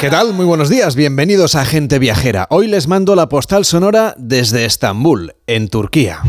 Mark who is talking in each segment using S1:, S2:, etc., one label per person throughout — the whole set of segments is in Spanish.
S1: ¿Qué tal? Muy buenos días, bienvenidos a Gente Viajera. Hoy les mando la postal sonora desde Estambul, en Turquía.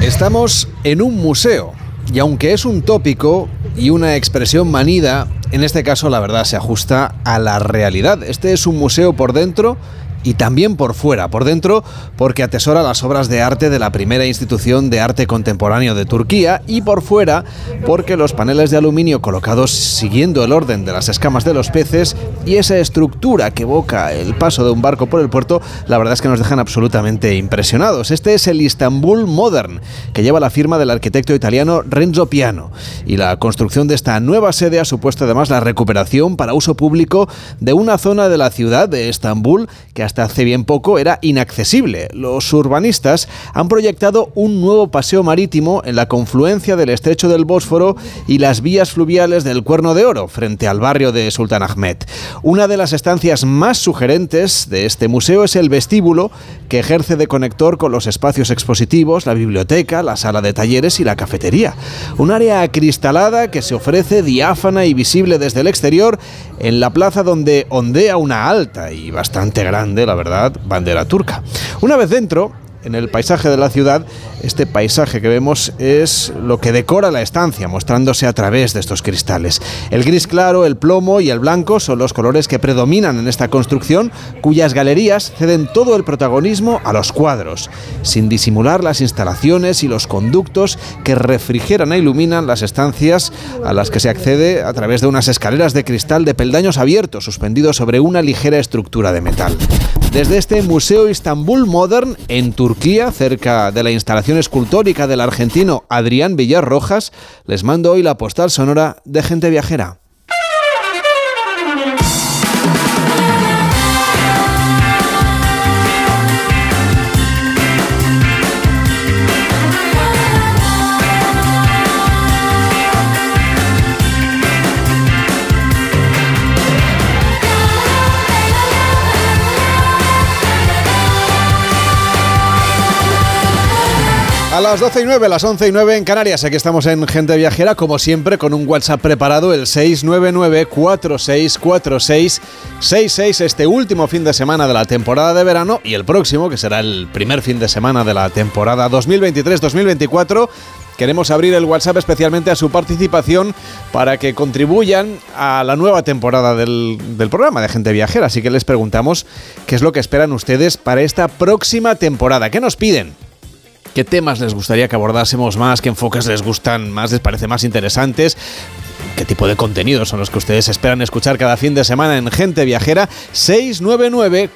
S1: Estamos en un museo y aunque es un tópico y una expresión manida, en este caso la verdad se ajusta a la realidad. Este es un museo por dentro y también por fuera, por dentro, porque atesora las obras de arte de la primera institución de arte contemporáneo de Turquía y por fuera porque los paneles de aluminio colocados siguiendo el orden de las escamas de los peces y esa estructura que evoca el paso de un barco por el puerto, la verdad es que nos dejan absolutamente impresionados. Este es el Istanbul Modern, que lleva la firma del arquitecto italiano Renzo Piano y la construcción de esta nueva sede ha supuesto además la recuperación para uso público de una zona de la ciudad de Estambul que hasta hace bien poco era inaccesible. Los urbanistas han proyectado un nuevo paseo marítimo en la confluencia del estrecho del Bósforo y las vías fluviales del Cuerno de Oro, frente al barrio de Sultan Ahmed. Una de las estancias más sugerentes de este museo es el vestíbulo, que ejerce de conector con los espacios expositivos, la biblioteca, la sala de talleres y la cafetería. Un área acristalada que se ofrece diáfana y visible desde el exterior en la plaza donde ondea una alta y bastante grande, la verdad, bandera turca. Una vez dentro, en el paisaje de la ciudad, este paisaje que vemos es lo que decora la estancia, mostrándose a través de estos cristales. El gris claro, el plomo y el blanco son los colores que predominan en esta construcción, cuyas galerías ceden todo el protagonismo a los cuadros, sin disimular las instalaciones y los conductos que refrigeran e iluminan las estancias a las que se accede a través de unas escaleras de cristal de peldaños abiertos suspendidos sobre una ligera estructura de metal. Desde este Museo Istanbul Modern en Turquía, cerca de la instalación escultórica del argentino Adrián Villar Rojas, les mando hoy la postal sonora de gente viajera. Las 12 y 9, las 11 y 9 en Canarias. Aquí estamos en Gente Viajera, como siempre, con un WhatsApp preparado, el 699-464666, este último fin de semana de la temporada de verano y el próximo, que será el primer fin de semana de la temporada 2023-2024. Queremos abrir el WhatsApp especialmente a su participación para que contribuyan a la nueva temporada del, del, programa de Gente Viajera. Así que les preguntamos qué es lo que esperan ustedes para esta próxima temporada. ¿Qué nos piden? Qué temas les gustaría que abordásemos más, qué enfoques les gustan más, les parece más interesantes qué tipo de contenidos son los que ustedes esperan escuchar cada fin de semana en Gente Viajera 699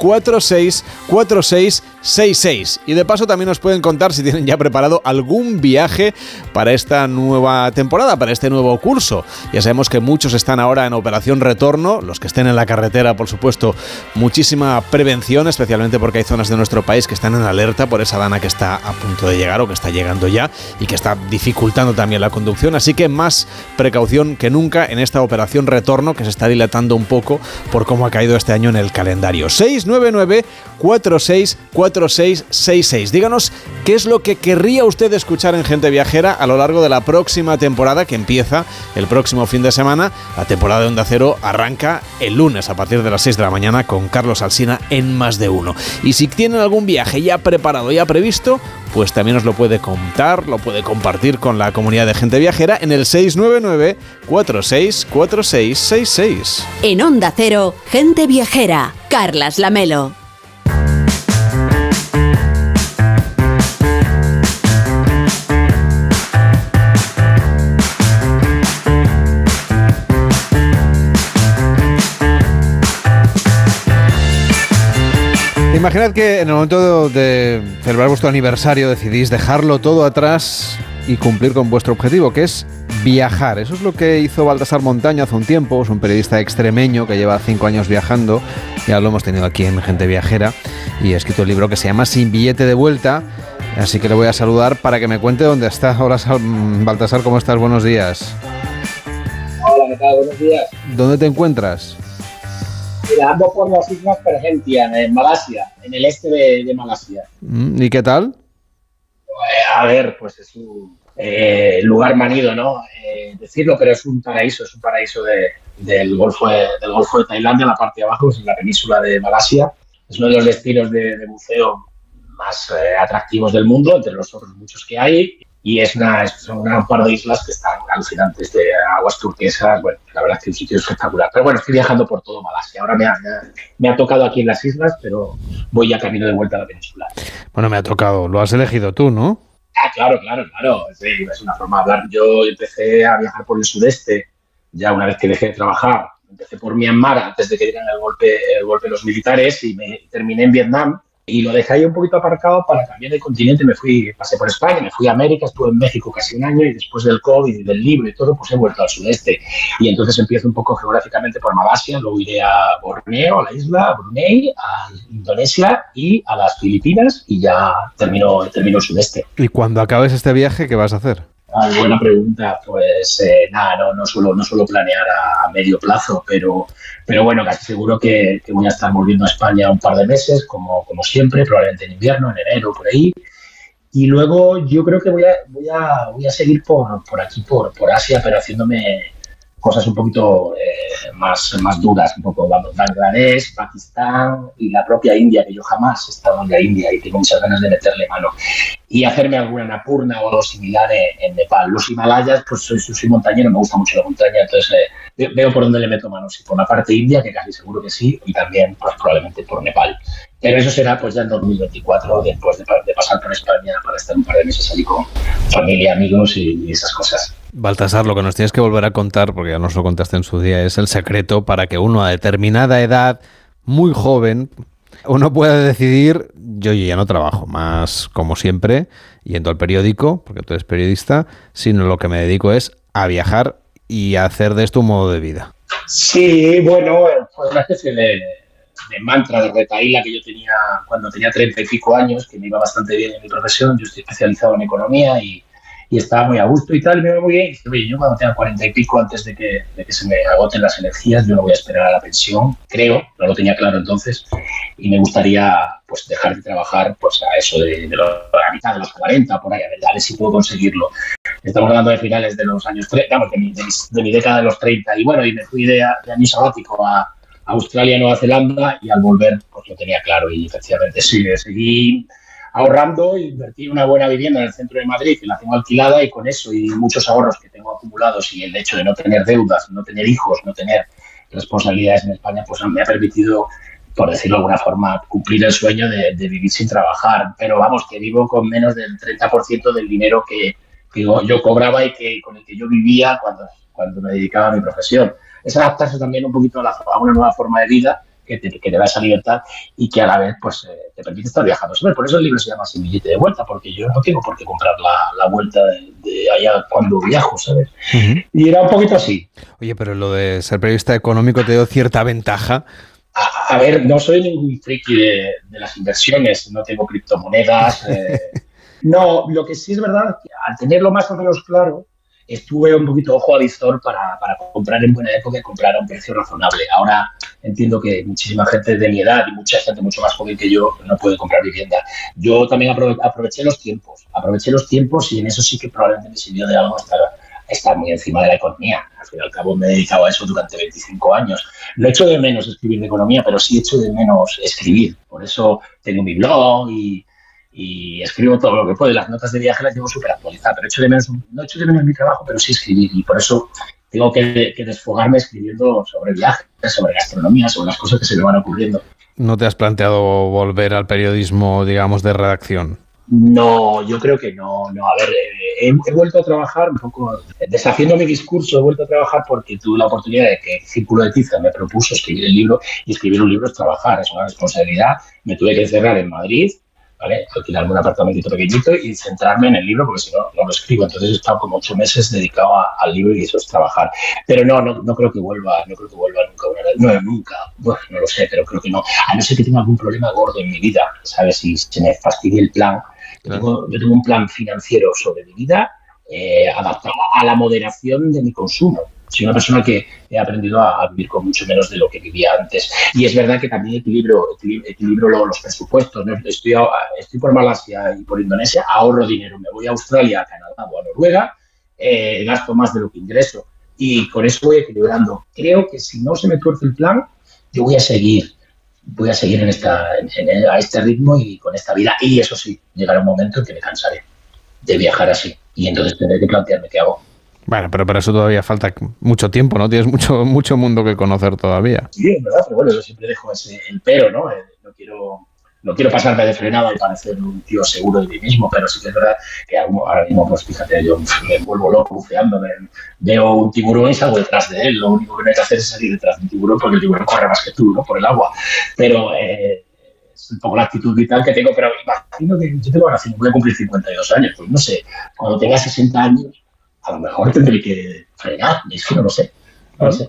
S1: 464666 y de paso también nos pueden contar si tienen ya preparado algún viaje para esta nueva temporada, para este nuevo curso. Ya sabemos que muchos están ahora en operación retorno, los que estén en la carretera, por supuesto, muchísima prevención, especialmente porque hay zonas de nuestro país que están en alerta por esa dana que está a punto de llegar o que está llegando ya y que está dificultando también la conducción, así que más precaución que nunca en esta operación retorno que se está dilatando un poco por cómo ha caído este año en el calendario. 699 464666. Díganos qué es lo que querría usted escuchar en Gente Viajera a lo largo de la próxima temporada que empieza el próximo fin de semana. La temporada de Onda Cero arranca el lunes a partir de las 6 de la mañana con Carlos Alsina en más de uno. Y si tienen algún viaje ya preparado, ya previsto, pues también nos lo puede contar, lo puede compartir con la comunidad de gente viajera en el 699 464666.
S2: En Onda Cero, gente viajera, Carlas Lamelo.
S1: Imaginad que en el momento de celebrar vuestro aniversario decidís dejarlo todo atrás y cumplir con vuestro objetivo, que es viajar. Eso es lo que hizo Baltasar Montaño hace un tiempo, es un periodista extremeño que lleva cinco años viajando, ya lo hemos tenido aquí en Gente Viajera, y ha escrito un libro que se llama Sin billete de vuelta, así que le voy a saludar para que me cuente dónde está. Hola Baltasar, ¿cómo estás? Buenos días.
S3: Hola, ¿qué tal? Buenos días.
S1: ¿Dónde te encuentras?
S3: Mira, ando por las Islas Pergentian, en Malasia, en el este de, de Malasia.
S1: ¿Y qué tal?
S3: Eh, a ver, pues es un, eh, lugar manido, ¿no? Eh, decirlo, pero es un paraíso, es un paraíso del, Golfo de, del Golfo de Tailandia, la parte de abajo, es la península de Malasia. Es uno de los destinos de, de buceo más eh, atractivos del mundo, entre los otros muchos que hay. Y es una, son un par de islas que están alucinantes, de aguas turquesas. Bueno, la verdad es que es un sitio espectacular. Pero bueno, estoy viajando por todo Malasia. Ahora me ha, me ha, tocado aquí en las islas, pero voy ya camino de vuelta a la península.
S1: Bueno, me ha tocado. Lo has elegido tú, ¿no?
S3: Ah, claro, claro, claro. Sí, es una forma de hablar. Yo empecé a viajar por el sudeste ya una vez que dejé de trabajar. Empecé por Myanmar antes de que dieran el golpe, el golpe los militares y me terminé en Vietnam y lo dejé ahí un poquito aparcado para cambiar de continente. Me fui, pasé por España, me fui a América, estuve en México casi un año y después del COVID y del libro y todo, pues he vuelto al sudeste. Y entonces empiezo un poco geográficamente por Malasia, luego iré a Borneo, a la isla, a Brunei, a Indonesia y a las Filipinas y ya termino, termino el sudeste.
S1: ¿Y cuando acabes este viaje, qué vas a hacer?
S3: Ah, buena pregunta. Pues eh, nada, no, no, suelo, no suelo planear a, medio plazo, pero, pero bueno, casi seguro que, voy a estar volviendo a España un par de meses, como, como siempre, probablemente en invierno, en enero, por ahí. Y luego yo creo que voy a, voy a, voy a seguir por, por aquí, por, por Asia, pero haciéndome cosas un poquito eh, más, más duras, un poco, Bangladesh, Pakistán y la propia India, que yo jamás he estado en la India y tengo muchas ganas de meterle mano. Y hacerme alguna Napurna o algo similar en, Nepal. Los Himalayas, pues soy, soy, montañero, me gusta mucho la montaña, entonces eh, veo por dónde le meto mano, si por la parte india, que casi seguro que sí, y también pues, probablemente por Nepal. Pero eso será pues ya en 2024, después de, de pasar por España para estar un par de meses allí con familia, amigos y, y esas cosas.
S1: Baltasar, lo que nos tienes que volver a contar, porque ya nos lo contaste en su día, es el secreto para que uno a determinada edad, muy joven, uno pueda decidir, yo, ya no trabajo más como siempre, yendo al periódico, porque tú eres periodista, sino lo que me dedico es a viajar y a hacer de esto un modo de vida.
S3: Sí, bueno, fue una especie de, de mantra de retaíla que yo tenía cuando tenía treinta y pico años, que me iba bastante bien en mi profesión. Yo estoy especializado en economía y, estaba muy a gusto y tal, me iba muy bien. Y oye, yo cuando tenga cuarenta y pico, antes de que, de se me agoten las energías, yo no voy a esperar a la pensión, creo, no lo tenía claro entonces, y me gustaría pues dejar de trabajar pues a eso de, de, la mitad de los 40, por ahí, a ver, si puedo conseguirlo. Estamos hablando de finales de los años 30, de mi, de, mi, de década de los 30, y bueno, y me fui de, de año sabático a, Australia, Nueva Zelanda, y al volver pues lo tenía claro, y efectivamente sí, seguí ahorrando, invertí una buena vivienda en el centro de Madrid y la tengo alquilada y con eso y muchos ahorros que tengo acumulados y el hecho de no tener deudas, no tener hijos, no tener responsabilidades en España, pues me ha permitido, por decirlo de alguna forma, cumplir el sueño de, de vivir sin trabajar. Pero vamos, que vivo con menos del 30% del dinero que, que yo, cobraba y que con el que yo vivía cuando, cuando me dedicaba a mi profesión. Es adaptarse también un poquito a, la, a una nueva forma de vida que te, que te, da esa libertad y que a la vez pues, eh, te permite estar viajando. Por eso el libro se llama Sin billete de vuelta, porque yo no tengo por qué comprar la, la vuelta de, de, allá cuando viajo, ¿sabes? Uh -huh. Y era un poquito así.
S1: Oye, pero lo de ser periodista económico te dio cierta ventaja.
S3: A, a ver, no soy ningún friki de, de las inversiones, no tengo criptomonedas. Eh, no, lo que sí es verdad es que al tenerlo más o menos claro, estuve un poquito ojo a visor para, para, comprar en buena época y comprar a un precio razonable. Ahora entiendo que muchísima gente de mi edad y mucha gente mucho más joven que yo no puede comprar vivienda. Yo también aprove aproveché los tiempos, aproveché los tiempos y en eso sí que probablemente me sirvió de algo estar, estar muy encima de la economía. Al fin y al cabo me he dedicado a eso durante 25 años. No echo de menos escribir de economía, pero sí echo de menos escribir. Por eso tengo mi blog y, y escribo todo lo que puedo. Las notas de viaje las llevo súper actualizadas, pero echo de menos, no echo de menos mi trabajo, pero sí escribir. Y por eso tengo que, que, desfogarme escribiendo sobre viajes, sobre gastronomía, sobre las cosas que se me van ocurriendo.
S1: ¿No te has planteado volver al periodismo, digamos, de redacción?
S3: No, yo creo que no. no. A ver, eh, he, he, vuelto a trabajar un poco, deshaciendo mi discurso, he vuelto a trabajar porque tuve la oportunidad de que el Círculo de Tiza me propuso escribir el libro y escribir un libro es trabajar, es una responsabilidad. Me tuve que encerrar en Madrid, ¿vale? Alquilarme un apartamentito pequeñito y centrarme en el libro, porque si no, no lo escribo. Entonces he estado como ocho meses dedicado a, al libro y eso es trabajar. Pero no, no, no creo que vuelva, no creo que vuelva nunca. No, nunca. Bueno, no lo sé, pero creo que no. A no ser que tenga algún problema gordo en mi vida, ¿sabes? Si se me fastidie el plan. Yo tengo, yo tengo un plan financiero sobre mi vida eh, adaptado a la moderación de mi consumo. Soy una persona que he aprendido a, vivir con mucho menos de lo que vivía antes. Y es verdad que también equilibro, equilibro los presupuestos. Estoy, estoy por Malasia y por Indonesia, ahorro dinero. Me voy a Australia, a Canadá o a Noruega, eh, gasto más de lo que ingreso. Y con eso voy equilibrando. Creo que si no se me tuerce el plan, yo voy a seguir voy a seguir en esta, a este ritmo y con esta vida. Y eso sí, llegará un momento en que me cansaré de viajar así. Y entonces tendré que plantearme qué hago.
S1: Bueno, pero para eso todavía falta mucho tiempo, ¿no? Tienes mucho, mucho mundo que conocer todavía.
S3: Sí, es verdad, pero bueno, yo siempre dejo ese, el pero, ¿no? Eh, no quiero no quiero pasarme de frenada y parecer un tío seguro de mí mismo, pero sí que es verdad que ahora mismo, pues fíjate, yo me vuelvo loco buceando, veo un tiburón y salgo detrás de él. Lo único que no hay que hacer es salir detrás de un tiburón porque el tiburón corre más que tú, ¿no? Por el agua. Pero eh, es un poco la actitud vital que tengo, pero imagino que yo tengo ahora, voy a cumplir 52 años, pues no sé, cuando tenga 60 años, a lo mejor tendré que frenar, es que no lo sé.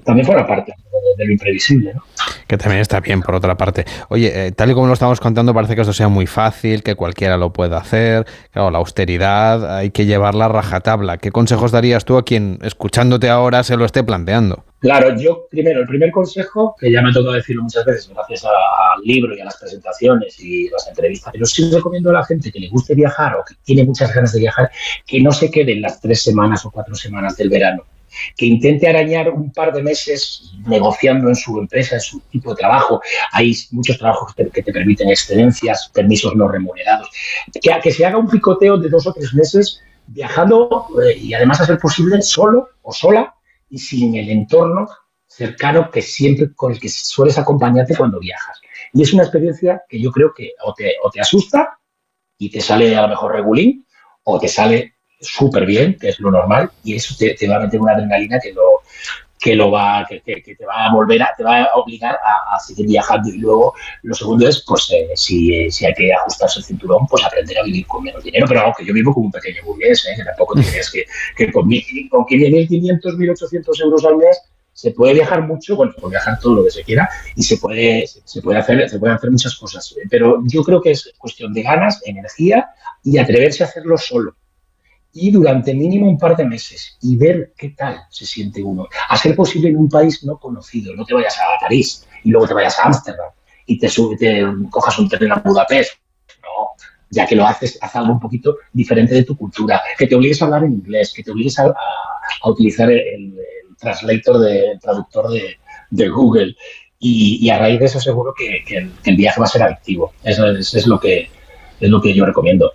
S3: También fuera parte de, lo imprevisible, ¿no?
S1: Que también está bien, por otra parte. Oye, eh, tal y como lo estamos contando, parece que esto sea muy fácil, que cualquiera lo pueda hacer. Claro, la austeridad hay que llevarla a rajatabla. ¿Qué consejos darías tú a quien, escuchándote ahora, se lo esté planteando?
S3: Claro, yo primero, el primer consejo, que ya me ha tocado decirlo muchas veces, gracias al libro y a las presentaciones y las entrevistas, pero sí recomiendo a la gente que le guste viajar o que tiene muchas ganas de viajar, que no se queden las tres semanas o cuatro semanas del verano que intente arañar un par de meses negociando en su empresa, en su tipo de trabajo. Hay muchos trabajos que te, permiten excedencias, permisos no remunerados. Que, se haga un picoteo de dos o tres meses viajando eh, y además a ser posible solo o sola y sin el entorno cercano que siempre con el que sueles acompañarte cuando viajas. Y es una experiencia que yo creo que o te, o te asusta y te sale a lo mejor regulín o te sale súper bien, que es lo normal, y eso te, va a meter una adrenalina que lo, que lo va, que, te va a volver a, te va a obligar a, seguir viajando. Y luego lo segundo es, pues, eh, si, si, hay que ajustarse el cinturón, pues aprender a vivir con menos dinero. Pero aunque yo vivo como un pequeño burgués, ¿eh? que tampoco tienes que, que con, con 1.500, 1.800 euros al mes se puede viajar mucho, bueno, se puede viajar todo lo que se quiera y se puede, se puede hacer, se pueden hacer muchas cosas. Pero yo creo que es cuestión de ganas, energía y atreverse a hacerlo solo y durante mínimo un par de meses y ver qué tal se siente uno. A ser posible en un país no conocido, no te vayas a París y luego te vayas a Ámsterdam y te, te cojas un tren a Budapest. No, ya que lo haces, haz algo un poquito diferente de tu cultura, que te obligues a hablar en inglés, que te obligues a, utilizar el, translator, de, el traductor de, Google. Y, a raíz de eso seguro que, el, viaje va a ser adictivo. Eso es, lo que, es lo que yo recomiendo.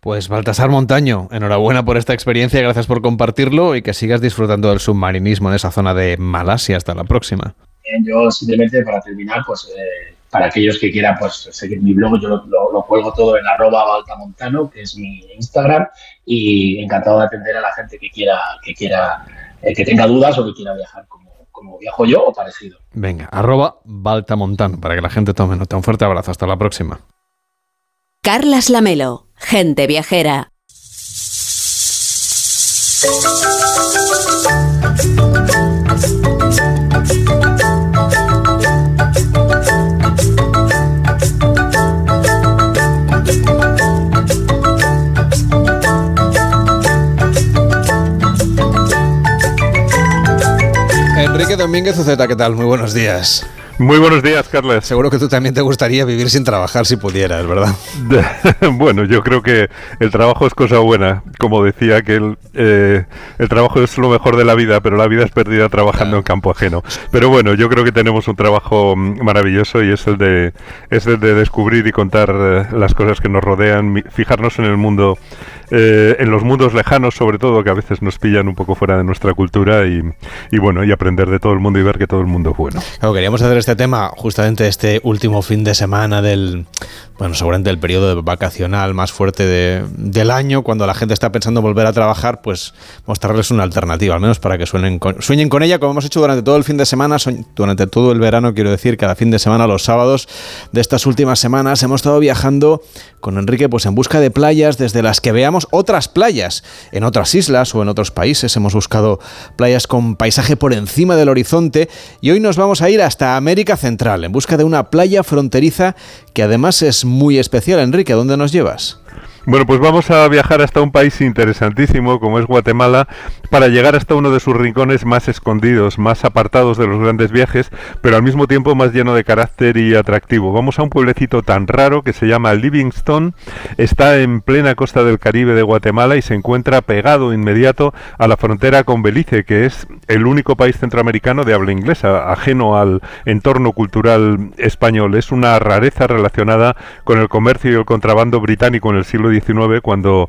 S1: Pues Baltasar Montaño, enhorabuena por esta experiencia, gracias por compartirlo y que sigas disfrutando del submarinismo en esa zona de Malasia. Hasta la próxima.
S3: yo simplemente para terminar, pues eh, para aquellos que quieran pues, seguir mi blog, yo lo, cuelgo todo en arroba baltamontano, que es mi Instagram, y encantado de atender a la gente que quiera, que quiera, eh, que tenga dudas o que quiera viajar como, como viajo yo o parecido.
S1: Venga, arroba baltamontano, para que la gente tome nota. Un fuerte abrazo, hasta la próxima.
S2: Carlas Lamelo, gente viajera.
S1: Enrique Domínguez Uceta, ¿qué tal? Muy buenos días.
S4: Muy buenos días, Carles.
S1: Seguro que tú también te gustaría vivir sin trabajar si pudieras, ¿verdad?
S4: bueno, yo creo que el trabajo es cosa buena. Como decía, que el, eh, el trabajo es lo mejor de la vida, pero la vida es perdida trabajando en campo ajeno. Pero bueno, yo creo que tenemos un trabajo mm, maravilloso y es el de, es el de descubrir y contar eh, las cosas que nos rodean, fijarnos en el mundo eh, en los mundos lejanos, sobre todo, que a veces nos pillan un poco fuera de nuestra cultura y, bueno, y aprender de todo el mundo y ver que todo el mundo es bueno.
S1: Claro, queríamos hacer este tema justamente este último fin de semana del, bueno, seguramente el periodo vacacional más fuerte de, del año, cuando la gente está pensando volver a trabajar, pues mostrarles una alternativa, al menos para que suenen sueñen con ella, como hemos hecho durante todo el fin de semana, durante todo el verano, quiero decir, cada fin de semana, los sábados de estas últimas semanas, hemos estado viajando con Enrique pues en busca de playas desde las que veamos otras playas en otras islas o en otros países. Hemos buscado playas con paisaje por encima del horizonte y hoy nos vamos a ir hasta América Central en busca de una playa fronteriza que además es muy especial. Enrique, ¿dónde nos llevas?
S4: Bueno, pues vamos a viajar hasta un país interesantísimo como es Guatemala para llegar hasta uno de sus rincones más escondidos, más apartados de los grandes viajes, pero al mismo tiempo más lleno de carácter y atractivo. Vamos a un pueblecito tan raro que se llama Livingston, está en plena costa del Caribe de Guatemala y se encuentra pegado inmediato a la frontera con Belice, que es el único país centroamericano de habla inglesa, ajeno al entorno cultural español. Es una rareza relacionada con el comercio y el contrabando británico en el siglo cuando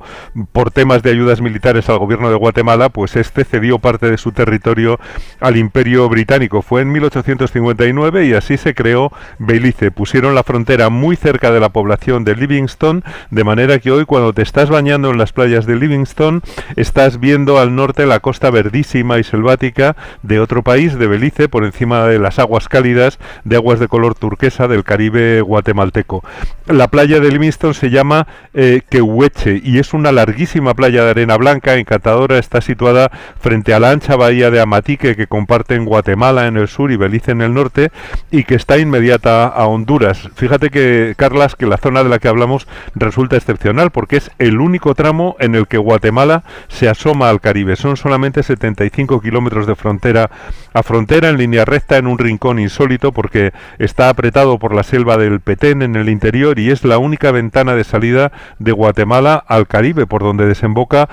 S4: por temas de ayudas militares al gobierno de Guatemala, pues este cedió parte de su territorio al Imperio Británico. Fue en 1859 y así se creó Belice. Pusieron la frontera muy cerca de la población de Livingston, de manera que hoy cuando te estás bañando en las playas de Livingston, estás viendo al norte la costa verdísima y selvática de otro país, de Belice, por encima de las aguas cálidas, de aguas de color turquesa del Caribe guatemalteco. La playa de Livingston se llama eh, Quehueche y es una larguísima playa de arena blanca, encantadora, está situada frente a la ancha bahía de Amatique que comparten Guatemala en el sur y Belice en el norte y que está inmediata a Honduras. Fíjate que, Carlas, que la zona de la que hablamos resulta excepcional porque es el único tramo en el que Guatemala se asoma al Caribe. Son solamente 75 kilómetros de frontera a frontera en línea recta en un rincón insólito porque está apretado por la selva del Petén en el interior y es la única ventana de salida de Guatemala al Caribe por donde desemboca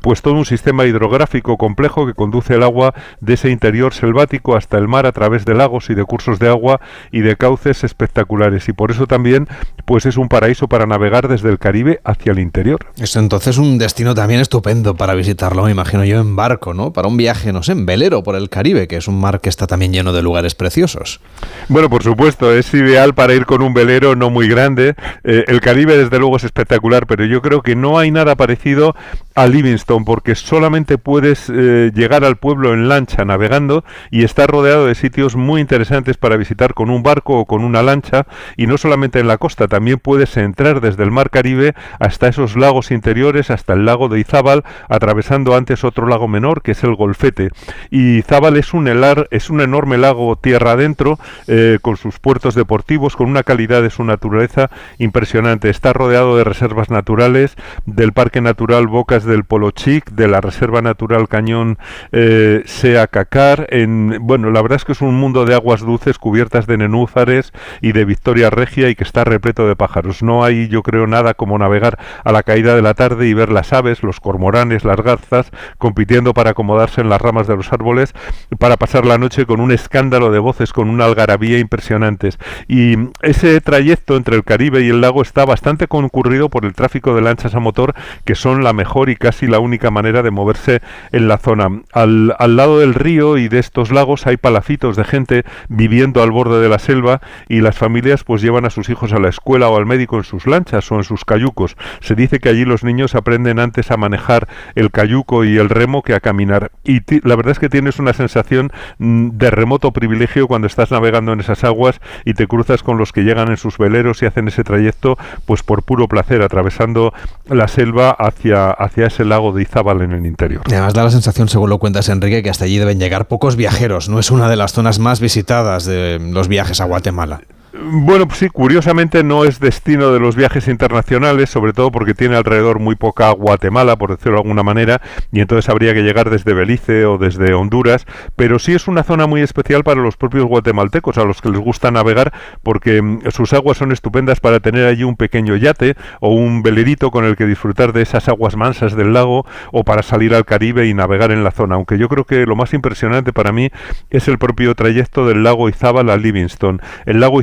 S4: pues todo un sistema hidrográfico complejo que conduce el agua de ese interior selvático hasta el mar a través de lagos y de cursos de agua y de cauces espectaculares y por eso también pues es un paraíso para navegar desde el Caribe hacia el interior.
S1: Es entonces un destino también estupendo para visitarlo, me imagino yo en barco, ¿no? Para un viaje, no sé, en velero por el Caribe, que es un mar que está también lleno de lugares preciosos.
S4: Bueno, por supuesto, es ideal para ir con un velero no muy grande. Eh, el Caribe desde luego es espectacular, pero yo creo que no hay nada parecido a Livingston porque solamente puedes eh, llegar al pueblo en lancha navegando y está rodeado de sitios muy interesantes para visitar con un barco o con una lancha y no solamente en la costa, también puedes entrar desde el mar Caribe hasta esos lagos interiores, hasta el lago de Izábal, atravesando antes otro lago menor que es el Golfete. Y Izábal es un, helar, es un enorme lago tierra adentro eh, con sus puertos deportivos, con una calidad de su naturaleza impresionante. Está rodeado de reservas naturales, del Parque Natural Bocas del Polo Chic, de la Reserva Natural Cañón eh, Sea Cacar. En, bueno, la verdad es que es un mundo de aguas dulces cubiertas de nenúfares y de Victoria Regia y que está repleto de pájaros. No hay, yo creo, nada como navegar a la caída de la tarde y ver las aves, los cormoranes, las garzas, compitiendo para acomodarse en las ramas de los árboles, para pasar la noche con un escándalo de voces, con una algarabía impresionantes. Y ese trayecto entre el Caribe y el lago está bastante concurrido por el de lanchas a motor, que son la mejor y casi la única manera de moverse en la zona. Al, al lado del río y de estos lagos hay palafitos de gente viviendo al borde de la selva y las familias pues llevan a sus hijos a la escuela o al médico en sus lanchas o en sus cayucos. Se dice que allí los niños aprenden antes a manejar el cayuco y el remo que a caminar. Y la verdad es que tienes una sensación mm, de remoto privilegio cuando estás navegando en esas aguas y te cruzas con los que llegan en sus veleros y hacen ese trayecto pues por puro placer, atravesando la selva hacia, hacia ese lago de Izábal en el interior.
S1: además da la sensación, según lo cuentas Enrique, que hasta allí deben llegar pocos viajeros. No es una de las zonas más visitadas de los viajes a Guatemala.
S4: Bueno, pues sí, curiosamente no es destino de los viajes internacionales, sobre todo porque tiene alrededor muy poca Guatemala, por decirlo de alguna manera, y entonces habría que llegar desde Belice o desde Honduras, pero sí es una zona muy especial para los propios guatemaltecos, a los que les gusta navegar, porque mm, sus aguas son estupendas para tener allí un pequeño yate o un velerito con el que disfrutar de esas aguas mansas del lago o para salir al Caribe y navegar en la zona, aunque yo creo que lo más impresionante para mí es el propio trayecto del lago Izábal a Livingston. El lago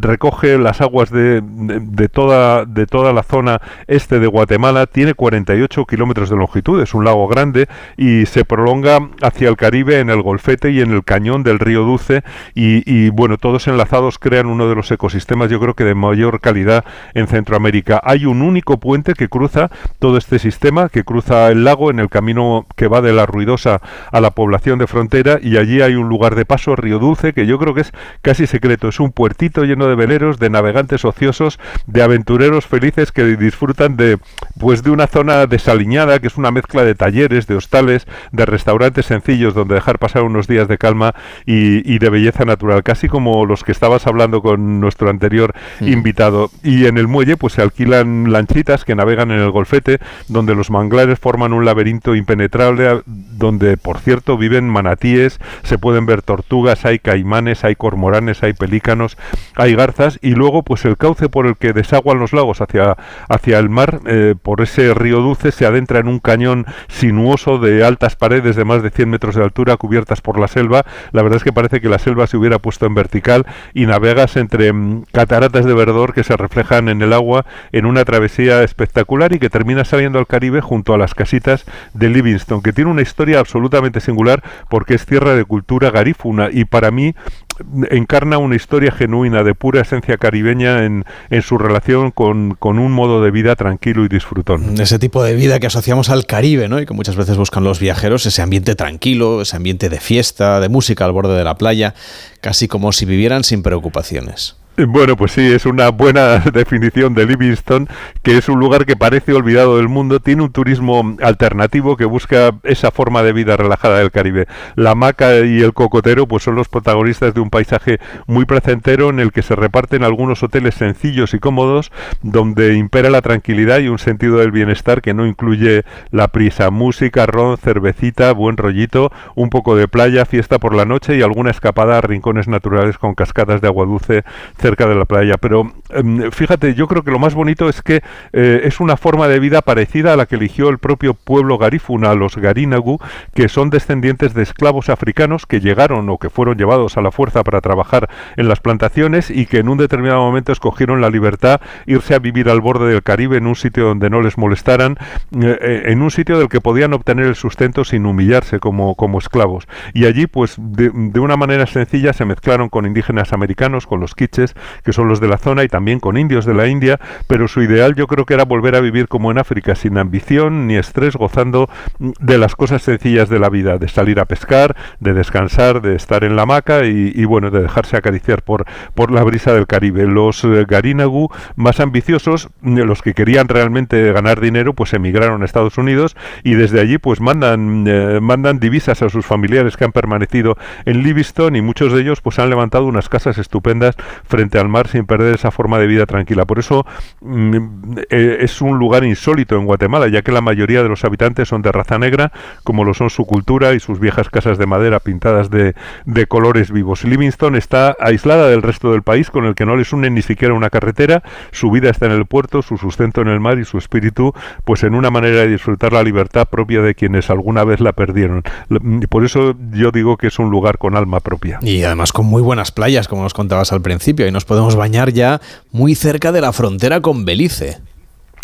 S4: Recoge las aguas de, de, toda, de toda la zona este de Guatemala, tiene 48 kilómetros de longitud, es un lago grande y se prolonga hacia el Caribe en el Golfete y en el cañón del río Dulce. Y, bueno, todos enlazados crean uno de los ecosistemas yo creo que de mayor calidad en Centroamérica. Hay un único puente que cruza todo este sistema, que cruza el lago en el camino que va de la ruidosa a la población de frontera y allí hay un lugar de paso, Río Dulce, que yo creo que es casi secreto, es un puerto puertito lleno de veleros, de navegantes ociosos, de aventureros felices que disfrutan de pues de una zona desaliñada que es una mezcla de talleres, de hostales, de restaurantes sencillos donde dejar pasar unos días de calma y, de belleza natural, casi como los que estabas hablando con nuestro anterior invitado. Y en el muelle pues se alquilan lanchitas que navegan en el golfete, donde los manglares forman un laberinto impenetrable, donde por cierto viven manatíes, se pueden ver tortugas, hay caimanes, hay cormoranes, hay pelícanos, hay garzas y luego pues el cauce por el que desaguan los lagos hacia, hacia el mar, eh, por ese río dulce, se adentra en un cañón sinuoso de altas paredes de más de 100 metros de altura cubiertas por la selva. La verdad es que parece que la selva se hubiera puesto en vertical y navegas entre mm, cataratas de verdor que se reflejan en el agua en una travesía espectacular y que termina saliendo al Caribe junto a las casitas de Livingston, que tiene una historia absolutamente singular porque es tierra de cultura garífuna y para mí encarna una historia genuina de pura esencia caribeña en, en su relación con, con, un modo de vida tranquilo y disfrutón.
S1: Ese tipo de vida que asociamos al Caribe, ¿no? Y que muchas veces buscan los viajeros, ese ambiente tranquilo, ese ambiente de fiesta, de música al borde de la playa, casi como si vivieran sin preocupaciones.
S4: Bueno, pues sí, es una buena definición de Livingston, que es un lugar que parece olvidado del mundo, tiene un turismo alternativo que busca esa forma de vida relajada del Caribe. La hamaca y el cocotero pues son los protagonistas de un paisaje muy placentero en el que se reparten algunos hoteles sencillos y cómodos, donde impera la tranquilidad y un sentido del bienestar que no incluye la prisa. Música, ron, cervecita, buen rollito, un poco de playa, fiesta por la noche y alguna escapada a rincones naturales con cascadas de agua dulce cerca de la playa. Pero em, fíjate, yo creo que lo más bonito es que eh, es una forma de vida parecida a la que eligió el propio pueblo garífuna, los garinagu, que son descendientes de esclavos africanos que llegaron o que fueron llevados a la fuerza para trabajar en las plantaciones y que en un determinado momento escogieron la libertad, irse a vivir al borde del Caribe en un sitio donde no les molestaran, eh, eh, en un sitio del que podían obtener el sustento sin humillarse como, como esclavos. Y allí, pues, de, de una manera sencilla se mezclaron con indígenas americanos, con los quiches, que son los de la zona, y también con indios de la India, pero su ideal yo creo que era volver a vivir como en África, sin ambición ni estrés, gozando de las cosas sencillas de la vida, de salir a pescar, de descansar, de estar en la hamaca y, bueno, de dejarse acariciar por, por la brisa del Caribe. Los eh, Garinagu más ambiciosos, mm, los que querían realmente ganar dinero, pues emigraron a Estados Unidos y desde allí pues mandan, eh, mandan divisas a sus familiares que han permanecido en Livingston y muchos de ellos pues han levantado unas casas estupendas frente al mar sin perder esa forma de vida tranquila. Por eso mm, eh, es un lugar insólito en Guatemala, ya que la mayoría de los habitantes son de raza negra, como lo son su cultura y sus viejas casas de madera pintadas de, colores vivos. Livingston está aislada del resto del país, con el que no les une ni siquiera una carretera, su vida está en el puerto, su sustento en el mar y su espíritu, pues en una manera de disfrutar la libertad propia de quienes alguna vez la perdieron. Por eso yo digo que es un lugar con alma propia.
S1: Y además con muy buenas playas, como nos contabas al principio y nos podemos bañar ya muy cerca de la frontera con Belice.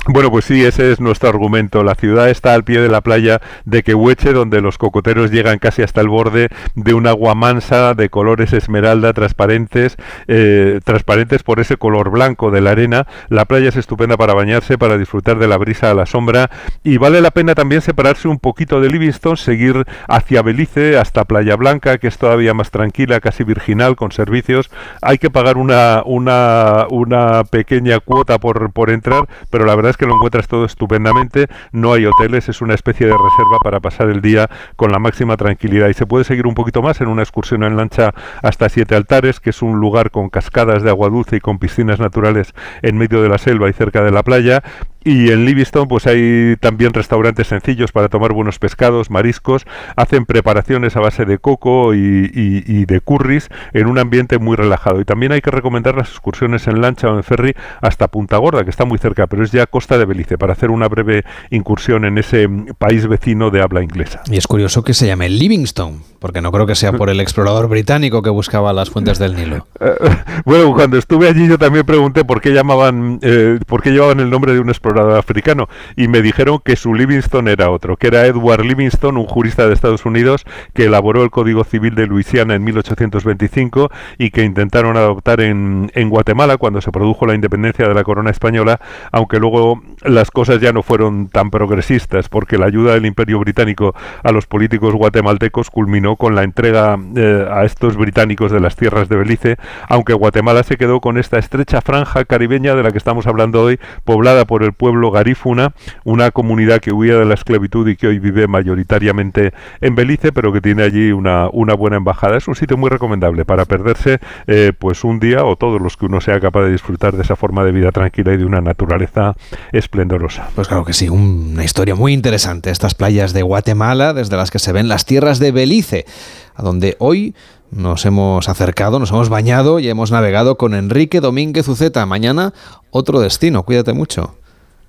S4: Bueno, pues sí, ese es nuestro argumento. La ciudad está al pie de la playa de Quehueche, donde los cocoteros llegan casi hasta el borde de un agua mansa de colores esmeralda transparentes, eh, transparentes por ese color blanco de la arena. La playa es estupenda para bañarse, para disfrutar de la brisa a la sombra y vale la pena también separarse un poquito de Livingston, seguir hacia Belice hasta Playa Blanca, que es todavía más tranquila, casi virginal, con servicios. Hay que pagar una, una, una pequeña cuota por, por entrar, pero la verdad es que lo encuentras todo estupendamente, no hay hoteles, es una especie de reserva para pasar el día con la máxima tranquilidad. Y se puede seguir un poquito más en una excursión en lancha hasta Siete Altares, que es un lugar con cascadas de agua dulce y con piscinas naturales en medio de la selva y cerca de la playa y en Livingston pues hay también restaurantes sencillos para tomar buenos pescados, mariscos, hacen preparaciones a base de coco y, de curris en un ambiente muy relajado. Y también hay que recomendar las excursiones en lancha o en ferry hasta Punta Gorda, que está muy cerca, pero es ya costa de Belice, para hacer una breve incursión en ese país vecino de habla inglesa.
S1: Y es curioso que se llame Livingston, porque no creo que sea por el explorador británico que buscaba las fuentes del Nilo.
S4: bueno, cuando estuve allí yo también pregunté por qué llamaban, eh, por qué llevaban el nombre de un explorador africano, y me dijeron que su Livingston era otro, que era Edward Livingston, un jurista de Estados Unidos que elaboró el Código Civil de Luisiana en 1825 y que intentaron adoptar en, en Guatemala cuando se produjo la independencia de la corona española, aunque luego las cosas ya no fueron tan progresistas, porque la ayuda del Imperio Británico a los políticos guatemaltecos culminó con la entrega eh, a estos británicos de las tierras de Belice, aunque Guatemala se quedó con esta estrecha franja caribeña de la que estamos hablando hoy, poblada por el pueblo garífuna, una comunidad que huía de la esclavitud y que hoy vive mayoritariamente en Belice, pero que tiene allí una, una buena embajada. Es un sitio muy recomendable para perderse eh, pues un día o todos los que uno sea capaz de disfrutar de esa forma de vida tranquila y de una naturaleza esplendorosa.
S1: Pues claro que sí, una historia muy interesante. Estas playas de Guatemala, desde las que se ven las tierras de Belice, a donde hoy nos hemos acercado, nos hemos bañado y hemos navegado con Enrique Domínguez Uceta. Mañana otro destino, cuídate mucho.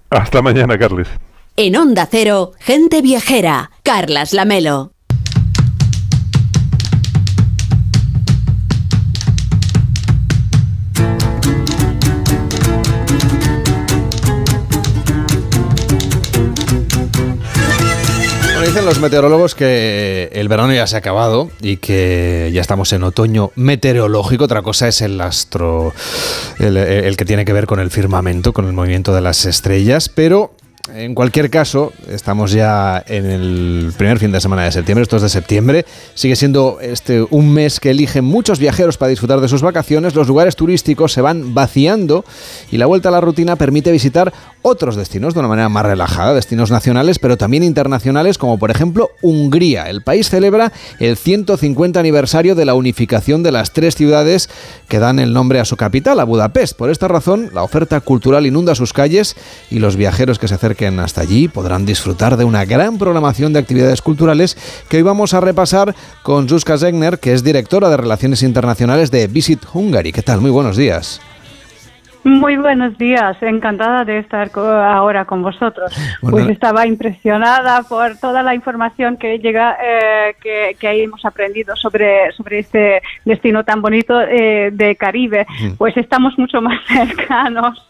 S4: Hasta mañana, Carles.
S2: En Onda Cero, gente viajera, Carlas Lamelo.
S1: Dicen los meteorólogos que el verano ya se ha acabado y que ya estamos en otoño meteorológico. Otra cosa es el astro, el que tiene que ver con el firmamento, con el movimiento de las estrellas. Pero en cualquier caso, estamos ya en el primer fin de semana de septiembre, esto es de septiembre. Sigue siendo este un mes que eligen muchos viajeros para disfrutar de sus vacaciones. Los lugares turísticos se van vaciando y la vuelta a la rutina permite visitar otros destinos de una manera más relajada, destinos nacionales, pero también internacionales, como por ejemplo Hungría. El país celebra el 150 aniversario de la unificación de las tres ciudades que dan el nombre a su capital, a Budapest. Por esta razón, la oferta cultural inunda sus calles y los viajeros que se acercan que hasta allí podrán disfrutar de una gran programación de actividades culturales que hoy vamos a repasar con Zuzka Zegner, que es directora de Relaciones Internacionales de Visit Hungary. ¿Qué tal? Muy buenos días.
S5: Muy buenos días, encantada de estar ahora con vosotros. pues estaba impresionada por toda la información que llega, eh, que, hemos aprendido sobre, sobre este destino tan bonito eh, de Caribe. Pues estamos mucho más cercanos.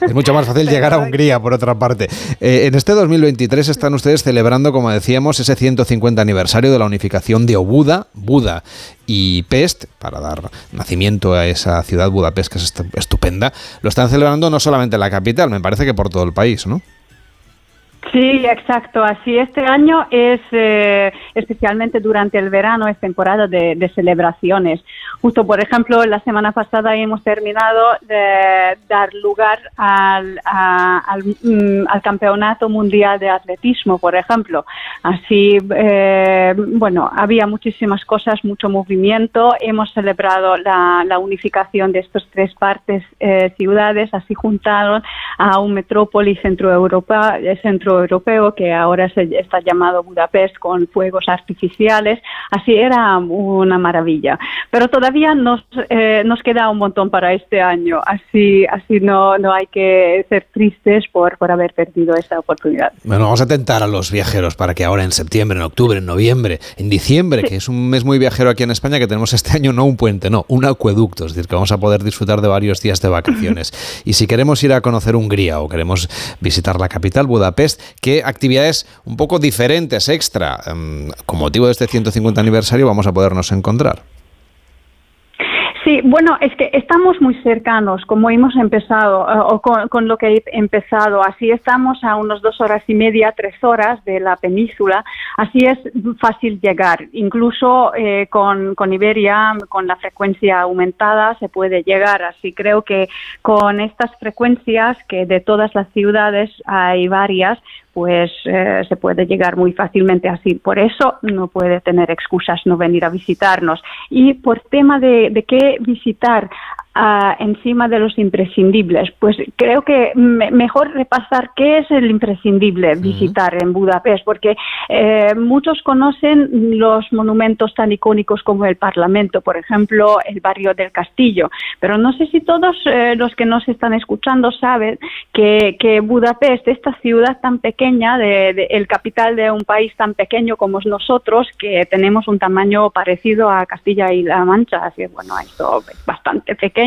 S1: Es mucho más fácil llegar a Hungría, por otra parte. Eh, en este 2023 están ustedes celebrando, como decíamos, ese 150 aniversario de la unificación de Obuda, Buda y Pest, para dar nacimiento a esa ciudad Budapest que es estupenda, lo están celebrando no solamente en la capital, me parece que por todo el país, ¿no?
S5: Sí, exacto. Así este año es eh, especialmente durante el verano es temporada de, celebraciones. Justo, por ejemplo, la semana pasada hemos terminado de dar lugar al, mm, campeonato mundial de atletismo, por ejemplo. Así, eh, bueno, había muchísimas cosas, mucho movimiento. Hemos celebrado la, unificación de estas tres partes eh, ciudades. Así juntaron a un metrópoli centro Europa, centro europeo que ahora se está llamado Budapest con fuegos artificiales. Así era una maravilla. Pero todavía nos, eh, nos queda un montón para este año. Así, así no, no hay que ser tristes por, por haber perdido esta oportunidad.
S1: Bueno, vamos a tentar a los viajeros para que ahora en septiembre, en octubre, en noviembre, en diciembre, que es un mes muy viajero aquí en España, que tenemos este año no un puente, no, un acueducto. Es decir, que vamos a poder disfrutar de varios días de vacaciones. y si queremos ir a conocer Hungría o queremos visitar la capital, Budapest, qué actividades un poco diferentes, extra, em, con motivo de este 150 aniversario, vamos a podernos encontrar.
S5: Sí, bueno, es que estamos muy cercanos, como hemos empezado, eh, o con, lo que he empezado. Así estamos a unas dos horas y media, tres horas de la península. Así es fácil llegar. Incluso eh, con, con Iberia, con la frecuencia aumentada, se puede llegar. Así creo que con estas frecuencias, que de todas las ciudades hay varias, pues eh, se puede llegar muy fácilmente así. Por eso no puede tener excusas no venir a visitarnos. Y por tema de, de qué visitar, encima de los imprescindibles. Pues creo que mejor repasar qué es el imprescindible visitar en Budapest, porque eh, muchos conocen los monumentos tan icónicos como el Parlamento, por ejemplo, el barrio del Castillo, pero no sé si todos eh, los que nos están escuchando saben que, que Budapest, esta ciudad tan pequeña, de, el capital de un país tan pequeño como nosotros, que tenemos un tamaño parecido a Castilla y La Mancha, así bueno, esto es bastante pequeño,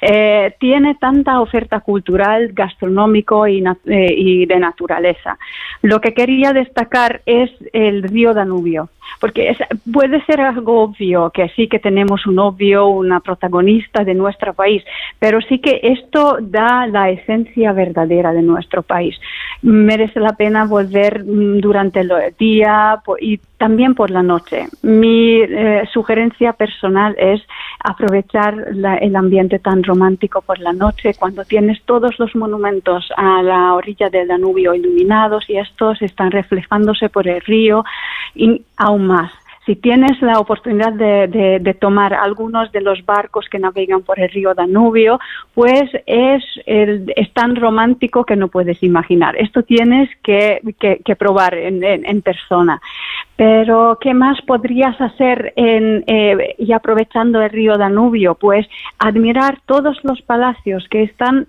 S5: eh, tiene tanta oferta cultural, gastronómico y, eh, y de naturaleza. Lo que quería destacar es el río Danubio porque puede ser algo obvio que sí que tenemos un obvio, una protagonista de nuestro país, pero sí que esto da la esencia verdadera de nuestro país. Merece la pena volver mm, durante el día y también por la noche. Mi eh, sugerencia personal es aprovechar el ambiente tan romántico por la noche cuando tienes todos los monumentos a la orilla del Danubio iluminados y estos están reflejándose por el río y aún más si tienes la oportunidad de, tomar algunos de los barcos que navegan por el río Danubio, pues es, es tan romántico que no puedes imaginar. Esto tienes que, probar en, persona. Pero, ¿qué más podrías hacer en, eh, y aprovechando el río Danubio? Pues admirar todos los palacios que están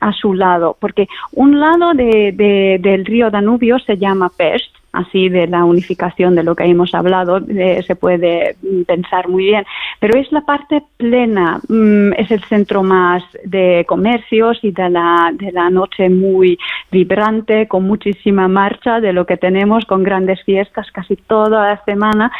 S5: a su lado, porque un lado del río Danubio se llama Pest así de la unificación de lo que hemos hablado, se puede pensar muy bien. Pero es la parte plena, mm, es el centro más de comercios y de la, de la noche muy vibrante, con muchísima marcha de lo que tenemos, con grandes fiestas casi toda la semana.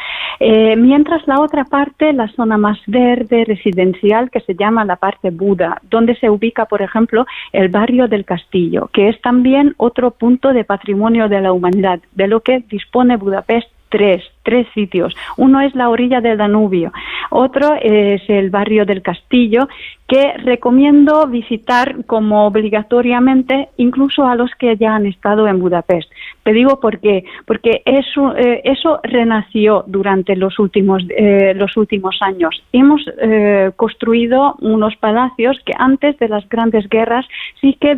S5: Eh, mientras la otra parte, la zona más verde, residencial, que se llama la parte Buda, donde se ubica, por ejemplo, el barrio del Castillo, que es también otro punto de patrimonio de la humanidad, de lo que dispone Budapest tres, tres sitios. Uno es la orilla del Danubio, otro es el barrio del Castillo, que recomiendo visitar como obligatoriamente incluso a los que ya han estado en Budapest. Te digo por qué, porque eso, eh, eso renació durante los últimos, eh, los últimos años. Hemos eh, construido unos palacios que antes de las grandes guerras sí que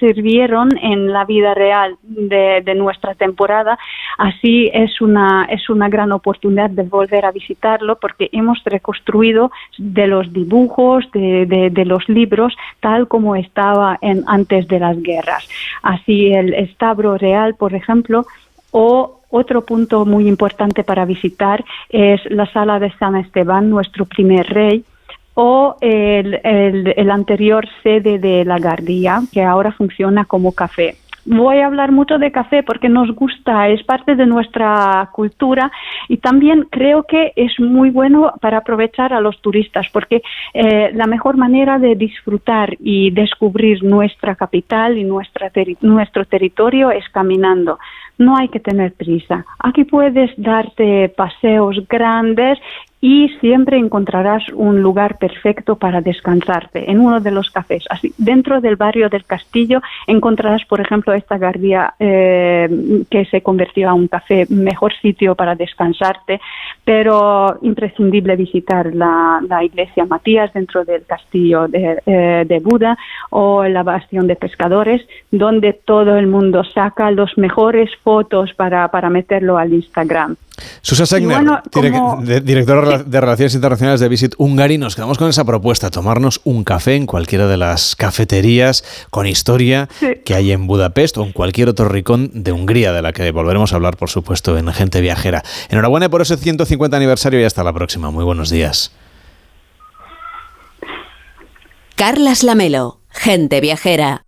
S5: sirvieron en la vida real de, de, nuestra temporada. Así es una, es una gran oportunidad de volver a visitarlo porque hemos reconstruido de los dibujos, de, de los libros, tal como estaba en, antes de las guerras. Así el establo real por ejemplo, o otro punto muy importante para visitar es la sala de San Esteban, nuestro primer rey, o el, el, anterior sede de la Gardía, que ahora funciona como café voy a hablar mucho de café porque nos gusta, es parte de nuestra cultura y también creo que es muy bueno para aprovechar a los turistas porque eh, la mejor manera de disfrutar y descubrir nuestra capital y nuestra nuestro territorio es caminando. No hay que tener prisa. Aquí puedes darte paseos grandes y siempre encontrarás un lugar perfecto para descansarte en uno de los cafés. Así, dentro del barrio del Castillo encontrarás, por ejemplo, esta gardía eh, que se convirtió a un café, mejor sitio para descansarte, pero imprescindible visitar la, iglesia Matías dentro del castillo de, eh, Buda o la bastión de pescadores, donde todo el mundo saca los mejores fotos para meterlo al Instagram.
S1: Susa Segner, directora de Relaciones Internacionales de Visit Hungary, nos quedamos con esa propuesta, tomarnos un café en cualquiera de las cafeterías con historia que hay en Budapest o en cualquier otro rincón de Hungría, de la que volveremos a hablar, por supuesto, en Gente Viajera. Enhorabuena por ese 150 aniversario y hasta la próxima. Muy buenos días.
S2: Carlas Lamelo, Gente Viajera.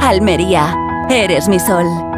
S2: Almería, eres mi sol.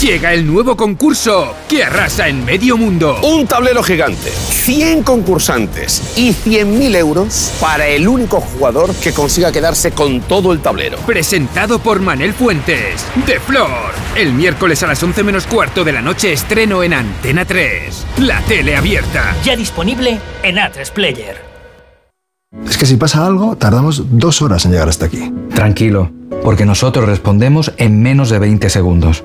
S6: Llega el nuevo concurso que arrasa en medio mundo.
S7: Un tablero gigante, 100 concursantes y 100.000 euros para el único jugador que consiga quedarse con todo el tablero.
S6: Presentado por Manel Fuentes, de Flor. El miércoles a las 11 menos cuarto de la noche estreno en Antena 3. La tele abierta.
S8: Ya disponible en A3 Player.
S9: Es que si pasa algo, tardamos dos horas en llegar hasta aquí.
S10: Tranquilo, porque nosotros respondemos en menos de 20 segundos.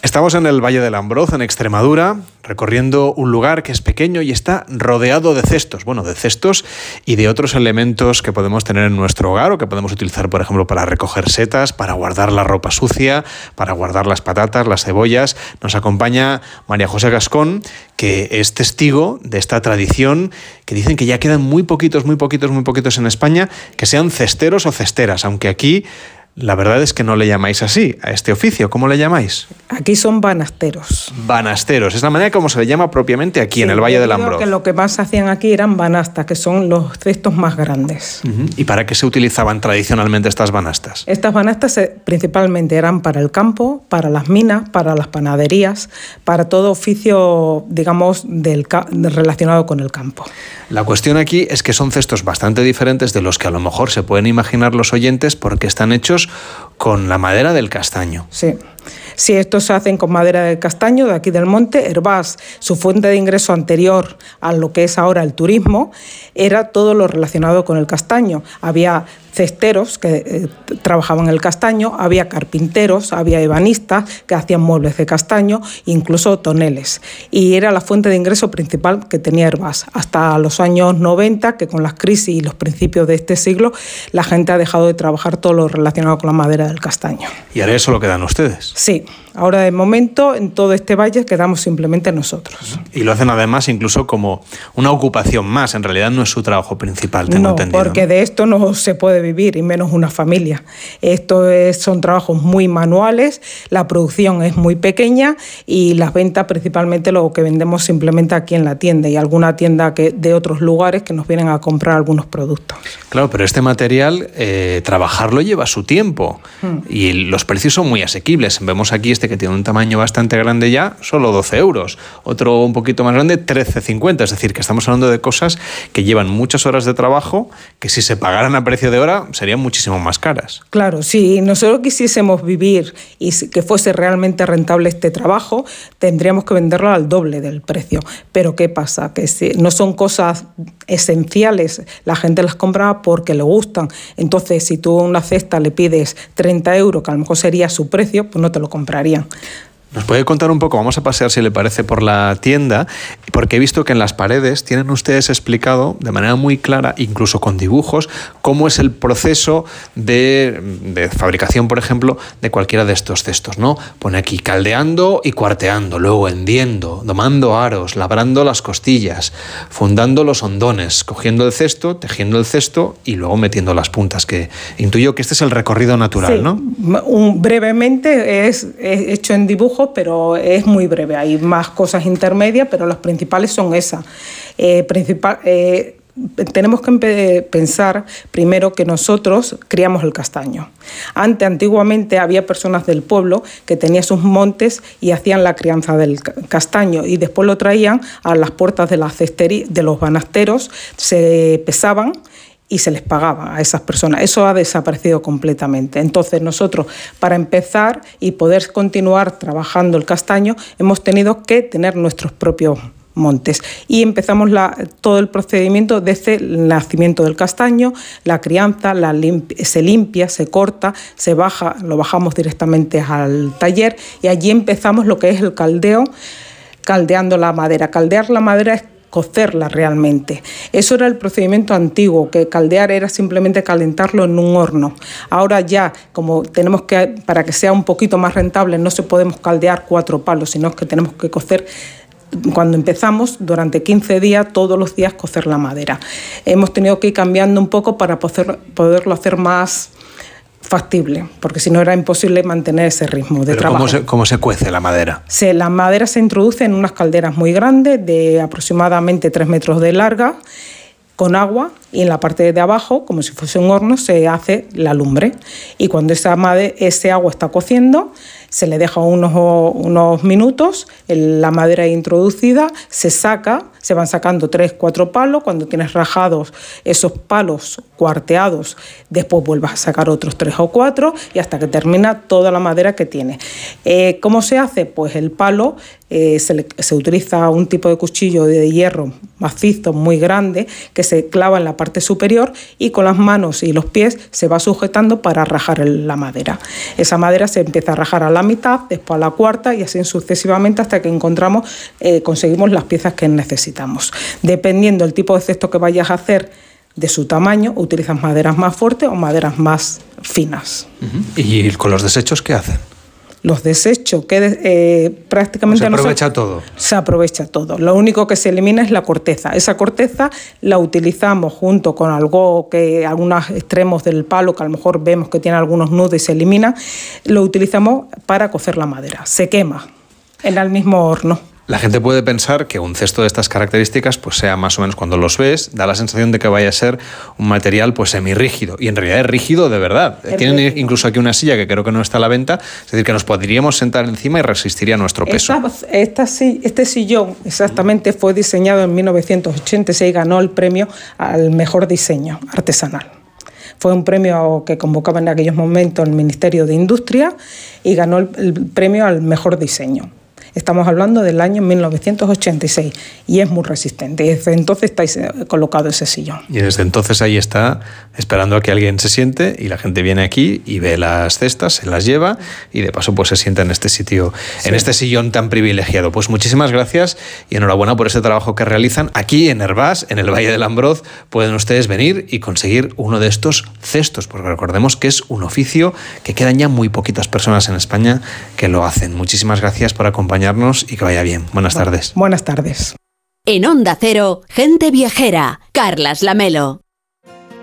S1: Estamos en el Valle del Ambroz, en Extremadura, recorriendo un lugar que es pequeño y está rodeado de cestos, bueno, de cestos y de otros elementos que podemos tener en nuestro hogar o que podemos utilizar, por ejemplo, para recoger setas, para guardar la ropa sucia, para guardar las patatas, las cebollas. Nos acompaña María José Gascón, que es testigo de esta tradición que dicen que ya quedan muy poquitos, muy poquitos, muy poquitos en España que sean cesteros o cesteras, aunque aquí la verdad es que no le llamáis así a este oficio. ¿Cómo le llamáis?
S11: Aquí son banasteros.
S1: Banasteros. Es la manera como se le llama propiamente aquí en el Valle del Ambro.
S11: que lo que más hacían aquí eran banastas, que son los cestos más grandes.
S1: ¿Y para qué se utilizaban tradicionalmente estas banastas?
S11: Estas banastas eh, principalmente eran para el campo, para las minas, para las panaderías, para todo oficio, digamos, del, relacionado con el campo.
S1: La cuestión aquí es que son cestos bastante diferentes de los que a lo mejor se pueden imaginar los oyentes porque están hechos con la madera del castaño.
S11: Sí. Si estos se hacen con madera de castaño de aquí del monte, Herbás, su fuente de ingreso anterior a lo que es ahora el turismo, era todo lo relacionado con el castaño. Había cesteros que eh, trabajaban el castaño, había carpinteros, había ebanistas que hacían muebles de castaño, incluso toneles. Y era la fuente de ingreso principal que tenía Herbás. Hasta los años 90, que con las crisis y los principios de este siglo, la gente ha dejado de trabajar todo lo relacionado con la madera del castaño.
S1: ¿Y ahora eso lo quedan ustedes?
S11: Sí, ahora de momento en todo este valle quedamos simplemente nosotros.
S1: Y lo hacen además incluso como una ocupación más, en realidad no es su trabajo principal, tengo
S11: no,
S1: entendido.
S11: Porque de esto no se puede vivir y menos una familia. Esto son trabajos muy manuales, la producción es muy pequeña y las ventas principalmente lo que vendemos simplemente aquí en la tienda y alguna tienda que, de otros lugares que nos vienen a comprar algunos productos.
S1: Claro, pero este material, eh, trabajarlo lleva su tiempo hmm. y los precios son muy asequibles. Vemos aquí este que tiene un tamaño bastante grande ya, solo 12 euros. Otro un poquito más grande, 13,50. Es decir, que estamos hablando de cosas que llevan muchas horas de trabajo, que si se pagaran a precio de hora serían muchísimo más caras.
S11: Claro, si nosotros quisiésemos vivir y que fuese realmente rentable este trabajo, tendríamos que venderlo al doble del precio. Pero ¿qué pasa? Que si no son cosas esenciales, la gente las compra porque le gustan. Entonces, si tú a una cesta le pides 30 euros, que a lo mejor sería su precio, pues no te lo comprarían.
S1: ¿Nos puede contar un poco? Vamos a pasear, si le parece, por la tienda, porque he visto que en las paredes tienen ustedes explicado de manera muy clara, incluso con dibujos, cómo es el proceso de, fabricación, por ejemplo, de cualquiera de estos cestos. ¿no? Pone aquí caldeando y cuarteando, luego hendiendo, domando aros, labrando las costillas, fundando los hondones, cogiendo el cesto, tejiendo el cesto y luego metiendo las puntas, que intuyo que este es el recorrido natural, ¿no?
S11: Un, brevemente es hecho en dibujo pero es muy breve. Hay más cosas intermedias, pero las principales son esas. Eh, principal, eh, tenemos que pensar primero que nosotros criamos el castaño. Antes, antiguamente, había personas del pueblo que tenían sus montes y hacían la crianza del castaño y después lo traían a las puertas de, de los banasteros, se pesaban y se les pagaba a esas personas. Eso ha desaparecido completamente. Entonces nosotros, para empezar y poder continuar trabajando el castaño, hemos tenido que tener nuestros propios montes. Y empezamos todo el procedimiento desde el nacimiento del castaño, la crianza, la se limpia, se corta, se baja, lo bajamos directamente al taller y allí empezamos lo que es el caldeo, caldeando la madera. Caldear la madera es cocerla realmente. Eso era el procedimiento antiguo, que caldear era simplemente calentarlo en un horno. Ahora ya, como tenemos que, para que sea un poquito más rentable, no se podemos caldear cuatro palos, sino que tenemos que cocer cuando empezamos, durante 15 días, todos los días cocer la madera. Hemos tenido que ir cambiando un poco para poder, poderlo hacer más factible, porque si no era imposible mantener ese ritmo de trabajo.
S1: ¿cómo se, ¿Cómo se cuece la madera?
S11: Se, la madera se introduce en unas calderas muy grandes, de aproximadamente 3 metros de larga, con agua, y en la parte de abajo, como si fuese un horno, se hace la lumbre. Y cuando esa ese agua está cociendo, Se le deja unos, unos minutos, la madera introducida, se saca, se van sacando tres, cuatro palos, cuando tienes rajados esos palos cuarteados, después vuelvas a sacar otros tres o cuatro y hasta que termina toda la madera que tiene. Eh, ¿Cómo se hace? Pues el palo eh, se, se, utiliza un tipo de cuchillo de hierro macizo muy grande que se clava en la parte superior y con las manos y los pies se va sujetando para rajar la madera. Esa madera se empieza a rajar a la mitad, después a la cuarta y así sucesivamente hasta que encontramos, eh, conseguimos las piezas que necesitamos. Dependiendo del tipo de cesto que vayas a hacer, de su tamaño, utilizas maderas más fuertes o maderas más finas.
S1: ¿Y con los desechos qué hacen?
S11: Los desechos, que eh, prácticamente...
S1: Se aprovecha todo.
S11: Se aprovecha todo. Lo único que se elimina es la corteza. Esa corteza la utilizamos junto con algo que, algunos extremos del palo, que a lo mejor vemos que tiene algunos nudos y se elimina, lo utilizamos para cocer la madera. Se quema en el mismo horno.
S1: La gente puede pensar que un cesto de estas características pues sea más o menos cuando los ves, da la sensación de que vaya a ser un material pues semirrígido y en realidad es rígido de verdad. Tienen incluso aquí una silla que creo que no está a la venta, es decir, que nos podríamos sentar encima y resistiría nuestro peso.
S11: Esta, este sillón exactamente fue diseñado en 1986 y ganó el premio al mejor diseño artesanal. Fue un premio que convocaba en aquellos momentos el Ministerio de Industria y ganó el premio al mejor diseño. Estamos hablando del año 1986 y es muy resistente. Desde entonces está colocado ese sillón.
S1: Y desde entonces ahí está esperando a que alguien se siente y la gente viene aquí y ve las cestas, se las lleva y de paso pues se sienta en este sitio, en este sillón tan privilegiado. Pues muchísimas gracias y enhorabuena por ese trabajo que realizan. Aquí en Herbás, en el Valle del Ambroz, pueden ustedes venir y conseguir uno de estos cestos, porque recordemos que es un oficio que quedan ya muy poquitas personas en España que lo hacen. Muchísimas gracias por acompañarnos y que vaya bien. Buenas tardes.
S11: Buenas tardes.
S2: En Onda Cero, gente viajera, Carlas Lamelo.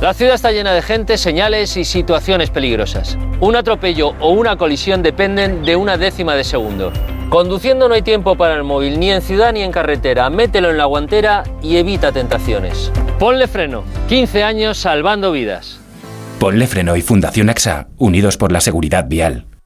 S12: La ciudad está llena de gente, señales y situaciones peligrosas. Un atropello o una colisión dependen de una décima de segundo. Conduciendo no hay tiempo para el móvil, ni en ciudad ni en carretera. Mételo en la guantera y evita tentaciones. Ponle freno. 15 años salvando vidas.
S6: Ponle freno y Fundación AXA, unidos por la seguridad vial.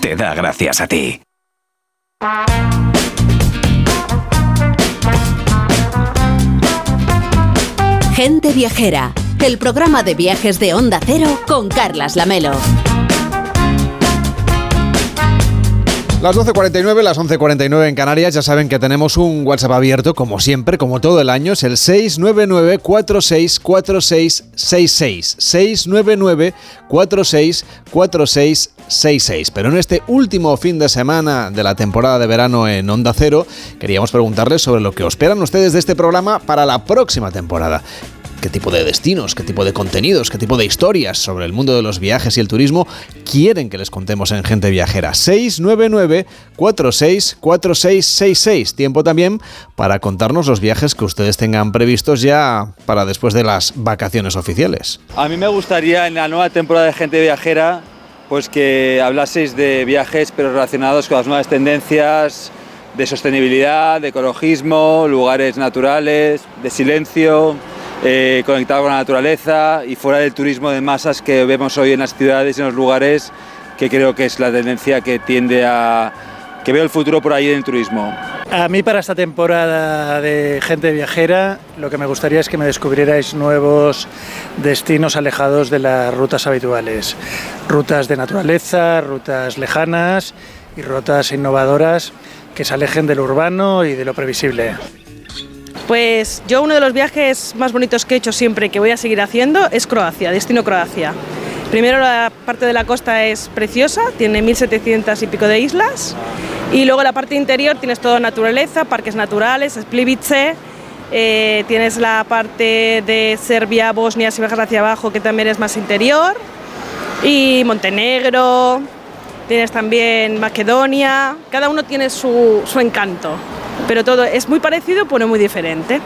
S13: te da gracias a ti.
S2: Gente Viajera, el programa de viajes de Onda Cero con Carlas Lamelo.
S1: Las 12.49, las 11.49 en Canarias, ya saben que tenemos un WhatsApp abierto, como siempre, como todo el año, es el 699-464666. 699-464666. Pero en este último fin de semana de la temporada de verano en Onda Cero, queríamos preguntarles sobre lo que esperan ustedes de este programa para la próxima temporada qué tipo de destinos, qué tipo de contenidos, qué tipo de historias sobre el mundo de los viajes y el turismo quieren que les contemos en Gente Viajera. 699-464666. Tiempo también para contarnos los viajes que ustedes tengan previstos ya para después de las vacaciones oficiales.
S14: A mí me gustaría en la nueva temporada de Gente Viajera pues que hablaseis de viajes pero relacionados con las nuevas tendencias de sostenibilidad, de ecologismo, lugares naturales, de silencio, eh, conectado con la naturaleza y fuera del turismo de masas que vemos hoy en las ciudades y en los lugares, que creo que es la tendencia que tiende a... que veo el futuro por ahí en el turismo.
S15: A mí para esta temporada de gente viajera lo que me gustaría es que me descubrierais nuevos destinos alejados de las rutas habituales. Rutas de naturaleza, rutas lejanas y rutas innovadoras que se alejen de lo urbano y de lo previsible.
S16: Pues yo uno de los viajes más bonitos que he hecho siempre y que voy a seguir haciendo es Croacia, destino Croacia. Primero la parte de la costa es preciosa, tiene 1700 y pico de islas y luego la parte interior tienes toda naturaleza, parques naturales, Splivice, eh, tienes la parte de Serbia, Bosnia, si bajas hacia abajo que también es más interior y Montenegro, tienes también Macedonia, cada uno tiene su, su encanto, pero todo es muy parecido pero muy diferente.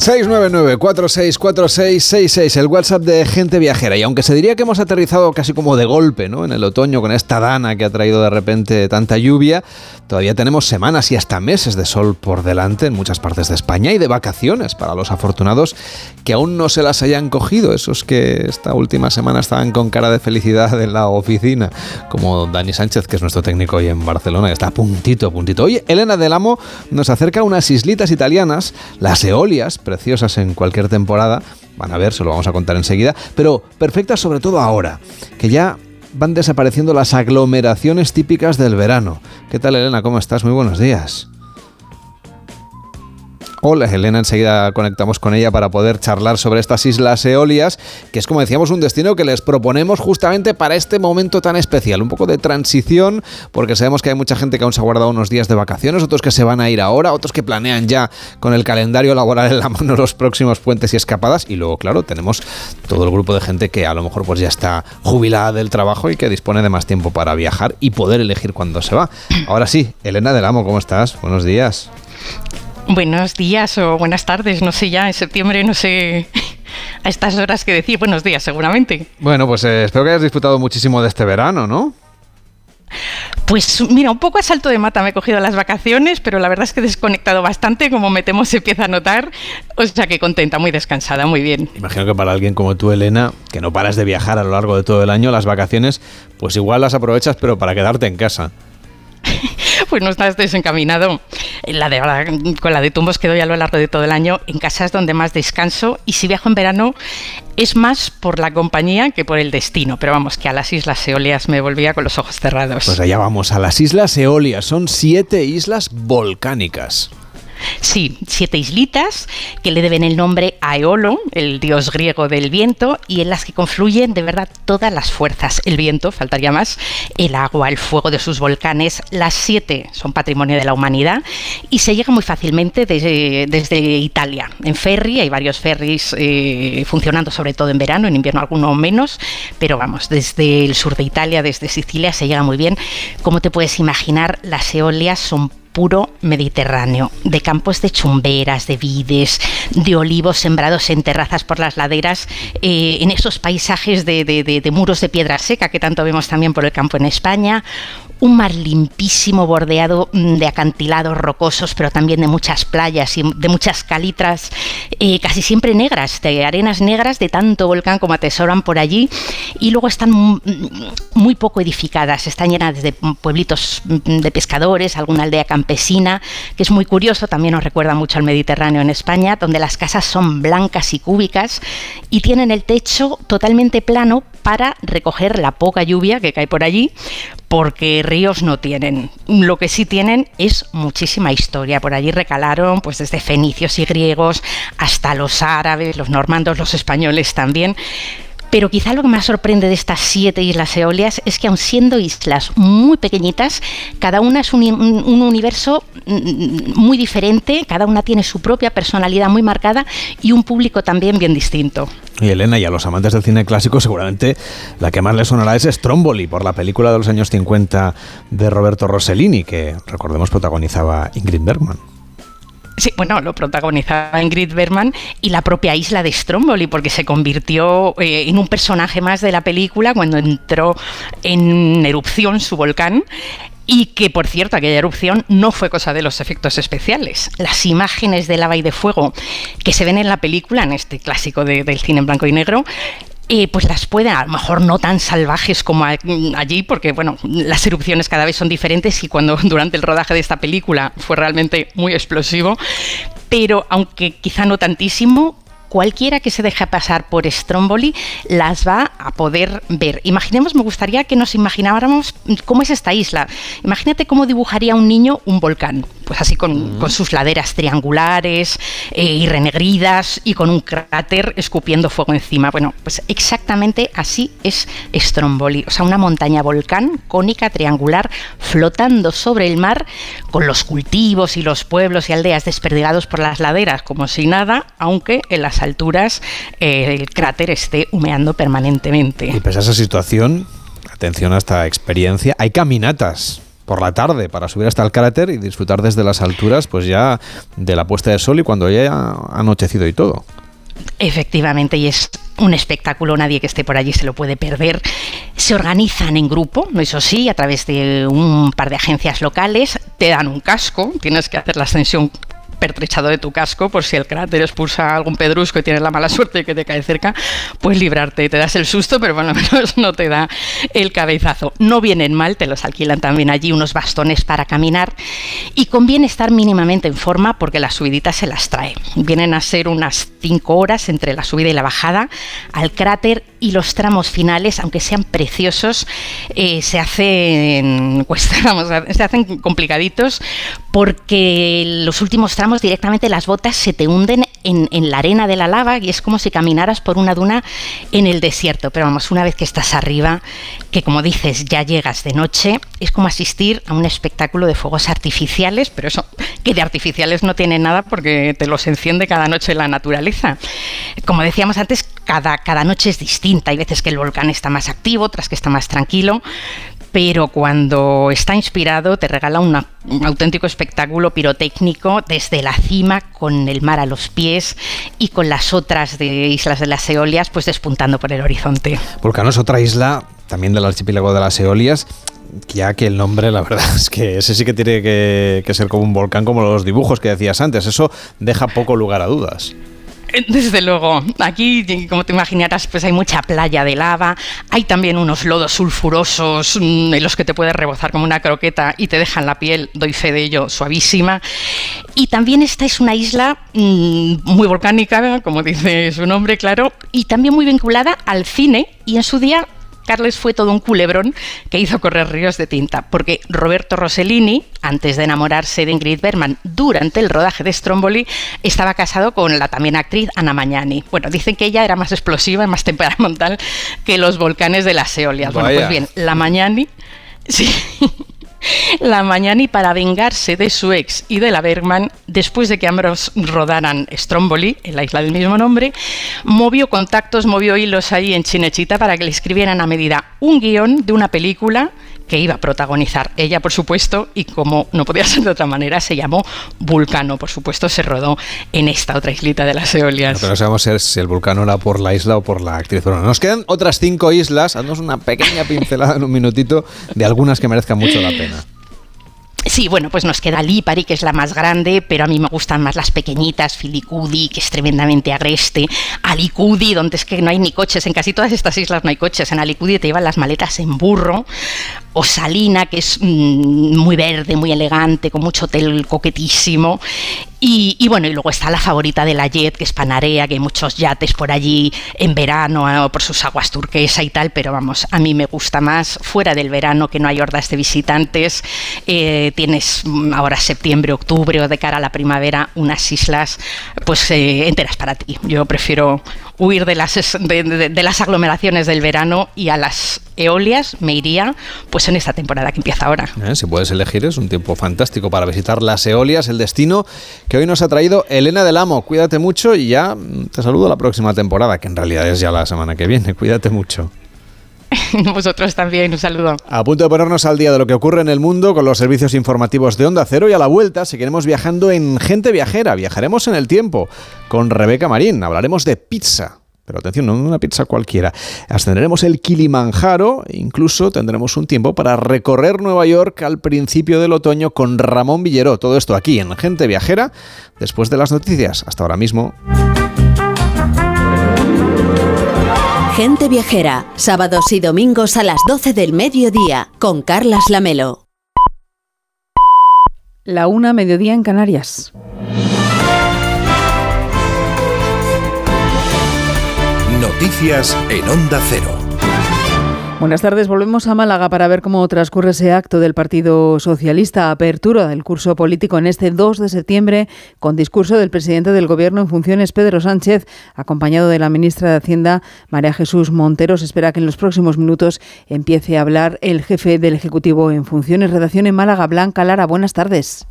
S1: 699-464666, el WhatsApp de gente viajera. Y aunque se diría que hemos aterrizado casi como de golpe, ¿no? En el otoño con esta dana que ha traído de repente tanta lluvia, todavía tenemos semanas y hasta meses de sol por delante en muchas partes de España y de vacaciones para los afortunados que aún no se las hayan cogido, esos que esta última semana estaban con cara de felicidad en la oficina, como Dani Sánchez, que es nuestro técnico hoy en Barcelona, que está a puntito, a puntito. Hoy Elena del Amo nos acerca a unas islitas italianas, las Eolias, preciosas en cualquier temporada, van a ver, se lo vamos a contar enseguida, pero perfectas sobre todo ahora, que ya van desapareciendo las aglomeraciones típicas del verano. ¿Qué tal Elena? ¿Cómo estás? Muy buenos días. Hola Elena, enseguida conectamos con ella para poder charlar sobre estas islas eolias, que es como decíamos un destino que les proponemos justamente para este momento tan especial, un poco de transición, porque sabemos que hay mucha gente que aún se ha guardado unos días de vacaciones, otros que se van a ir ahora, otros que planean ya con el calendario laboral en la mano los próximos puentes y escapadas, y luego claro, tenemos todo el grupo de gente que a lo mejor pues ya está jubilada del trabajo y que dispone de más tiempo para viajar y poder elegir cuándo se va. Ahora sí, Elena del Amo, ¿cómo estás? Buenos días.
S17: Buenos días o buenas tardes, no sé ya, en septiembre no sé a estas horas que decir buenos días seguramente.
S1: Bueno, pues eh, espero que hayas disfrutado muchísimo de este verano, ¿no?
S17: Pues mira, un poco a salto de mata me he cogido las vacaciones, pero la verdad es que he desconectado bastante, como me temo se empieza a notar. O sea que contenta, muy descansada, muy bien.
S1: Imagino que para alguien como tú, Elena, que no paras de viajar a lo largo de todo el año, las vacaciones, pues igual las aprovechas, pero para quedarte en casa.
S17: pues no estás desencaminado. La de, con la de tumbos que doy a lo largo de todo el año, en casa es donde más descanso y si viajo en verano es más por la compañía que por el destino. Pero vamos, que a las Islas Eolias me volvía con los ojos cerrados.
S1: Pues allá vamos, a las Islas Eolias. Son siete islas volcánicas.
S17: Sí, siete islitas que le deben el nombre a Eolo, el dios griego del viento, y en las que confluyen de verdad todas las fuerzas. El viento, faltaría más, el agua, el fuego de sus volcanes. Las siete son patrimonio de la humanidad y se llega muy fácilmente desde, Italia. En ferry, hay varios ferries eh, funcionando sobre todo en verano, en invierno alguno menos, pero vamos, desde el sur de Italia, desde Sicilia, se llega muy bien. Como te puedes imaginar, las eolias son puro mediterráneo, de campos de chumberas, de vides, de olivos sembrados en terrazas por las laderas, eh, en esos paisajes de, muros de piedra seca que tanto vemos también por el campo en España, un mar limpísimo bordeado mm, de acantilados rocosos, pero también de muchas playas y de muchas calitras, eh, casi siempre negras, de arenas negras de tanto volcán como atesoran por allí. Y luego están muy poco edificadas, están llenas de pueblitos mm, de pescadores, alguna aldea campesina, que es muy curioso, también nos recuerda mucho al Mediterráneo en España, donde las casas son blancas y cúbicas y tienen el techo totalmente plano para recoger la poca lluvia que cae por allí, porque ríos no tienen. Lo que sí tienen es muchísima historia. Por allí recalaron pues desde fenicios y griegos hasta los árabes, los normandos, los españoles también. Pero quizá lo que más sorprende de estas siete islas eolias es que aun siendo islas muy pequeñitas, cada una es un, universo mm, muy diferente, cada una tiene su propia personalidad muy marcada y un público también bien distinto.
S1: Y Elena, y a los amantes del cine clásico seguramente la que más les sonará es Stromboli, por la película de los años 50 de Roberto Rossellini, que recordemos protagonizaba Ingrid Bergman.
S17: Sí, bueno, lo protagonizaba Ingrid Bergman y la propia isla de Stromboli, porque se convirtió eh, en un personaje más de la película cuando entró en erupción su volcán. Y que, por cierto, aquella erupción no fue cosa de los efectos especiales. Las imágenes de lava y de fuego que se ven en la película, en este clásico del cine en blanco y negro, pues las pueden, a lo mejor no tan salvajes como allí, porque bueno, las erupciones cada vez son diferentes y cuando durante el rodaje de esta película fue realmente muy explosivo, pero aunque quizá no tantísimo, cualquiera que se deje pasar por Stromboli las va a poder ver. Imaginemos, me gustaría que nos imagináramos cómo es esta isla. Imagínate cómo dibujaría un niño un volcán, pues así con, con sus laderas triangulares eh, y renegridas y con un cráter escupiendo fuego encima. Bueno, pues exactamente así es Stromboli, o sea, una montaña volcán cónica triangular flotando sobre el mar con los cultivos y los pueblos y aldeas desperdigados por las laderas como si nada, aunque en las alturas eh, el cráter esté humeando permanentemente.
S1: Y pese a esa situación, atención a esta experiencia, hay caminatas por la tarde para subir hasta el cráter y disfrutar desde las alturas, pues ya de la puesta de sol y cuando ya ha anochecido y todo.
S17: Efectivamente, y es un espectáculo, nadie que esté por allí se lo puede perder. Se organizan en grupo, eso sí, a través de un par de agencias locales, te dan un casco, tienes que hacer la ascensión pertrechado de tu casco por si el cráter expulsa algún pedrusco y tienes la mala suerte que te cae cerca, pues librarte. Te das el susto, pero bueno, menos no te da el cabezazo. No vienen mal, te los alquilan también allí unos bastones para caminar y conviene estar mínimamente en forma porque la subidita se las trae. Vienen a ser unas 5 horas entre la subida y la bajada al cráter y los tramos finales, aunque sean preciosos, eh, se hacen vamos, se hacen complicaditos porque los últimos tramos directamente las botas se te hunden en, la arena de la lava y es como si caminaras por una duna en el desierto. Pero vamos, una vez que estás arriba, que como dices ya llegas de noche, es como asistir a un espectáculo de fuegos artificiales, pero eso, que de artificiales no tiene nada porque te los enciende cada noche la naturaleza. Como decíamos antes, cada noche es distinta. Hay veces que el volcán está más activo, otras que está más tranquilo pero cuando está inspirado te regala un auténtico espectáculo pirotécnico desde la cima con el mar a los pies y con las otras islas de las Eolias pues despuntando por el horizonte.
S1: Vulcano es otra isla también del archipiélago de las Eolias ya que el nombre, la verdad es que ese sí que tiene que, que, ser como un volcán, como los dibujos que decías antes. Eso deja poco lugar a dudas.
S17: Desde luego, aquí, como te imaginarás, pues hay mucha playa de lava, hay también unos lodos sulfurosos mm, en los que te puedes rebozar como una croqueta y te dejan la piel, doy fe de ello, suavísima. Y también esta es una isla mm, muy volcánica, como dice su nombre, claro, y también muy vinculada al cine y en su día Carles fue todo un culebrón que hizo correr ríos de tinta, porque Roberto Rossellini, antes de enamorarse de Ingrid Bergman durante el rodaje de Stromboli, estaba casado con la también actriz Ana Magnani. Bueno, dicen que ella era más explosiva y más temperamental que los volcanes de las Eolias. Bueno, pues bien, la Magnani... Sí. La mañana y para vengarse de su ex y de la Bergman, después de que ambos rodaran Stromboli, en la isla del mismo nombre, movió contactos, movió hilos ahí en Chinechita para que le escribieran a medida un guion de una película que iba a protagonizar ella, por supuesto, y como no podía ser de otra manera, se llamó Vulcano, por supuesto, se rodó en esta otra islita de las Eolias.
S1: pero no sabemos si el Vulcano era por la isla o por la actriz. Bueno, nos quedan otras cinco islas, haznos una pequeña pincelada en un minutito de algunas que merezcan mucho la pena.
S17: Sí, bueno, pues nos queda Lipari, que es la más grande, pero a mí me gustan más las pequeñitas, Filicudi, que es tremendamente agreste, Alicudi, donde es que no hay ni coches, en casi todas estas islas no hay coches, en Alicudi te llevan las maletas en burro, o Salina, que es mm, muy verde, muy elegante, con mucho hotel coquetísimo. Y, bueno, y luego está la favorita de la Jet, que es Panarea, que hay muchos yates por allí en verano, por sus aguas turquesa y tal, pero vamos, a mí me gusta más fuera del verano, que no hay hordas de visitantes. Eh, tienes mm, ahora septiembre, octubre o de cara a la primavera unas islas pues eh, enteras para ti. Yo prefiero huir de las, de, las aglomeraciones del verano y a las eolias me iría pues en esta temporada que empieza ahora.
S1: Eh, si puedes elegir, es un tiempo fantástico para visitar las eolias, el destino que hoy nos ha traído Elena del Amo. Cuídate mucho y ya te saludo la próxima temporada, que en realidad es ya la semana que viene. Cuídate mucho.
S17: Vosotros también, un saludo.
S1: A punto de ponernos al día de lo que ocurre en el mundo con los servicios informativos de Onda Cero y a la vuelta seguiremos viajando en Gente Viajera. Viajaremos en el tiempo con Rebeca Marín. Hablaremos de pizza. Pero atención, no una pizza cualquiera. Ascenderemos el Kilimanjaro e incluso tendremos un tiempo para recorrer Nueva York al principio del otoño con Ramón Villeró. Todo esto aquí en Gente Viajera, después de las noticias. Hasta ahora mismo.
S2: Gente Viajera, sábados y domingos a las 12 del mediodía, con Carlas Lamelo.
S18: La una mediodía en Canarias. Noticias en Onda Cero.
S19: Buenas tardes, volvemos a Málaga para ver cómo transcurre ese acto del Partido Socialista, apertura del curso político en este 2 de septiembre, con discurso del presidente del Gobierno en funciones, Pedro Sánchez, acompañado de la ministra de Hacienda, María Jesús Montero. Espera que en los próximos minutos empiece a hablar el jefe del Ejecutivo en funciones. Redacción en Málaga, Blanca Lara, buenas tardes.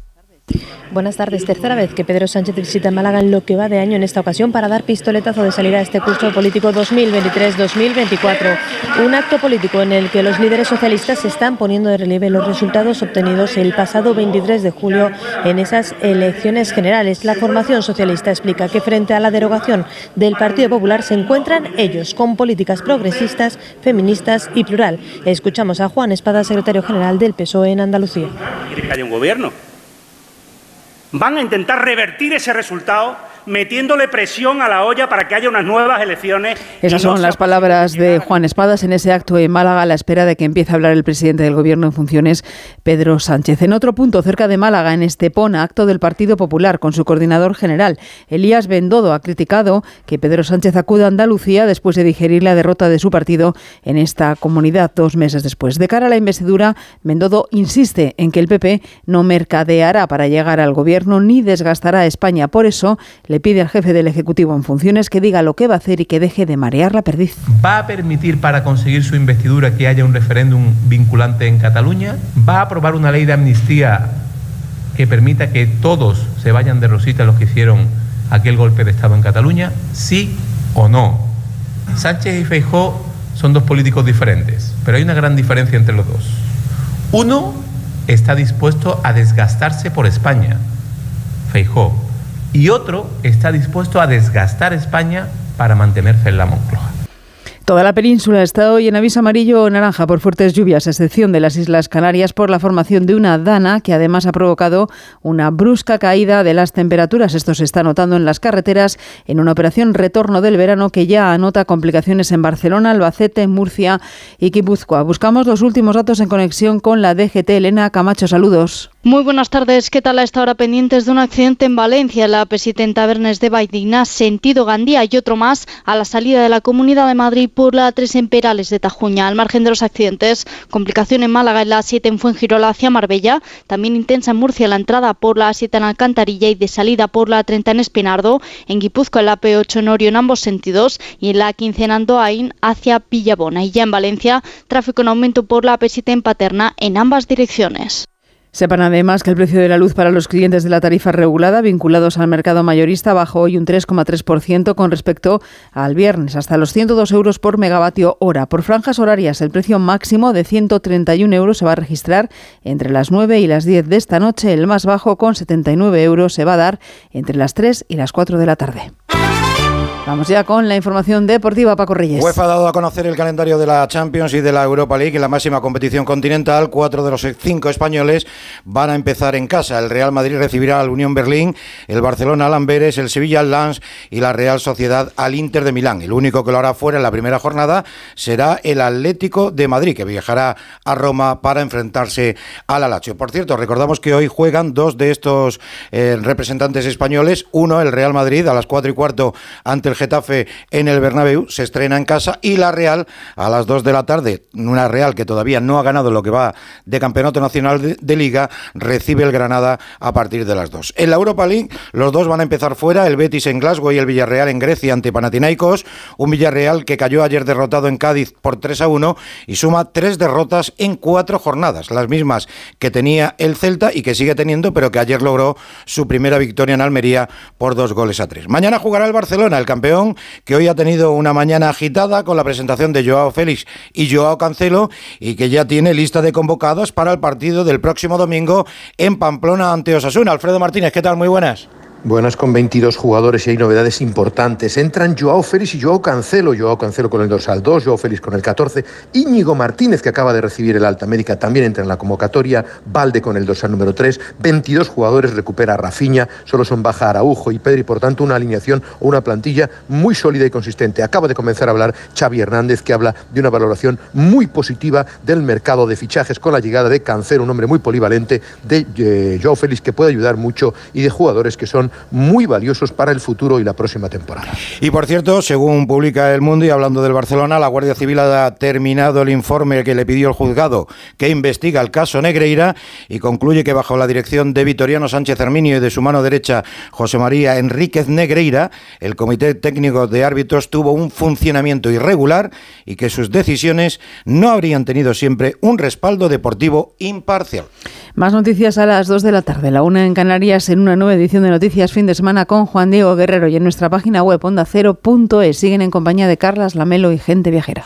S20: Buenas tardes. Tercera vez que Pedro Sánchez visita Málaga en lo que va de año en esta ocasión para dar pistoletazo de salida a este curso político 2023-2024. Un acto político en el que los líderes socialistas están poniendo de relieve los resultados obtenidos el pasado 23 de julio en esas elecciones generales. La formación socialista explica que frente a la derogación del Partido Popular se encuentran ellos con políticas progresistas, feministas y plural. Escuchamos a Juan Espada, secretario general del PSOE en Andalucía.
S21: ¿Quiere que haya un gobierno? Van a intentar revertir ese resultado metiéndole presión a la olla para que haya unas nuevas elecciones.
S19: Esas son las palabras de Juan Espadas en ese acto en Málaga a la espera de que empiece a hablar el presidente del Gobierno en funciones, Pedro Sánchez. En otro punto, cerca de Málaga, en Estepona, acto del Partido Popular con su coordinador general, Elías Bendodo, ha criticado que Pedro Sánchez acuda a Andalucía después de digerir la derrota de su partido en esta comunidad dos meses después. De cara a la investidura, Bendodo insiste en que el PP no mercadeará para llegar al Gobierno ni desgastará a España. Por eso, le pide al jefe del Ejecutivo en funciones que diga lo que va a hacer y que deje de marear la perdiz.
S22: ¿Va a permitir para conseguir su investidura que haya un referéndum vinculante en Cataluña? ¿Va a aprobar una ley de amnistía que permita que todos se vayan de rosita los que hicieron aquel golpe de Estado en Cataluña? ¿Sí o no? Sánchez y Feijó son dos políticos diferentes, pero hay una gran diferencia entre los dos. Uno está dispuesto a desgastarse por España, Feijó, y otro está dispuesto a desgastar España para mantenerse en la Moncloa.
S19: Toda la península está hoy en aviso amarillo o naranja por fuertes lluvias, a excepción de las Islas Canarias por la formación de una dana que además ha provocado una brusca caída de las temperaturas. Esto se está notando en las carreteras en una operación retorno del verano que ya anota complicaciones en Barcelona, Albacete, Murcia y Guipúzcoa. Buscamos los últimos datos en conexión con la DGT. Elena Camacho, saludos.
S23: Muy buenas tardes. ¿Qué tal a esta hora pendientes de un accidente en Valencia, la P7 en Tabernes de Baidina, sentido Gandía y otro más a la salida de la Comunidad de Madrid por la 3 en Perales de Tajuña. Al margen de los accidentes, complicación en Málaga en la 7 en Fuengirola hacia Marbella, también intensa en Murcia la entrada por la 7 en Alcantarilla y de salida por la 30 en Espinardo, en Guipúzcoa en la P8 en Orio en ambos sentidos y en la 15 en Andoain hacia Pillabona. Y ya en Valencia, tráfico en aumento por la P7 en Paterna en ambas direcciones.
S19: Sepan además que el precio de la luz para los clientes de la tarifa regulada vinculados al mercado mayorista bajó hoy un 3,3% con respecto al viernes, hasta los 102 euros por megavatio hora. Por franjas horarias, el precio máximo de 131 euros se va a registrar entre las 9 y las 10 de esta noche. El más bajo, con 79 euros, se va a dar entre las 3 y las 4 de la tarde. Vamos ya con la información deportiva, Paco Reyes.
S24: UEFA ha dado a conocer el calendario de la Champions y de la Europa League en la máxima competición continental. Cuatro de los cinco españoles van a empezar en casa. El Real Madrid recibirá al Unión Berlín, el Barcelona al Amberes, el Sevilla al Lens y la Real Sociedad al Inter de Milán. El único que lo hará fuera en la primera jornada será el Atlético de Madrid, que viajará a Roma para enfrentarse al Alacho. Por cierto, recordamos que hoy juegan dos de estos eh, representantes españoles. Uno, el Real Madrid, a las cuatro y cuarto ante el Getafe en el Bernabéu, se estrena en casa y la Real a las 2 de la tarde, una Real que todavía no ha ganado lo que va de Campeonato Nacional de, de Liga, recibe el Granada a partir de las 2. En la Europa League los dos van a empezar fuera, el Betis en Glasgow y el Villarreal en Grecia ante Panathinaikos, un Villarreal que cayó ayer derrotado en Cádiz por 3 a 1 y suma tres derrotas en cuatro jornadas, las mismas que tenía el Celta y que sigue teniendo, pero que ayer logró su primera victoria en Almería por dos goles a tres. Mañana jugará el Barcelona, el campeón que hoy ha tenido una mañana agitada con la presentación de Joao Félix y Joao Cancelo y que ya tiene lista de convocados para el partido del próximo domingo en Pamplona ante Osasuna. Alfredo Martínez, ¿qué tal? Muy buenas.
S25: Buenas con 22 jugadores y hay novedades importantes. Entran Joao Félix y Joao Cancelo. Joao Cancelo con el dorsal 2, Joao Félix con el 14. Íñigo Martínez, que acaba de recibir el alta médica, también entra en la convocatoria. Valde con el dorsal número 3. 22 jugadores recupera Rafiña. Solo son baja Araujo y Pedri. Por tanto, una alineación o una plantilla muy sólida y consistente. Acaba de comenzar a hablar Xavi Hernández, que habla de una valoración muy positiva del mercado de fichajes con la llegada de Cancelo, un hombre muy polivalente, de eh, Joao Félix, que puede ayudar mucho, y de jugadores que son serán muy valiosos para el futuro y la próxima temporada.
S24: Y por cierto, según publica El Mundo y hablando del Barcelona, la Guardia Civil ha terminado el informe que le pidió el juzgado que investiga el caso Negreira y concluye que bajo la dirección de Vitoriano Sánchez Herminio y de su mano derecha José María Enríquez Negreira, el Comité Técnico de Árbitros tuvo un funcionamiento irregular y que sus decisiones no habrían tenido siempre un respaldo deportivo imparcial.
S19: Más noticias a las 2 de la tarde, la una en Canarias, en una nueva edición de Noticias Fin de Semana con Juan Diego Guerrero y en nuestra página web ondacero.es. Siguen en compañía de Carlas Lamelo y gente viajera.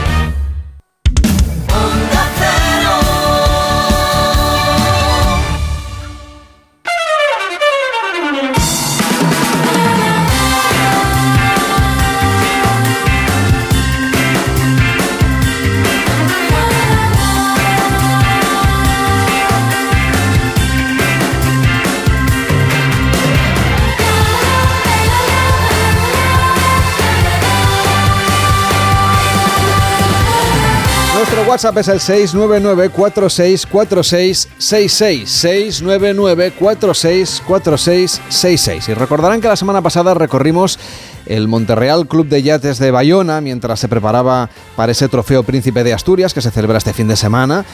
S1: Nuestro WhatsApp es el 699-464666. 699-464666. Y recordarán que la semana pasada recorrimos el Monterreal Club de Yates de Bayona mientras se preparaba para ese trofeo Príncipe de Asturias que se celebra este fin de semana.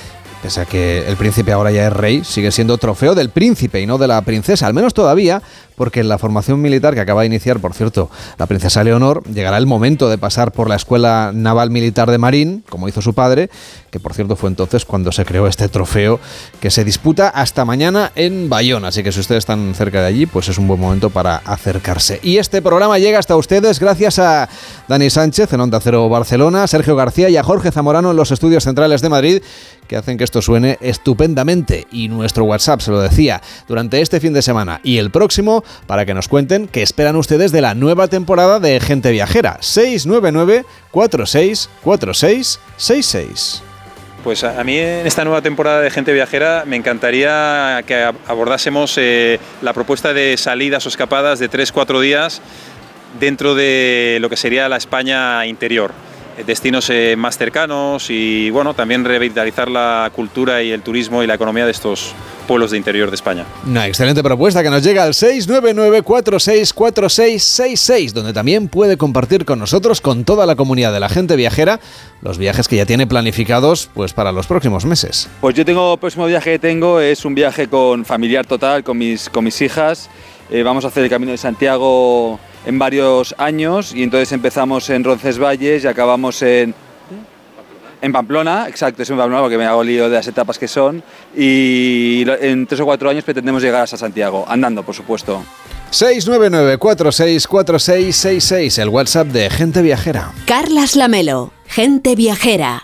S1: Pese a que el príncipe ahora ya es rey, sigue siendo trofeo del príncipe y no de la princesa, al menos todavía, porque en la formación militar que acaba de iniciar, por cierto, la princesa Leonor, llegará el momento de pasar por la Escuela Naval Militar de Marín, como hizo su padre, que por cierto fue entonces cuando se creó este trofeo que se disputa hasta mañana en Bayona. Así que si ustedes están cerca de allí, pues es un buen momento para acercarse. Y este programa llega hasta ustedes gracias a Dani Sánchez en Onda Cero Barcelona, Sergio García y a Jorge Zamorano en los estudios centrales de Madrid, que hacen que esto suene estupendamente. Y nuestro WhatsApp se lo decía durante este fin de semana y el próximo para que nos cuenten qué esperan ustedes de la nueva temporada de Gente Viajera. 699 4646 66.
S26: Pues a mí en esta nueva temporada de Gente Viajera me encantaría que ab- abordásemos eh, la propuesta de salidas o escapadas de 3-4 días dentro de lo que sería la España interior. Destinos eh, más cercanos y bueno, también revitalizar la cultura y el turismo y la economía de estos pueblos de interior de España.
S1: Una excelente propuesta que nos llega al 699-464666, donde también puede compartir con nosotros, con toda la comunidad de la gente viajera, los viajes que ya tiene planificados pues para los próximos meses.
S14: Pues yo tengo, el próximo viaje que tengo es un viaje con familiar total, con mis, con mis hijas. Eh, vamos a hacer el Camino de Santiago en varios años y entonces empezamos en Roncesvalles y acabamos en, en Pamplona, exacto, es en Pamplona porque me hago lío de las etapas que son y en tres o cuatro años pretendemos llegar hasta Santiago, andando por supuesto.
S1: 699-464666, el WhatsApp de Gente Viajera.
S2: Carlas Lamelo, gente viajera.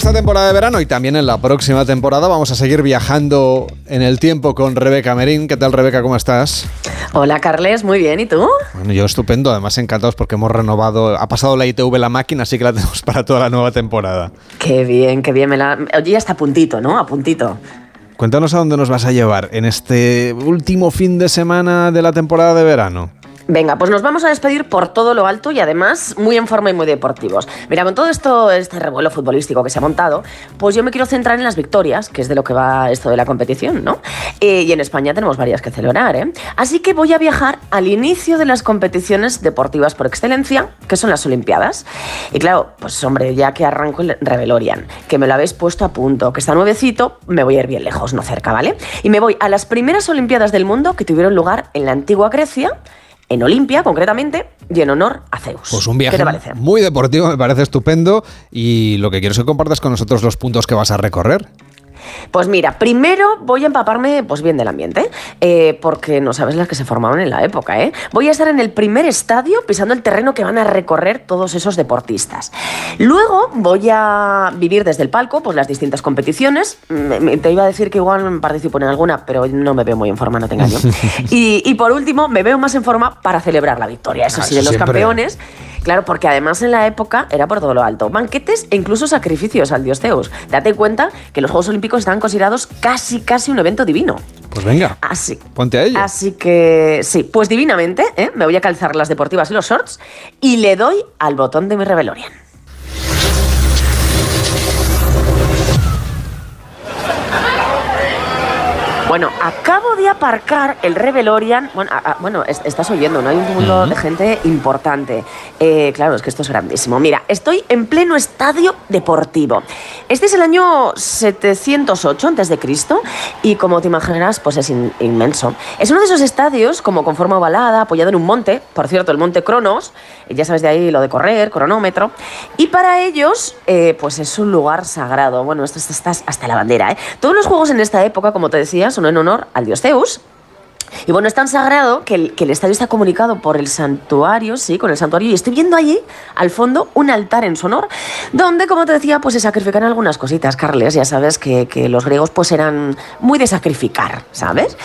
S1: Esta temporada de verano y también en la próxima temporada vamos a seguir viajando en el tiempo con Rebeca Merín. ¿Qué tal Rebeca? ¿Cómo estás?
S27: Hola Carles, muy bien, ¿y tú?
S1: Bueno, yo estupendo, además encantados porque hemos renovado, ha pasado la ITV la máquina, así que la tenemos para toda la nueva temporada.
S27: Qué bien, qué bien, me la... Oye, ya está a puntito, ¿no? A puntito.
S1: Cuéntanos a dónde nos vas a llevar en este último fin de semana de la temporada de verano.
S27: Venga, pues nos vamos a despedir por todo lo alto y además muy en forma y muy deportivos. Mira, con todo esto, este revuelo futbolístico que se ha montado, pues yo me quiero centrar en las victorias, que es de lo que va esto de la competición, ¿no? Eh, y en España tenemos varias que celebrar, ¿eh? Así que voy a viajar al inicio de las competiciones deportivas por excelencia, que son las Olimpiadas. Y claro, pues hombre, ya que arranco el Revelorian, que me lo habéis puesto a punto, que está nuevecito, me voy a ir bien lejos, no cerca, ¿vale? Y me voy a las primeras Olimpiadas del mundo que tuvieron lugar en la antigua Grecia en Olimpia, concretamente, y en honor a Zeus.
S1: Pues un
S27: ¿Qué
S1: viaje
S27: te parece?
S1: muy deportivo, me parece estupendo y lo que quiero es que compartas con nosotros los puntos que vas a recorrer.
S27: Pues mira, primero voy a empaparme pues bien del ambiente, eh, porque no sabes las que se formaban en la época, ¿eh? Voy a estar en el primer estadio pisando el terreno que van a recorrer todos esos deportistas. Luego voy a vivir desde el palco pues las distintas competiciones. Te iba a decir que igual participo en alguna, pero no me veo muy en forma, no te engaño. y, y por último, me veo más en forma para celebrar la victoria, eso
S1: Ah,
S27: sí, de los
S1: siempre.
S27: campeones. Claro, porque además en la época era por todo lo alto. Banquetes e incluso sacrificios al dios Zeus. Date cuenta que los Juegos Olímpicos estaban considerados casi, casi un evento divino.
S1: Pues venga,
S27: Así.
S1: ponte a ello.
S27: Así que sí, pues divinamente, ¿eh? me voy a calzar las deportivas y los shorts y le doy al botón de mi Rebelorian. Bueno, acabo de aparcar el Rebelorian. Bueno, a- a- bueno es- estás oyendo, ¿no? Hay un mundo de gente importante. Eh, claro, es que esto es grandísimo. Mira, estoy en pleno estadio deportivo. Este es el año 708 a.C. y como te imaginarás, pues es in- inmenso. Es uno de esos estadios como con forma ovalada, apoyado en un monte, por cierto, el monte Cronos, eh, ya sabes de ahí lo de correr, cronómetro, y para ellos, eh, pues es un lugar sagrado. Bueno, esto está hasta la bandera, ¿eh? Todos los juegos en esta época, como te decía, son en honor al dios Zeus, y bueno, es tan sagrado que el, que el estadio está comunicado por el santuario, sí, con el santuario, y estoy viendo allí, al fondo, un altar en su honor, donde, como te decía, pues se sacrifican algunas cositas, Carles, ya sabes que, que los griegos pues eran muy de sacrificar, ¿sabes?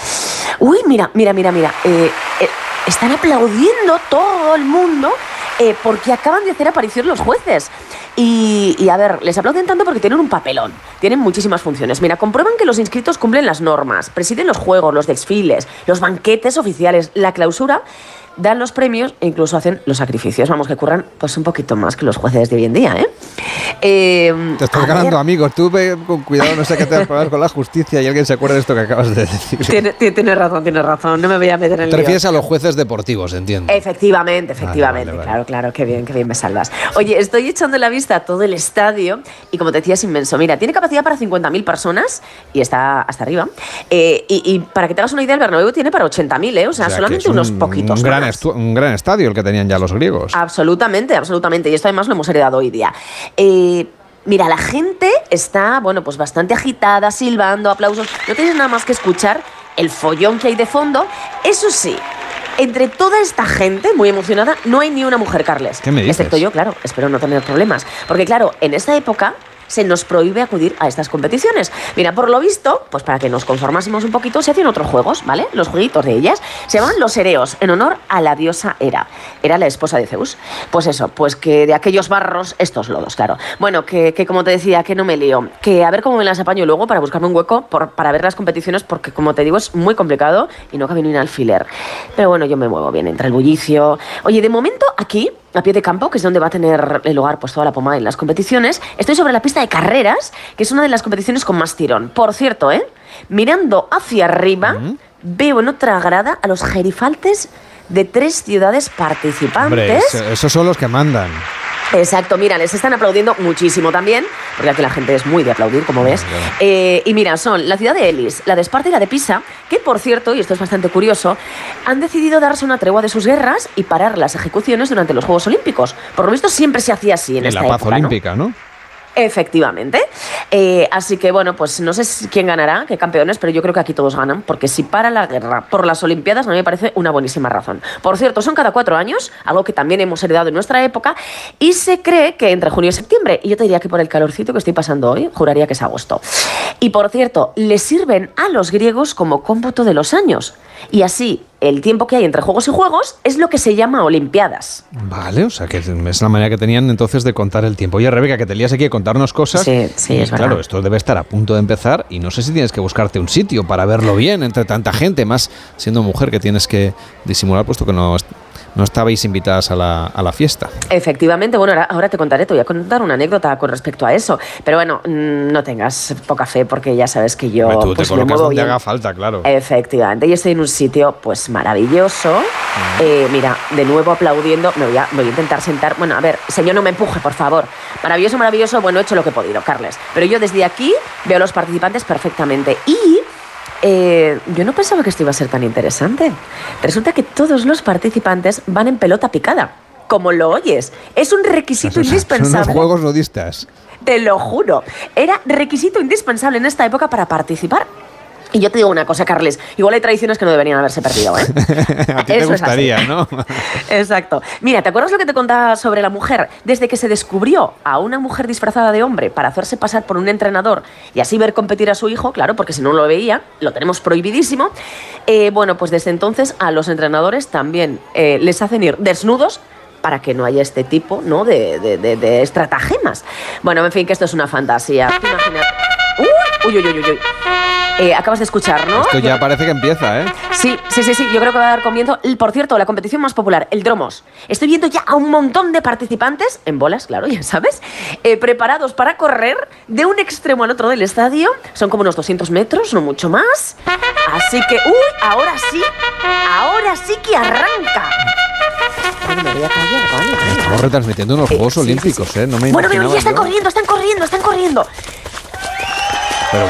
S27: Uy, mira, mira, mira, mira, eh, eh, están aplaudiendo todo el mundo eh, porque acaban de hacer aparición los jueces. Y, y, a ver, les aplauden tanto porque tienen un papelón, tienen muchísimas funciones. Mira, comprueban que los inscritos cumplen las normas, presiden los juegos, los desfiles, los banquetes oficiales, la clausura, dan los premios e incluso hacen los sacrificios. Vamos, que curran pues un poquito más que los jueces de hoy en día, ¿eh? Eh,
S1: Te estás
S27: a
S1: ganando
S27: ver,
S1: amigos. Tú ve con cuidado, no sé qué te vas problemas con la justicia y alguien se acuerda de esto que acabas de decir.
S27: tiene- tiene- Tienes razón, tienes razón, no me voy a meter en
S1: Te
S27: líos.
S1: refieres a los jueces deportivos, entiendo.
S27: Efectivamente, efectivamente,
S1: vale, vale.
S27: claro, claro, qué bien, qué bien me salvas. Oye, estoy echando la vista a todo el estadio y como te decía es inmenso. Mira, tiene capacidad para 50.000 personas y está hasta arriba. Eh, y, y para que te hagas una idea, el Bernabéu tiene para 80.000, ¿eh? O sea,
S1: O sea,
S27: solamente
S1: un-
S27: unos poquitos
S1: Un gran, un gran estadio el que tenían ya los griegos.
S27: Absolutamente, absolutamente. Y esto además lo hemos heredado hoy día. Eh, mira, la gente está, bueno, pues bastante agitada, silbando, aplausos. No tienes nada más que escuchar el follón que hay de fondo. Eso sí, entre toda esta gente muy emocionada, no hay ni una mujer, Carles.
S1: ¿Qué me dices?
S27: Excepto yo, claro. Espero no tener problemas. Porque, claro, en esta época se nos prohíbe acudir a estas competiciones. Mira, por lo visto, pues para que nos conformásemos un poquito, se hacían otros juegos, ¿vale? Los jueguitos de ellas. Se llamaban los Ereos, en honor a la diosa Hera. Era la esposa de Zeus. Pues eso, pues que de aquellos barros, estos lodos, claro. Bueno, que, que como te decía, que no me lío. Que a ver cómo me las apaño luego para buscarme un hueco por- para ver las competiciones, porque como te digo, es muy complicado y no cabe ni un alfiler. Pero bueno, yo me muevo bien entre el bullicio. Oye, de momento aquí a pie de campo, que es donde va a tener lugar pues, toda la pomada en las competiciones. Estoy sobre la pista de carreras, que es una de las competiciones con más tirón. Por cierto, ¿eh? mirando hacia arriba, veo en otra grada a los gerifaltes de tres ciudades participantes.
S1: eso- esos son los que mandan.
S27: Exacto, mira, les están aplaudiendo muchísimo también, porque aquí la gente es muy de aplaudir, como ves. Eh, y mira, son la ciudad de Elis, la de Esparta y la de Pisa, que por cierto, y esto es bastante curioso, han decidido darse una tregua de sus guerras y parar las ejecuciones durante los Juegos Olímpicos. Por lo visto siempre se hacía así en
S1: En
S27: esta
S1: la paz
S27: época, ¿no?
S1: olímpica, ¿no?
S27: Efectivamente. Eh, así que bueno, pues no sé quién ganará, qué campeones, pero yo creo que aquí todos ganan, porque si para la guerra por las Olimpiadas, mí me parece una buenísima razón. Por cierto, son cada cuatro años, algo que también hemos heredado en nuestra época, y se cree que entre junio y septiembre, y yo te diría que por el calorcito que estoy pasando hoy, juraría que es agosto. Y por cierto, le sirven a los griegos como cómputo de los años. Y así, el tiempo que hay entre juegos y juegos es lo que se llama Olimpiadas.
S1: Vale, o sea que es la manera que tenían entonces de contar el tiempo. Oye, Rebeca, que te lías aquí a contarnos cosas.
S27: Sí, sí, es
S1: Claro,
S27: verdad.
S1: esto debe estar a punto de empezar y no sé si tienes que buscarte un sitio para verlo bien entre tanta gente, más siendo mujer que tienes que disimular puesto que no, no estabais invitadas a la, a la fiesta.
S27: Efectivamente, bueno, ahora, ahora te contaré, te voy a contar una anécdota con respecto a eso. Pero bueno, mm, no tengas poca fe porque ya sabes que yo
S1: Hombre, tú
S27: pues,
S1: te colocas donde
S27: bien.
S1: haga falta, claro.
S27: Efectivamente, y estoy en un sitio pues maravilloso. Eh, mira, de nuevo aplaudiendo, me voy, a, me voy a intentar sentar. Bueno, a ver, señor, no me empuje, por favor. Maravilloso, maravilloso, bueno, he hecho lo que he podido, Carles. Pero yo desde aquí veo a los participantes perfectamente. Y eh, yo no pensaba que esto iba a ser tan interesante. Resulta que todos los participantes van en pelota picada. Como lo oyes. Es un requisito
S1: Son unos
S27: indispensable.
S1: juegos nudistas.
S27: te lo juro. Era requisito indispensable en esta época para participar. Y yo te digo una cosa, Carles, igual hay tradiciones que no deberían haberse perdido, ¿eh?
S1: A ti te
S27: Eso
S1: gustaría, ¿no?
S27: Exacto. Mira, ¿te acuerdas lo que te contaba sobre la mujer? Desde que se descubrió a una mujer disfrazada de hombre para hacerse pasar por un entrenador y así ver competir a su hijo, claro, porque si no lo veía, lo tenemos prohibidísimo. eh, bueno, pues desde entonces a los entrenadores también eh, les hacen ir desnudos para que no haya este tipo ¿no? de, de- de- de estratagemas. Bueno, en fin, que esto es una fantasía. Tú imagínate- Uy, uy, uy, uy, uy. Eh, acabas de escuchar, ¿no?
S1: Esto ya parece que empieza, ¿eh?
S27: Sí, sí, sí, sí, yo creo que va a dar comienzo. Por cierto, la competición más popular, el Dromos. Estoy viendo ya a un montón de participantes, en bolas, claro, ya sabes, eh, preparados para correr de un extremo al otro del estadio. Son como unos 200 metros, no mucho más. Así que, uy, ahora sí, ahora sí que arranca. Bueno, me voy a callar, vale, vale.
S1: Estamos retransmitiendo unos Juegos Olímpicos, ¿eh? No me
S27: Bueno, pero ya están
S1: yo.
S27: corriendo, están corriendo, están corriendo.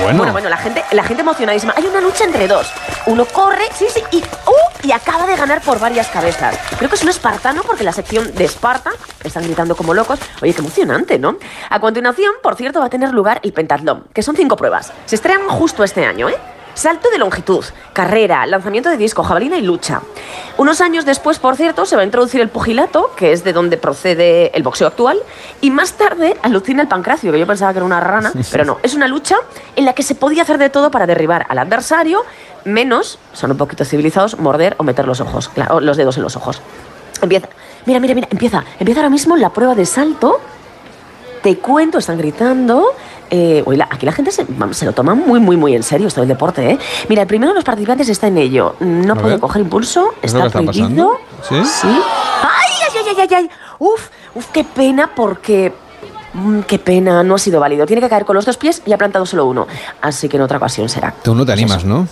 S1: Bueno,
S27: bueno, la gente, la gente emocionadísima. Hay una lucha entre dos. Uno corre, sí, sí, y, ¡uh! y acaba de ganar por varias cabezas. Creo que es un espartano porque la sección de Esparta están gritando como locos. Oye, qué emocionante, ¿no? A continuación, por cierto, va a tener lugar el pentatlón, que son cinco pruebas. Se estrenan justo este año, ¿eh? Salto de longitud, carrera, lanzamiento de disco, jabalina y lucha. Unos años después, por cierto, se va a introducir el pugilato, que es de donde procede el boxeo actual, y más tarde alucina el pancracio, que yo pensaba que era una rana, pero no, es una lucha en la que se podía hacer de todo para derribar al adversario, menos, son un poquito civilizados, morder o meter los ojos, claro, los dedos en los ojos. Empieza, mira, mira, mira, empieza, empieza ahora mismo la prueba de salto. Te cuento, están gritando. Eh, la- aquí la gente se, vamos, se lo toma muy, muy, muy en serio esto del deporte, ¿eh? Mira, el primero de los participantes está en ello. No puede coger impulso,
S1: ¿Es lo
S27: está
S1: está
S27: prohibido.
S1: ¿Sí?
S27: Sí. ¡Ay, ay, ay, ay, ay! Uf, uf, qué pena porque... mm, qué pena, no ha sido válido. Tiene que caer con los dos pies y ha plantado solo uno. Así que en otra ocasión será.
S1: Tú no te animas, ¿no?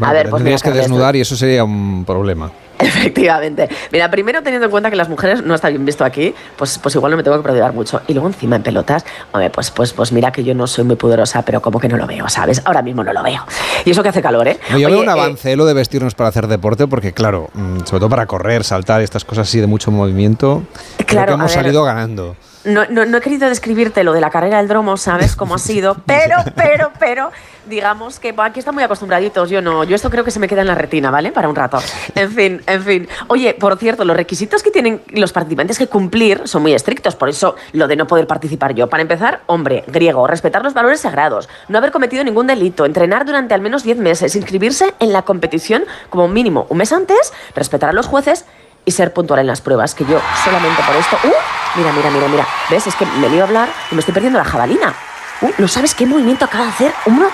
S27: A ver, pues
S1: tendrías
S27: mira,
S1: que desnudar y eso sería un problema.
S27: Efectivamente. Mira, primero teniendo en cuenta que las mujeres no está bien visto aquí, pues, pues igual no me tengo que prodigar mucho. Y luego encima en pelotas, hombre, pues, pues, pues mira que yo no soy muy pudorosa, pero como que no lo veo, ¿sabes? Ahora mismo no lo veo. Y eso que hace calor, ¿eh?
S1: No, yo veo un
S27: eh,
S1: avance lo de vestirnos para hacer deporte, porque claro, mm, sobre todo para correr, saltar, estas cosas así de mucho movimiento, creo
S27: Claro,
S1: que
S27: a
S1: hemos
S27: ver.
S1: salido ganando.
S27: No, no, no he querido describirte lo de la carrera del dromo, ¿sabes cómo ha sido? Pero, pero, pero, digamos que aquí están muy acostumbraditos. Yo no, yo esto creo que se me queda en la retina, ¿vale? Para un rato. En fin, en fin. Oye, por cierto, los requisitos que tienen los participantes que cumplir son muy estrictos, por eso lo de no poder participar yo. Para empezar, hombre, griego, respetar los valores sagrados, no haber cometido ningún delito, entrenar durante al menos 10 meses, inscribirse en la competición como mínimo un mes antes, respetar a los jueces y ser puntual en las pruebas, que yo solamente por esto... ¡Uh! Mira, mira, mira, mira. ¿Ves? Es que me iba a hablar y me estoy perdiendo la jabalina. ¡Uh! ¿No sabes qué movimiento acaba de hacer? Uno...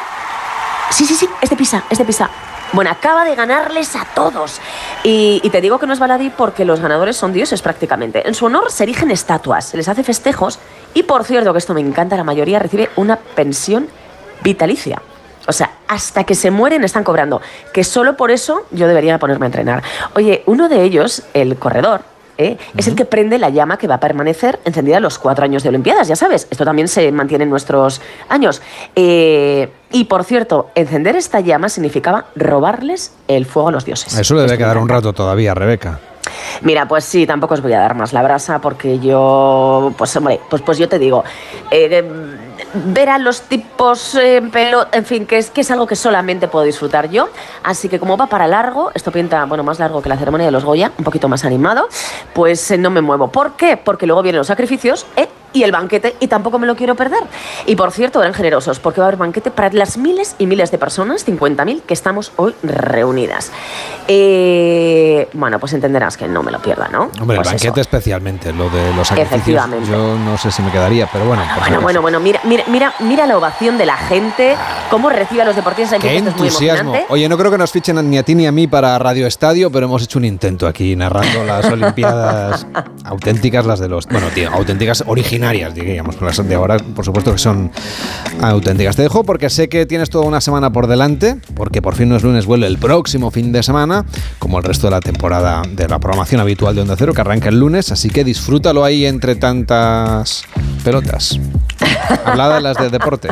S27: Sí, sí, sí, este pisa, este pisa. Bueno, acaba de ganarles a todos. Y, y te digo que no es baladí porque los ganadores son dioses prácticamente. En su honor se erigen estatuas, se les hace festejos y por cierto, que esto me encanta, la mayoría recibe una pensión vitalicia. O sea, hasta que se mueren están cobrando. Que solo por eso yo debería ponerme a entrenar. Oye, uno de ellos, el corredor, ¿eh? es el que prende la llama que va a permanecer encendida los cuatro años de Olimpiadas, ya sabes. Esto también se mantiene en nuestros años. Eh, y por cierto, encender esta llama significaba robarles el fuego a los dioses.
S1: Eso le debe quedar un rato todavía, Rebeca.
S27: Mira, pues sí, tampoco os voy a dar más la brasa porque yo, pues hombre, pues, pues yo te digo, eh, ver a los tipos en en fin, que es, que es algo que solamente puedo disfrutar yo. Así que como va para largo, esto pinta, bueno, más largo que la ceremonia de los Goya, un poquito más animado, pues eh, no me muevo. ¿Por qué? Porque luego vienen los sacrificios eh, y el banquete y tampoco me lo quiero perder. Y por cierto, eran generosos porque va a haber banquete para las miles y miles de personas, 50.000, que estamos hoy reunidas. Eh, bueno, pues entenderás que no me lo pierda, ¿no?
S1: Hombre,
S27: Pues
S1: el
S27: eso.
S1: banquete especialmente, lo de los sacrificios,
S27: Efectivamente.
S1: yo no sé si me quedaría, pero bueno.
S27: Bueno,
S1: acaso.
S27: bueno, bueno, mira, mira, mira, mira la ovación de la gente, cómo recibe a los deportistas.
S1: Qué
S27: muy
S1: entusiasmo.
S27: emocionante.
S1: Oye, no creo que nos fichen ni a ti ni a mí para Radio Estadio, pero hemos hecho un intento aquí narrando las Olimpiadas auténticas, las de los. Bueno, tío, auténticas de ahora, por supuesto que son auténticas. Te dejo porque sé que tienes toda una semana por delante, porque por fin no es lunes, vuelve el próximo fin de semana, como el resto de la temporada de la programación habitual de Onda Cero, que arranca el lunes, así que disfrútalo ahí entre tantas pelotas. Hablada de las de deporte.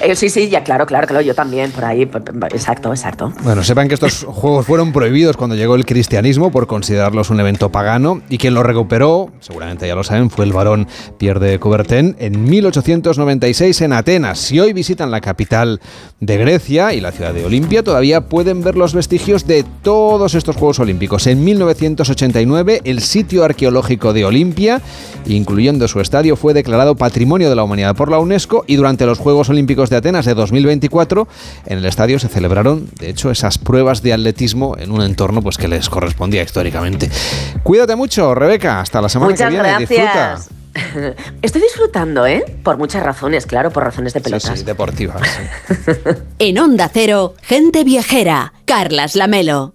S27: Eh, sí, sí, ya, claro, claro, claro, yo también, por ahí, exacto, exacto.
S1: Bueno, sepan que estos juegos fueron prohibidos cuando llegó el cristianismo por considerarlos un evento pagano y quien los recuperó, seguramente ya lo saben, fue el varón Pierre de Coubertin en 1896 en Atenas. Si hoy visitan la capital de Grecia y la ciudad de Olimpia, todavía pueden ver los vestigios de todos estos Juegos Olímpicos. En 1989, el sitio arqueológico de Olimpia, incluyendo su estadio, fue declarado Patrimonio de la Humanidad por la UNESCO y durante los Juegos Olímpicos de Atenas de 2024, en el estadio se celebraron, de hecho, esas pruebas de atletismo en un entorno pues, que les correspondía históricamente. Cuídate mucho, Rebeca. Hasta la semana
S27: Muchas
S1: que viene.
S27: Gracias. Estoy disfrutando, ¿eh? Por muchas razones, claro, por razones de pelotas.
S1: Sí, sí, deportivas.
S2: en Onda Cero, gente viajera, Carlas Lamelo.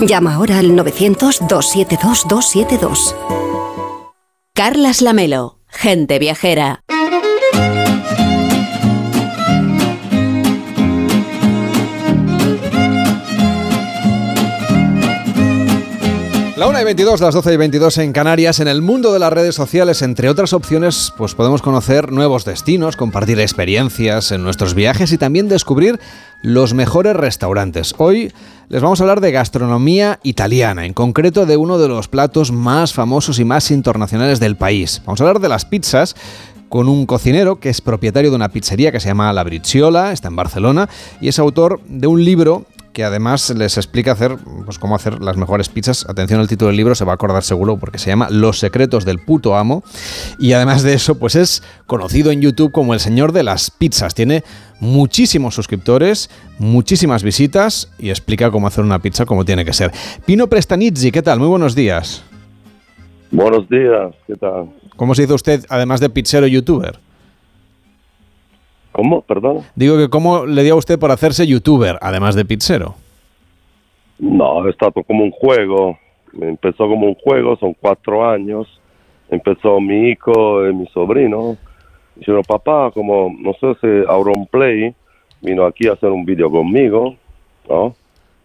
S28: Llama ahora al 900-272-272.
S2: Carlas Lamelo, gente viajera.
S1: La 1 y 22, las 12 y 22 en Canarias. En el mundo de las redes sociales, entre otras opciones, pues podemos conocer nuevos destinos, compartir experiencias en nuestros viajes y también descubrir los mejores restaurantes. Hoy les vamos a hablar de gastronomía italiana, en concreto de uno de los platos más famosos y más internacionales del país. Vamos a hablar de las pizzas con un cocinero que es propietario de una pizzería que se llama La Briciola, está en Barcelona, y es autor de un libro que además les explica hacer, pues, cómo hacer las mejores pizzas. Atención al título del libro, se va a acordar seguro porque se llama Los secretos del puto amo. Y además de eso, pues es conocido en YouTube como el señor de las pizzas. Tiene muchísimos suscriptores, muchísimas visitas y explica cómo hacer una pizza como tiene que ser. Pino Prestanizzi, ¿qué tal? Muy buenos días.
S29: Buenos días, ¿qué tal?
S1: ¿Cómo se hizo usted, además de pizzero youtuber?
S29: ¿Cómo? Perdón.
S1: Digo que cómo le dio a usted por hacerse youtuber, además de pizzero.
S29: No, è stato come un juego. Empezó como un juego, son cuatro años. Empezó mi hijo y mi sobrino. Dijeron, papá, como no sé si Auronplay vino aquí a hacer un vídeo conmigo, ¿no?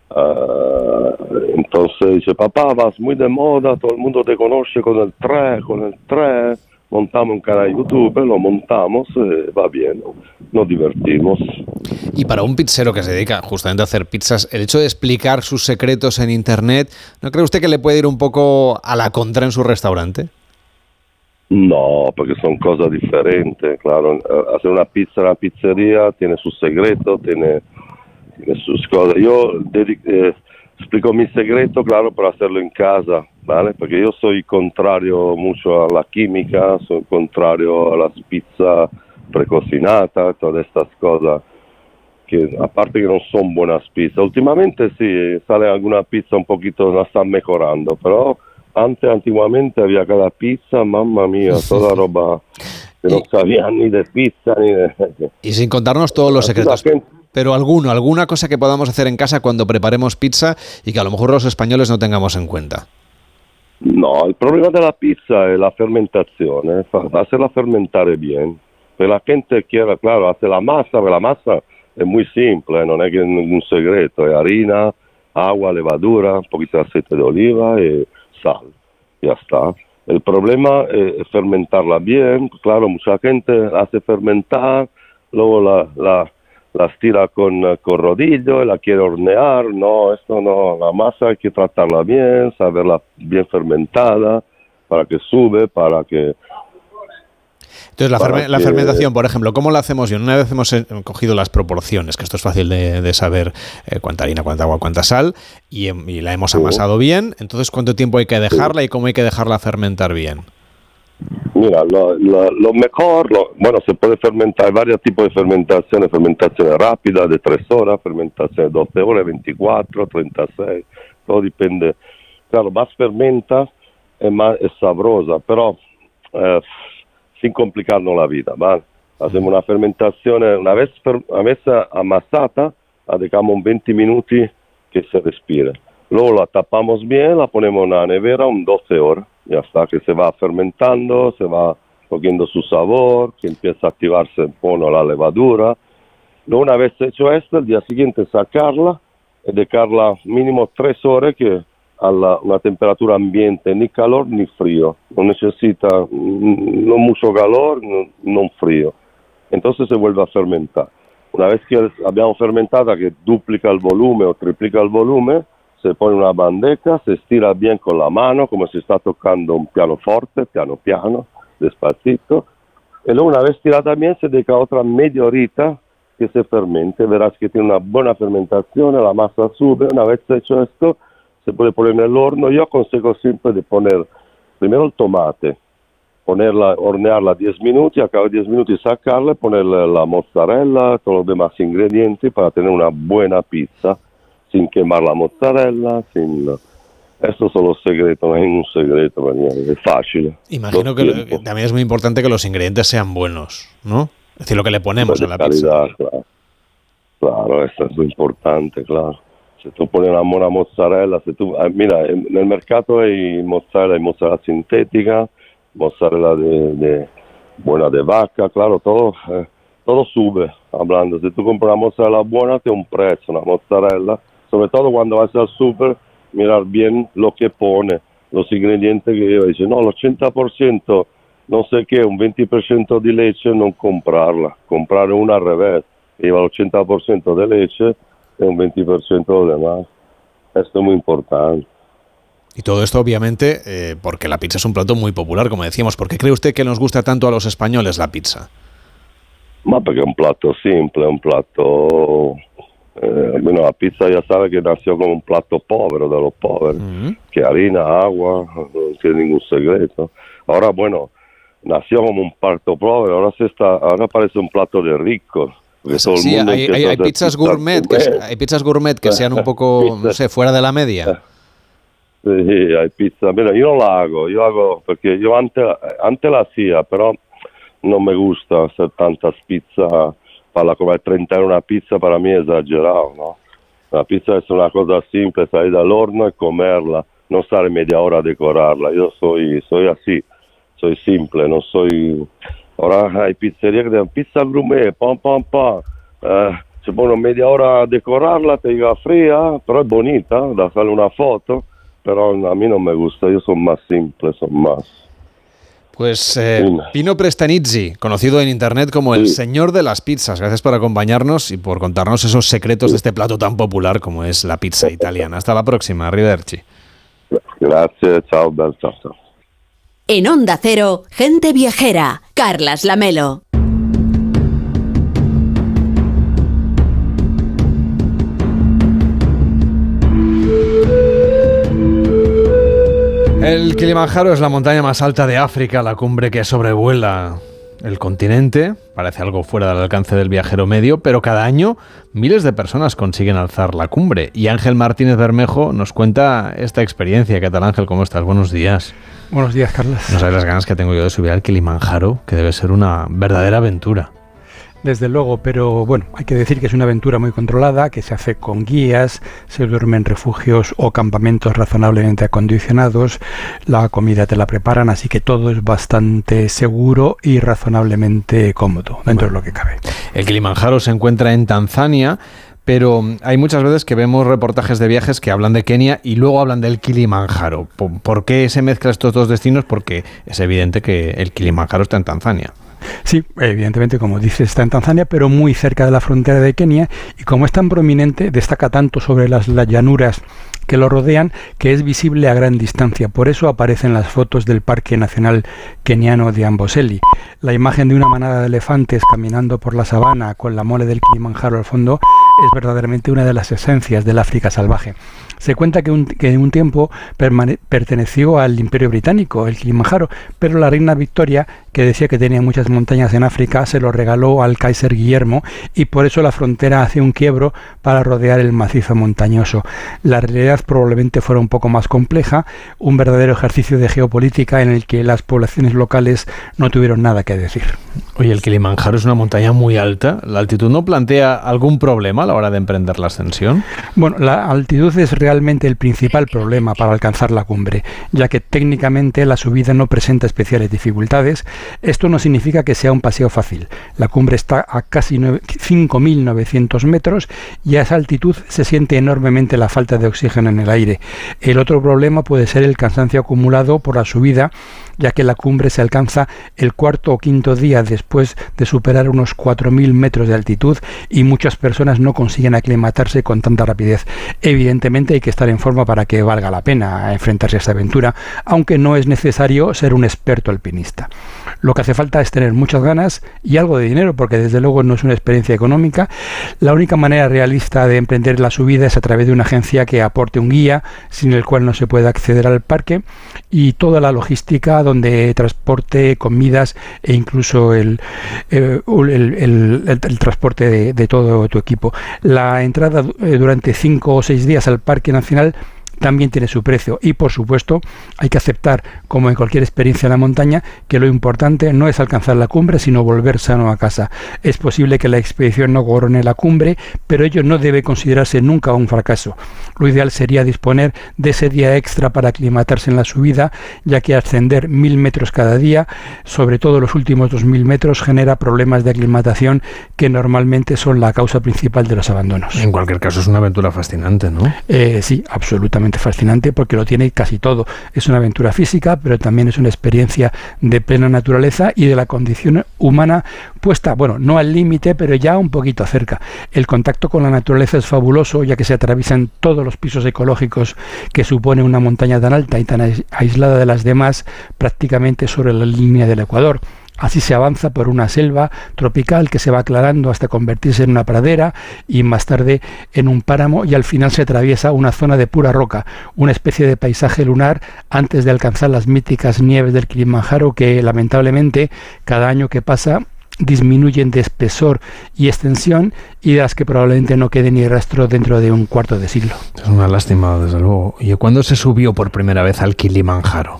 S29: Ah, entonces dice, papá, vas muy de moda, todo el mundo te conoce con el 3, con el 3 montamos un canal YouTube, lo montamos, eh, va bien, nos divertimos.
S1: Y para un pizzero que se dedica justamente a hacer pizzas, el hecho de explicar sus secretos en Internet, ¿no cree usted que le puede ir un poco a la contra en su restaurante?
S29: No, porque son cosas diferentes, claro. Hacer una pizza en una pizzería tiene sus secretos, tiene, tiene sus cosas. Yo eh, explico mi secreto, claro, para hacerlo en casa, ¿vale? Porque yo soy contrario mucho a la química, soy contrario a las pizzas precocinadas, todas estas cosas, que aparte que no son buenas pizzas. Últimamente sí, sale alguna pizza un poquito, la están mejorando, pero antes, antiguamente había cada pizza, mamma mía, toda roba que no sabían ni de pizza ni de...
S1: Y sin contarnos todos los secretos. Pero alguno, alguna cosa que podamos hacer en casa cuando preparemos pizza y que a lo mejor los españoles no tengamos en cuenta.
S29: No, el problema de la pizza es la fermentación, ¿eh? hacerla fermentar bien. Que la gente quiera, claro, hace la masa, pero la masa es muy simple, no es que ningún secreto, es harina, agua, levadura, un poquito de aceite de oliva y sal, ya está. El problema es fermentarla bien, claro, mucha gente hace fermentar, luego la, la las tira con, eh, con rodillo y la quiere hornear. No, esto no, la masa hay que tratarla bien, saberla bien fermentada para que sube, para que
S1: Entonces, la, ferme- la fermentación, por ejemplo, ¿cómo la hacemos bien? Una vez hemos eh, cogido las proporciones, que esto es fácil de, de saber eh, cuánta harina, cuánta agua, cuánta sal, y, em- y la hemos
S29: Sí.
S1: amasado bien, entonces, ¿cuánto tiempo hay que dejarla y cómo hay que dejarla fermentar bien?
S29: Mira, lo, lo- lo mejor, lo- bueno, se puede fermentar, hay varios tipos de fermentación, fermentación rápida de 3 horas, fermentación de 12 horas, 24, 36, todo depende. Claro, más fermentas es más es sabrosa, pero eh, sin complicarnos la vida, ¿vale? Hacemos una fermentación, una vez, fer- una vez amasada, dejamos 20 minutos que se respire. Luego la tapamos bien, la ponemos en la nevera un 12 horas, ya está, que se va fermentando, se va cogiendo su sabor, que empieza a activarse un poco la levadura. Luego una vez hecho esto, el día siguiente sacarla y dejarla mínimo 3 horas que a la- una temperatura ambiente, ni calor ni frío. No necesita mm, no mucho calor, no, no frío. Entonces se vuelve a fermentar. Una vez que abbiamo fermentada, que duplica el volumen o triplica el volumen, se pone una bandeja, se estira bien con la mano, como si está tocando un pianoforte, piano piano, despacito. Y luego una vez tirada bien, se deja otra media horita que se fermente. Verás que tiene una buena fermentación, la masa sube. Una vez hecho esto, se puede poner en el horno. Yo aconsejo poner primero el tomate, ponerla, hornearla 10 minutos y a cabo de 10 minutos sacarla y ponerle la mozzarella, todos los demás ingredientes para tener una buena pizza sin quemar la mozzarella, sin... Estos son los secretos, no hay ningún secreto, es fácil.
S1: Imagino que, lo- también es muy importante que los ingredientes sean buenos, ¿no? Es decir, lo que le ponemos
S29: de
S1: a la pizza.
S29: claro. Claro, eso es lo importante, claro. Si tú pones una buena mozzarella, si tú, ah, mira, en, en el mercado hay mozzarella, hay mozzarella sintética, mozzarella de, de- buena de vaca, claro, todo, eh, todo sube, hablando. Si tú compras una mozzarella buena, tiene un precio, una mozzarella, sobre todo cuando vas al super, mirar bien lo que pone, los ingredientes que lleva. Dice, no, el 80%, no sé qué, un 20% de leche, no comprarla, comprar una al revés, lleva el 80% de leche y un 20% de demás. Esto es muy importante.
S1: Y todo esto, obviamente, eh, porque la pizza es un plato muy popular, como decíamos. ¿Por qué cree usted que nos gusta tanto a los españoles la pizza?
S29: Ma perché è un piatto simple, è un piatto... Eh, almeno la pizza ya sabe que nació como un plato pobre de los pobres, que harina, agua, no tiene ningún secreto. Ahora, bueno, nació como un plato pobre, ahora se está, ahora parece un plato de ricos. todo el
S1: Sí, hay, hay- hay pizzas gourmet, que, se- hay pizzas gourmet que sean un poco, no sé, fuera de la media.
S29: Sí, hay pizza. Mira, yo no la hago, yo hago porque yo antes, antes la hacía, pero no me gusta hacer tantas pizzas para comer 30 euros una pizza, para mí es exagerado, ¿no? La pizza es una cosa simple, salir al horno y comerla, no estar media hora a decorarla. Yo soy, soy así, soy simple, no soy... Ahora hay pizzerías que dan pizza gourmet, pam, pam, pam. Eh, se pone media hora a decorarla, te llega fría, pero es bonita, da sale una foto, pero a mí no me gusta, yo soy más simple, soy más...
S1: Pues eh, Pino Prestanizzi, conocido en internet como el señor de las pizzas. Gracias por acompañarnos y por contarnos esos secretos de este plato tan popular como es la pizza italiana. Hasta la próxima, Arrivederci.
S29: Gracias, chao, chao.
S2: En Onda Cero, gente viajera. Carlas Lamelo.
S1: El Kilimanjaro es la montaña más alta de África, la cumbre que sobrevuela el continente. Parece algo fuera del alcance del viajero medio, pero cada año miles de personas consiguen alzar la cumbre. Y Ángel Martínez Bermejo nos cuenta esta experiencia. ¿Qué tal Ángel? ¿Cómo estás? Buenos días.
S30: Buenos días, Carlos.
S1: No sabes las ganas que tengo yo de subir al Kilimanjaro, que debe ser una verdadera aventura.
S30: Desde luego, pero bueno, hay que decir que es una aventura muy controlada, que se hace con guías, se duerme en refugios o campamentos razonablemente acondicionados, la comida te la preparan, así que todo es bastante seguro y razonablemente cómodo, dentro de lo que cabe.
S1: El Kilimanjaro se encuentra en Tanzania, pero hay muchas veces que vemos reportajes de viajes que hablan de Kenia y luego hablan del Kilimanjaro. ¿Por, por qué se mezclan estos dos destinos? Porque es evidente que el Kilimanjaro está en Tanzania.
S30: Sí, evidentemente, como dice, está en Tanzania, pero muy cerca de la frontera de Kenia y como es tan prominente, destaca tanto sobre las llanuras que lo rodean que es visible a gran distancia. Por eso aparecen las fotos del Parque Nacional Keniano de Amboseli. La imagen de una manada de elefantes caminando por la sabana con la mole del Kilimanjaro al fondo es verdaderamente una de las esencias del África salvaje. Se cuenta que, un, que en un tiempo perteneció al Imperio Británico, el Kilimanjaro, pero la reina Victoria, que decía que tenía muchas montañas en África, se lo regaló al Kaiser Guillermo y por eso la frontera hace un quiebro para rodear el macizo montañoso. La realidad probablemente fuera un poco más compleja, un verdadero ejercicio de geopolítica en el que las poblaciones locales no tuvieron nada que decir.
S1: Oye, el Kilimanjaro es una montaña muy alta. ¿La altitud no plantea algún problema a la hora de emprender la ascensión?
S30: Bueno, la altitud es realmente el principal problema para alcanzar la cumbre, ya que técnicamente la subida no presenta especiales dificultades. Esto no significa que sea un paseo fácil. La cumbre está a casi 5.900 metros y a esa altitud se siente enormemente la falta de oxígeno en el aire. El otro problema puede ser el cansancio acumulado por la subida ya que la cumbre se alcanza el cuarto o quinto día después de superar unos 4.000 metros de altitud y muchas personas no consiguen aclimatarse con tanta rapidez. Evidentemente hay que estar en forma para que valga la pena enfrentarse a esta aventura, aunque no es necesario ser un experto alpinista. Lo que hace falta es tener muchas ganas y algo de dinero, porque desde luego no es una experiencia económica. La única manera realista de emprender la subida es a través de una agencia que aporte un guía, sin el cual no se puede acceder al parque, y toda la logística donde transporte, comidas e incluso el, eh, transporte de, de, todo tu equipo. La entrada eh, durante cinco o seis días al Parque Nacional también tiene su precio y por supuesto hay que aceptar como en cualquier experiencia en la montaña que lo importante no es alcanzar la cumbre sino volver sano a casa. Es posible que la expedición no corone la cumbre pero ello no debe considerarse nunca un fracaso. Lo ideal sería disponer de ese día extra para aclimatarse en la subida ya que ascender mil metros cada día sobre todo los últimos dos mil metros genera problemas de aclimatación que normalmente son la causa principal de los abandonos.
S1: En cualquier caso es una aventura fascinante, ¿no?
S30: Eh, sí, absolutamente fascinante porque lo tiene casi todo. Es una aventura física, pero también es una experiencia de plena naturaleza y de la condición humana puesta, bueno, no al límite, pero ya un poquito cerca. El contacto con la naturaleza es fabuloso, ya que se atraviesan todos los pisos ecológicos que supone una montaña tan alta y tan aislada de las demás, prácticamente sobre la línea del Ecuador. Así se avanza por una selva tropical que se va aclarando hasta convertirse en una pradera y más tarde en un páramo y al final se atraviesa una zona de pura roca, una especie de paisaje lunar antes de alcanzar las míticas nieves del Kilimanjaro que lamentablemente cada año que pasa disminuyen de espesor y extensión y de las que probablemente no quede ni rastro dentro de un cuarto de siglo.
S1: Es una lástima, desde luego. ¿Y cuándo se subió por primera vez al Kilimanjaro?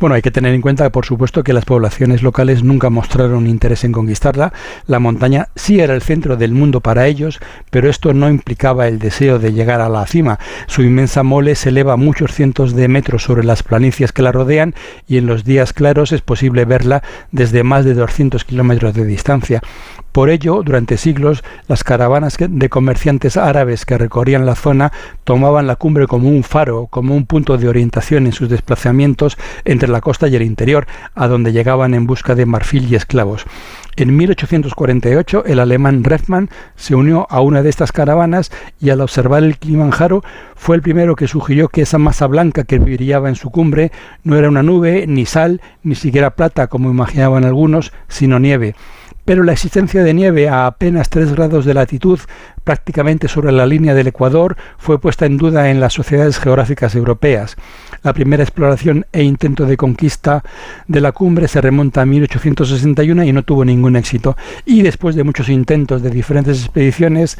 S30: Bueno, hay que tener en cuenta, por supuesto, que las poblaciones locales nunca mostraron interés en conquistarla. La montaña sí era el centro del mundo para ellos, pero esto no implicaba el deseo de llegar a la cima. Su inmensa mole se eleva muchos cientos de metros sobre las planicies que la rodean y en los días claros es posible verla desde más de 200 kilómetros de distancia. Por ello, durante siglos, las caravanas de comerciantes árabes que recorrían la zona tomaban la cumbre como un faro, como un punto de orientación en sus desplazamientos entre la costa y el interior, a donde llegaban en busca de marfil y esclavos. En 1848 el alemán Refmann se unió a una de estas caravanas y al observar el Kilimanjaro fue el primero que sugirió que esa masa blanca que brillaba en su cumbre no era una nube, ni sal, ni siquiera plata como imaginaban algunos, sino nieve pero la existencia de nieve a apenas 3 grados de latitud, prácticamente sobre la línea del Ecuador, fue puesta en duda en las sociedades geográficas europeas. La primera exploración e intento de conquista de la cumbre se remonta a 1861 y no tuvo ningún éxito. Y después de muchos intentos de diferentes expediciones,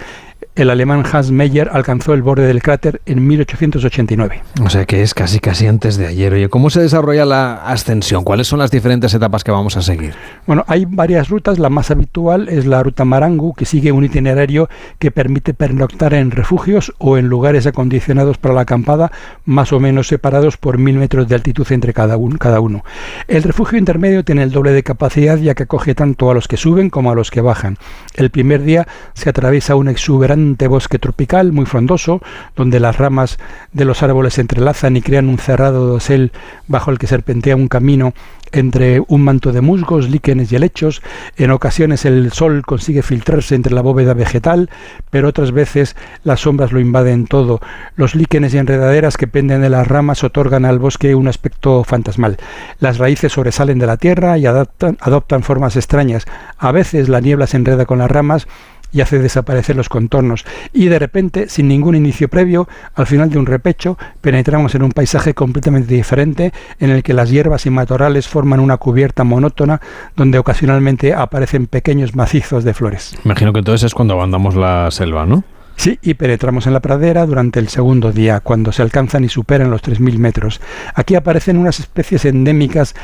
S30: el alemán Hans Meyer alcanzó el borde del cráter en 1889.
S1: O sea que es casi casi antes de ayer. Oye, ¿cómo se desarrolla la ascensión? ¿Cuáles son las diferentes etapas que vamos a seguir?
S30: Bueno, hay varias rutas. La más habitual es la ruta Marangu, que sigue un itinerario que permite pernoctar en refugios o en lugares acondicionados para la acampada, más o menos separados por mil metros de altitud entre cada, cada uno. El refugio intermedio tiene el doble de capacidad ya que acoge tanto a los que suben como a los que bajan. El primer día se atraviesa un exuberante bosque tropical muy frondoso, donde las ramas de los árboles se entrelazan y crean un cerrado dosel bajo el que serpentea un camino entre un manto de musgos, líquenes y helechos. En ocasiones el sol consigue filtrarse entre la bóveda vegetal, pero otras veces las sombras lo invaden todo. Los líquenes y enredaderas que penden de las ramas otorgan al bosque un aspecto fantasmal. Las raíces sobresalen de la tierra y adaptan, adoptan formas extrañas. A veces la niebla se enreda con las ramas y hace desaparecer los contornos. Y de repente, sin ningún inicio previo, al final de un repecho, penetramos en un paisaje completamente diferente en el que las hierbas y matorrales forman una cubierta monótona donde ocasionalmente aparecen pequeños macizos de flores.
S1: Imagino que entonces es cuando abandamos la selva, ¿no?
S30: Sí, y penetramos en la pradera durante el segundo día, cuando se alcanzan y superan los 3.000 metros. Aquí aparecen unas especies endémicas,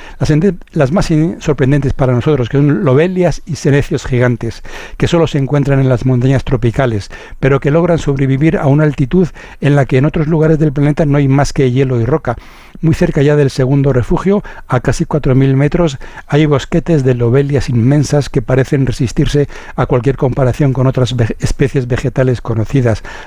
S30: las, más sorprendentes para nosotros, que son lobelias y senecios gigantes, que solo se encuentran en las montañas tropicales, pero que logran sobrevivir a una altitud en la que en otros lugares del planeta no hay más que hielo y roca. Muy cerca ya del segundo refugio, a casi 4.000 metros, hay bosquetes de lobelias inmensas que parecen resistirse a cualquier comparación con otras especies vegetales conocidas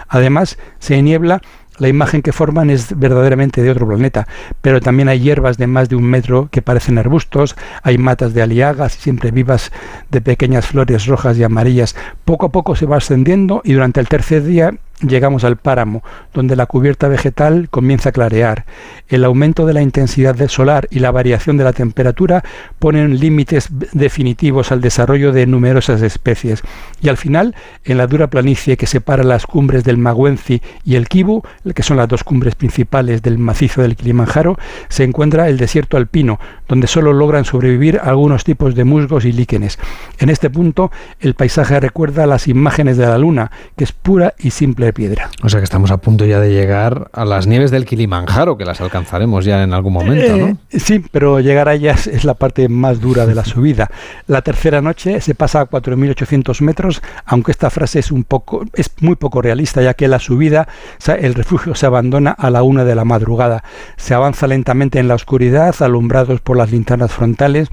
S30: Además, se niebla la imagen que forman es verdaderamente de otro planeta, pero también hay hierbas de más de un metro que parecen arbustos, hay matas de aliagas siempre vivas de pequeñas flores rojas y amarillas. Poco a poco se va ascendiendo y durante el tercer día llegamos al páramo, donde la cubierta vegetal comienza a clarear. El aumento de la intensidad del solar y la variación de la temperatura ponen límites definitivos al desarrollo de numerosas especies. Y al final, en la dura planicie que separa las cumbres del Magüenci y el Kibu, que son las dos cumbres principales del macizo del Kilimanjaro, se encuentra el desierto alpino, donde solo logran sobrevivir algunos tipos de musgos y líquenes. En este punto, el paisaje recuerda las imágenes de la luna, que es pura y simple piedra.
S1: O sea que estamos a punto ya de llegar a las nieves del Kilimanjaro, que las alcanzaremos ya en algún momento, ¿no?
S30: Eh, sí, pero llegar a ellas es la parte más dura de la subida. La tercera noche se pasa a 4.800 metros, aunque esta frase es un poco, es muy poco realista, ya que la subida, el refugio se abandona a la una de la madrugada. Se avanza lentamente en la oscuridad, alumbrados por las linternas frontales,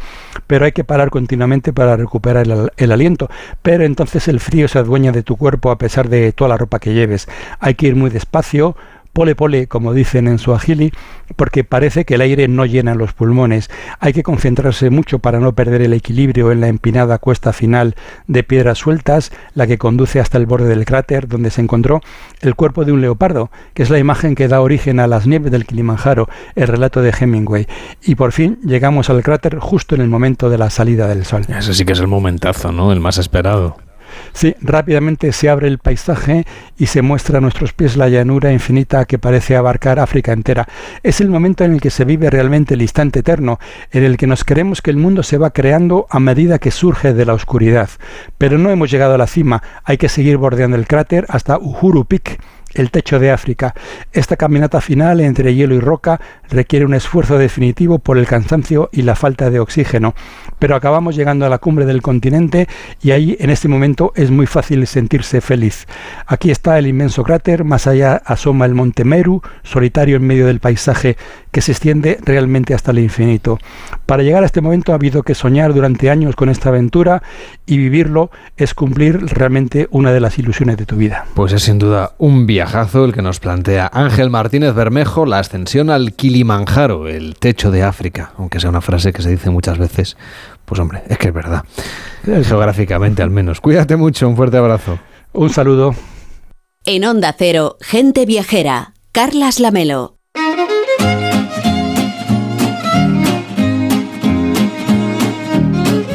S30: pero hay que parar continuamente para recuperar el, el aliento. Pero entonces el frío se adueña de tu cuerpo a pesar de toda la ropa que hay que ir muy despacio, pole pole, como dicen en su agili, porque parece que el aire no llena los pulmones. Hay que concentrarse mucho para no perder el equilibrio en la empinada cuesta final de piedras sueltas, la que conduce hasta el borde del cráter donde se encontró el cuerpo de un leopardo, que es la imagen que da origen a las nieves del Kilimanjaro, el relato de Hemingway. Y por fin llegamos al cráter justo en el momento de la salida del sol.
S1: Ese sí que es el momentazo, ¿no? El más esperado.
S30: Sí, rápidamente se abre el paisaje y se muestra a nuestros pies la llanura infinita que parece abarcar África entera. Es el momento en el que se vive realmente el instante eterno, en el que nos creemos que el mundo se va creando a medida que surge de la oscuridad. Pero no hemos llegado a la cima, hay que seguir bordeando el cráter hasta Uhuru Peak el techo de África. Esta caminata final entre hielo y roca requiere un esfuerzo definitivo por el cansancio y la falta de oxígeno, pero acabamos llegando a la cumbre del continente y ahí en este momento es muy fácil sentirse feliz. Aquí está el inmenso cráter, más allá asoma el monte Meru, solitario en medio del paisaje que se extiende realmente hasta el infinito. Para llegar a este momento ha habido que soñar durante años con esta aventura y vivirlo es cumplir realmente una de las ilusiones de tu vida.
S1: Pues es sin duda un viaje el que nos plantea Ángel Martínez Bermejo, la ascensión al Kilimanjaro, el techo de África, aunque sea una frase que se dice muchas veces, pues hombre, es que es verdad, geográficamente al menos. Cuídate mucho, un fuerte abrazo.
S30: Un saludo.
S2: En Onda Cero, gente viajera, Carlas Lamelo.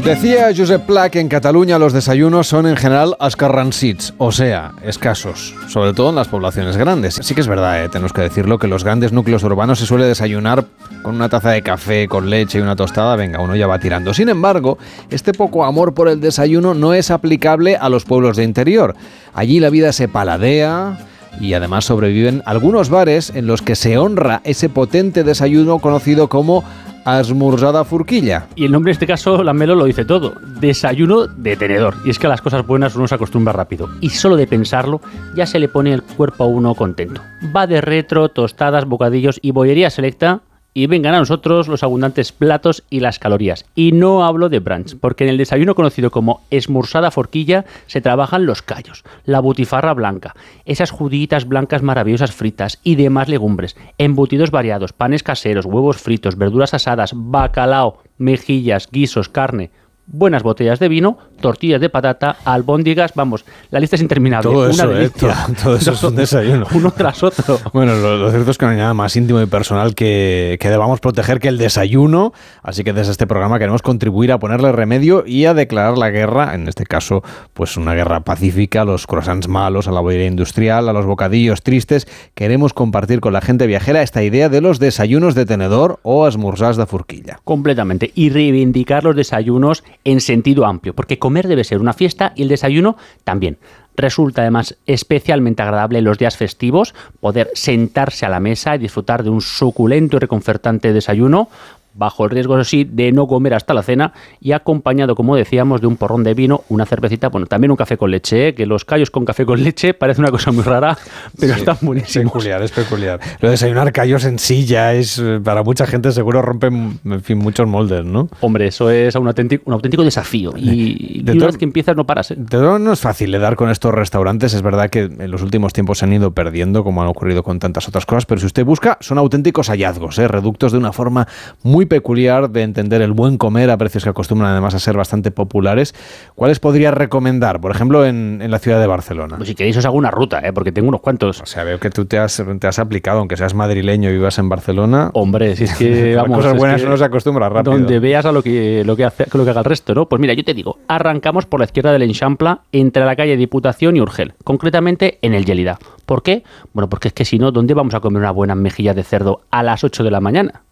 S1: Decía Josep Pla que en Cataluña los desayunos son en general escarransits, o sea, escasos, sobre todo en las poblaciones grandes. Sí que es verdad, ¿eh? tenemos que decirlo, que los grandes núcleos urbanos se suele desayunar con una taza de café, con leche y una tostada, venga, uno ya va tirando. Sin embargo, este poco amor por el desayuno no es aplicable a los pueblos de interior. Allí la vida se paladea, y además sobreviven algunos bares en los que se honra ese potente desayuno conocido como esmorzada furquilla.
S31: Y el nombre en este caso, la Melo lo dice todo. Desayuno de tenedor. Y es que a las cosas buenas uno se acostumbra rápido. Y solo de pensarlo ya se le pone el cuerpo a uno contento. Va de retro, tostadas, bocadillos y bollería selecta y vengan a nosotros los abundantes platos y las calorías. Y no hablo de brunch, porque en el desayuno conocido como esmursada forquilla se trabajan los callos, la butifarra blanca, esas juditas blancas maravillosas fritas y demás legumbres, embutidos variados, panes caseros, huevos fritos, verduras asadas, bacalao, mejillas, guisos, carne, buenas botellas de vino, tortillas de patata, albóndigas, vamos, la lista es interminable.
S1: Todo
S31: Una
S1: eso, eh,
S31: delicia.
S1: todo, todo eso es un desayuno.
S31: Uno tras otro.
S1: Bueno, lo, lo cierto es que no hay nada más íntimo y personal que, que debamos proteger que el desayuno, así que desde este programa queremos contribuir a ponerle remedio y a declarar la guerra, en este caso, pues una guerra pacífica a los croissants malos, a la bollería industrial, a los bocadillos tristes. Queremos compartir con la gente viajera esta idea de los desayunos de tenedor o esmorzars de furquilla.
S31: Completamente. Y reivindicar los desayunos en sentido amplio, porque debe ser una fiesta y el desayuno también. Resulta además especialmente agradable en los días festivos poder sentarse a la mesa y disfrutar de un suculento y reconfortante desayuno, bajo el riesgo, eso sí, de no comer hasta la cena y acompañado, como decíamos, de un porrón de vino, una cervecita, bueno, también un café con leche, ¿eh? que los callos con café con leche parece una cosa muy rara, pero
S1: Sí,
S31: están buenísimos.
S1: Peculiar, es peculiar. Lo de desayunar callos en silla es, eh, para mucha gente seguro rompe, en fin, muchos moldes, ¿no?
S31: Hombre, eso es un auténtico, un auténtico desafío. Y, y
S1: De
S31: una
S1: to-
S31: vez que empiezas no paras. ¿eh?
S1: De todo no es fácil de dar con estos restaurantes. Es verdad que en los últimos tiempos se han ido perdiendo, como han ocurrido con tantas otras cosas, pero si usted busca, son auténticos hallazgos, ¿eh? reductos de una forma muy peculiar de entender el buen comer a precios que acostumbran además a ser bastante populares. ¿Cuáles podría recomendar? Por ejemplo, en, en la ciudad de Barcelona.
S31: Pues si queréis os hago una ruta, ¿eh? porque tengo unos cuantos.
S1: O sea, veo que tú te has, te has aplicado, aunque seas madrileño y vivas en Barcelona.
S31: Hombre, si es que vamos.
S1: cosas
S31: es
S1: buenas
S31: que
S1: uno se acostumbra rápido.
S31: Donde veas a lo que, lo que, hace, lo que haga el resto, ¿no? Pues mira, yo te digo, arrancamos por la izquierda del Enchampla, entre la calle Diputación y Urgel, concretamente en el Yelida. ¿Por qué? Bueno, porque es que si no, ¿dónde vamos a comer una buena mejilla de cerdo a las 8 de la mañana?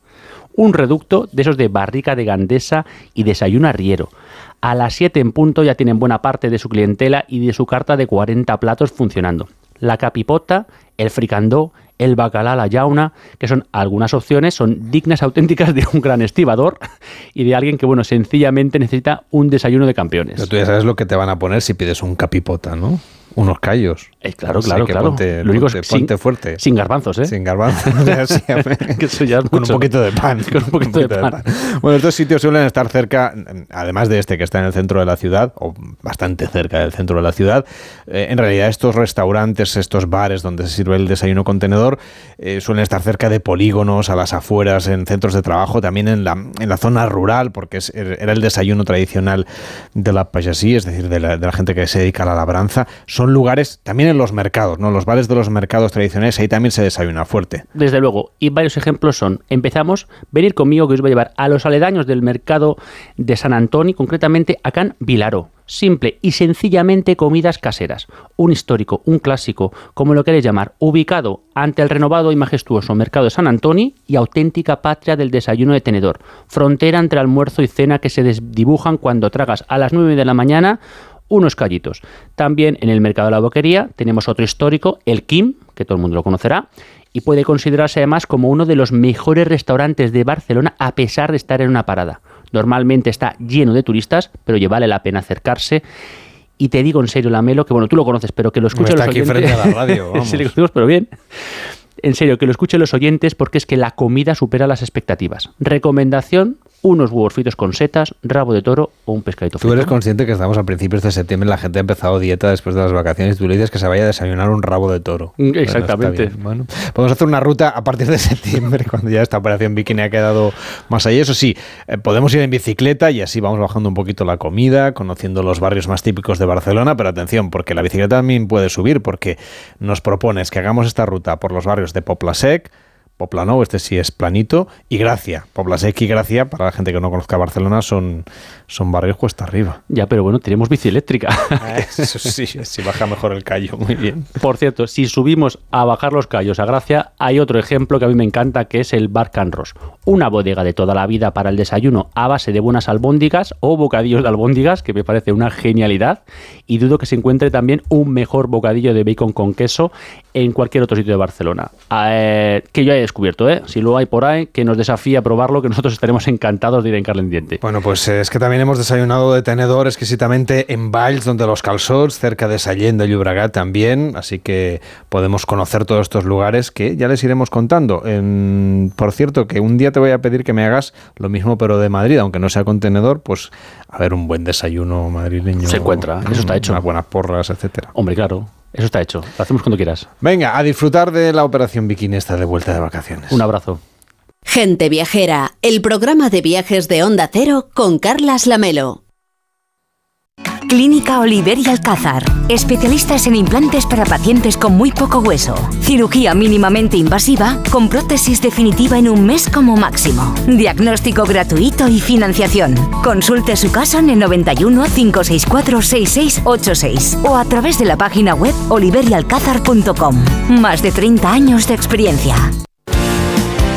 S31: Un reducto de esos de barrica de gandesa y desayuno arriero. A las 7 en punto ya tienen buena parte de su clientela y de su carta de 40 platos funcionando. La capipota, el fricandó, el bacalá la yauna, que son algunas opciones, son dignas auténticas de un gran estibador y de alguien que, bueno, sencillamente necesita un desayuno de campeones.
S1: Pero tú ya sabes lo que te van a poner si pides un capipota, ¿no? Unos callos.
S31: Eh, claro, claro, claro.
S1: Ponte,
S31: Lo único es
S1: ponte-
S31: sin-
S1: ponte fuerte.
S31: Sin garbanzos, ¿eh?
S1: Sin garbanzos. Ya, sí, hombre.
S31: Que eso ya es
S1: Con un poquito de pan.
S31: Con un poquito de pan.
S1: Bueno, estos sitios suelen estar cerca, además de este que está en el centro de la ciudad, o bastante cerca del centro de la ciudad. eh, en realidad, estos restaurantes, estos bares donde se sirve el desayuno contenedor, eh, suelen estar cerca de polígonos, a las afueras, en centros de trabajo, también en la, en la zona rural, porque es- era el desayuno tradicional de la payasí, es decir, de la, de la gente que se dedica a la labranza. Son lugares, también en los mercados, ¿no? Los bares de los mercados tradicionales, ahí también se desayuna fuerte.
S31: Desde luego, y varios ejemplos son, empezamos, venir conmigo que os voy a llevar a los aledaños del mercado de San Antonio, concretamente a Can Vilaró. Simple y sencillamente comidas caseras. Un histórico, un clásico, como lo queréis llamar, ubicado ante el renovado y majestuoso mercado de San Antonio y auténtica patria del desayuno de tenedor. Frontera entre almuerzo y cena que se desdibujan cuando tragas a las 9 de la mañana unos callitos. También en el mercado de la boquería tenemos otro histórico, el Kim, que todo el mundo lo conocerá, y puede considerarse además como uno de los mejores restaurantes de Barcelona a pesar de estar en una parada. Normalmente está lleno de turistas, pero ya vale la pena acercarse. Y te digo en serio, Lamelo, que bueno, tú lo conoces, pero que lo escuchen
S1: Está
S31: los
S1: aquí
S31: oyentes.
S1: frente a la radio, vamos.
S31: sí, conocemos, pero bien. En serio, que lo escuchen los oyentes porque es que la comida supera las expectativas. Recomendación, unos huevos fritos con setas, rabo de toro o un pescadito
S1: Tú
S31: frito.
S1: eres consciente que estamos a principios de septiembre, la gente ha empezado dieta después de las vacaciones y tú le dices que se vaya a desayunar un rabo de toro.
S31: Mm,
S1: Bueno,
S31: exactamente.
S1: bien. Bueno, podemos hacer una ruta a partir de septiembre, cuando ya esta operación bikini ha quedado más allá. Eso sí, eh, podemos ir en bicicleta y así vamos bajando un poquito la comida, conociendo los barrios más típicos de Barcelona, pero atención, porque la bicicleta también puede subir, porque nos propones que hagamos esta ruta por los barrios de Popla Sec, Poplano, este sí es planito, y Gracia. Poblasec y Gracia, para la gente que no conozca Barcelona, son, son barrios cuesta arriba.
S31: Ya, pero bueno, tenemos bici eléctrica.
S1: Eso sí, sí baja mejor el callo, muy bien.
S31: Por cierto, si subimos a bajar los callos a Gracia, hay otro ejemplo que a mí me encanta, que es el Bar Can Ros. Una bodega de toda la vida para el desayuno a base de buenas albóndigas o bocadillos de albóndigas, que me parece una genialidad. Y dudo que se encuentre también un mejor bocadillo de bacon con queso en cualquier otro sitio de Barcelona. Eh, que yo haya de descubierto, ¿eh? Si luego hay por ahí que nos desafía a probarlo, que nosotros estaremos encantados de ir en Carlendiente.
S1: Bueno, pues eh, es que también hemos desayunado de tenedor exquisitamente en Valls, donde los Calzots, cerca de Sallent de Llobregat también, así que podemos conocer todos estos lugares que ya les iremos contando. En- por cierto, que un día te voy a pedir que me hagas lo mismo pero de Madrid, aunque no sea con tenedor, pues a ver un buen desayuno madrileño.
S31: Se encuentra, eso está hecho.
S1: Unas buenas porras, etcétera.
S31: Hombre, claro, eso está hecho. Lo hacemos cuando quieras.
S1: Venga, a disfrutar de la operación bikini esta de vuelta de vacaciones.
S31: Un abrazo.
S32: Gente Viajera, el programa de viajes de Onda Cero con Carlas Lamelo.
S2: Clínica Oliver y Alcázar. Especialistas en implantes para pacientes con muy poco hueso. Cirugía mínimamente invasiva con prótesis definitiva en un mes como máximo. Diagnóstico gratuito y financiación. Consulte su caso en el 91 564 6686 o a través de la página web oliverialcázar.com. Más de 30 años de experiencia.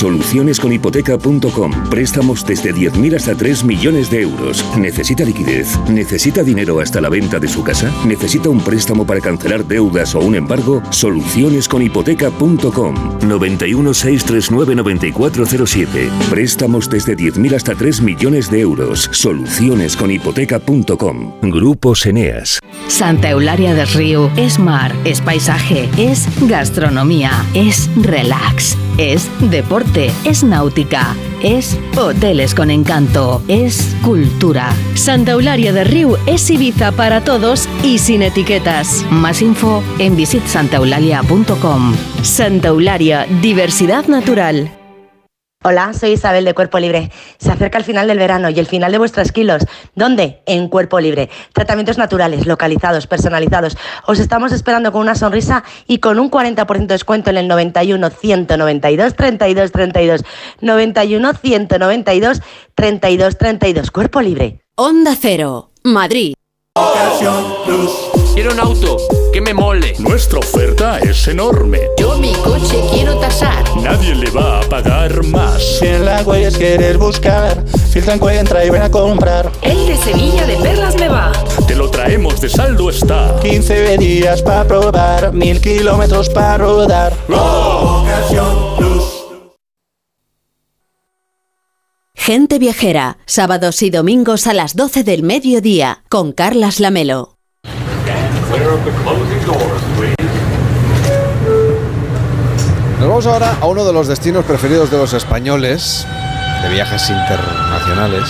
S33: Solucionesconhipoteca.com. Préstamos desde 10.000 hasta 3 millones de euros. ¿Necesita liquidez? ¿Necesita dinero hasta la venta de su casa? ¿Necesita un préstamo para cancelar deudas o un embargo? Solucionesconhipoteca.com. 91 639 9407. Préstamos desde 10.000 hasta 3 millones de euros. Solucionesconhipoteca.com. Grupos Eneas.
S2: Santa Eularia del Río es mar, es paisaje, es gastronomía, es relax, es deporte, es náutica, es hoteles con encanto, es cultura.
S34: Santa Eularia de Riu es Ibiza para todos y sin etiquetas.
S2: Más info en visitsantaeulalia.com.
S34: Santa Eulalia, diversidad natural.
S35: Hola, soy Isabel de Cuerpo Libre. Se acerca el final del verano y el final de vuestros kilos. ¿Dónde? En Cuerpo Libre. Tratamientos naturales, localizados, personalizados. Os estamos esperando con una sonrisa y con un 40% de descuento en el 91 192 32 32. 91 192 32 32. Cuerpo Libre.
S32: Onda Cero, Madrid.
S36: Quiero un auto que me mole.
S37: Nuestra oferta es enorme.
S36: Yo mi coche quiero tasar.
S37: Nadie le va a pagar más.
S38: Si en la huellas quieres buscar, filtra, encuentra y ven a comprar.
S36: El de Sevilla de Perlas me va.
S37: Te lo traemos de saldo está.
S38: 15 días para probar, mil kilómetros para rodar.
S32: Gente Viajera, sábados y domingos a las 12 del mediodía, con Carlas Lamelo.
S1: Nos vamos ahora a uno de los destinos preferidos de los españoles, de viajes internacionales.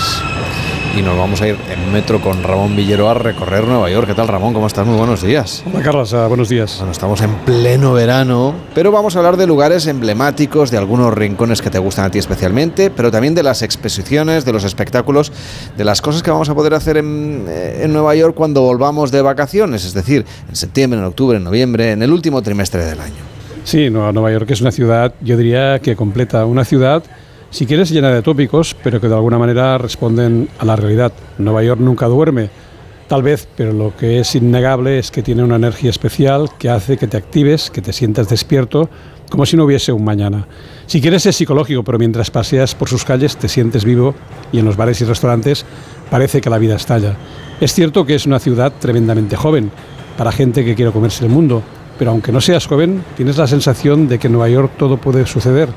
S1: Y nos vamos a ir en metro con Ramón Villero a recorrer Nueva York. ¿Qué tal, Ramón? ¿Cómo estás? Muy buenos días.
S39: Hola, Carlos. ah, buenos días.
S1: Bueno, estamos en pleno verano, pero vamos a hablar de lugares emblemáticos, de algunos rincones que te gustan a ti especialmente, pero también de las exposiciones, de los espectáculos, de las cosas que vamos a poder hacer en, eh, en Nueva York cuando volvamos de vacaciones, es decir, en septiembre, en octubre, en noviembre, en el último trimestre del año.
S39: Sí, Nueva Nueva York es una ciudad, yo diría que completa, una ciudad, si quieres, llena de tópicos, pero que de alguna manera responden a la realidad. Nueva York nunca duerme, tal vez, pero lo que es innegable es que tiene una energía especial que hace que te actives, que te sientas despierto, como si no hubiese un mañana. Si quieres es psicológico, pero mientras paseas por sus calles te sientes vivo y en los bares y restaurantes parece que la vida estalla. Es cierto que es una ciudad tremendamente joven, para gente que quiere comerse el mundo, pero aunque no seas joven, tienes la sensación de que en Nueva York todo puede suceder,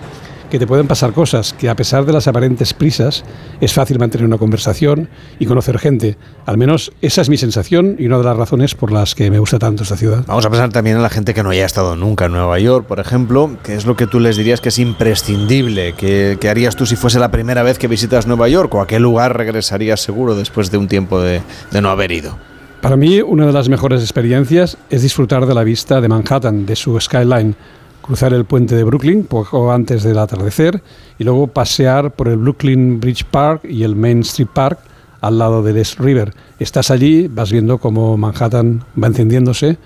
S39: que te pueden pasar cosas, que a pesar de las aparentes prisas, es fácil mantener una conversación y conocer gente. Al menos esa es mi sensación y una de las razones por las que me gusta tanto esta ciudad.
S1: Vamos a pensar también en la gente que no haya estado nunca en Nueva York, por ejemplo, que es lo que tú les dirías que es imprescindible, que, que harías tú si fuese la primera vez que visitas Nueva York o a qué lugar regresarías seguro después de un tiempo de, de no haber ido.
S39: Para mí, una de las mejores experiencias es disfrutar de la vista de Manhattan, de su skyline, cruzar el puente de Brooklyn poco antes del atardecer y luego pasear por el Brooklyn Bridge Park y el Main Street Park al lado del East River. Estás allí, vas viendo cómo Manhattan va encendiéndose,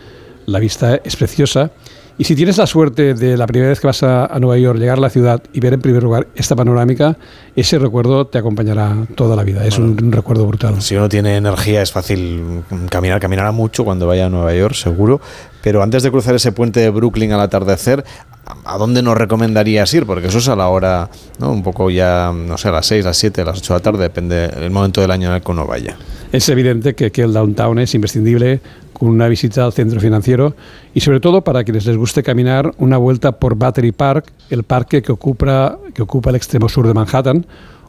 S39: la vista es preciosa. Y si tienes la suerte de la primera vez que vas a, a, Nueva York, llegar a la ciudad y ver en primer lugar esta panorámica, ese recuerdo te acompañará toda la vida. Es bueno, un, un, recuerdo brutal.
S1: Si uno tiene energía es fácil caminar, caminará mucho cuando vaya a Nueva York, seguro. Pero antes de cruzar ese puente de Brooklyn al atardecer, ¿a dónde nos recomendarías ir? Porque eso es a la hora, ¿no? un poco ya, no sé, a las 6, a las 7, a las 8 de la tarde, depende del momento del año en el que uno vaya.
S39: Es evidente que, que el downtown es imprescindible con una visita al centro financiero y sobre todo para quienes les guste caminar una vuelta por Battery Park, el parque que ocupa, que ocupa el extremo sur de Manhattan,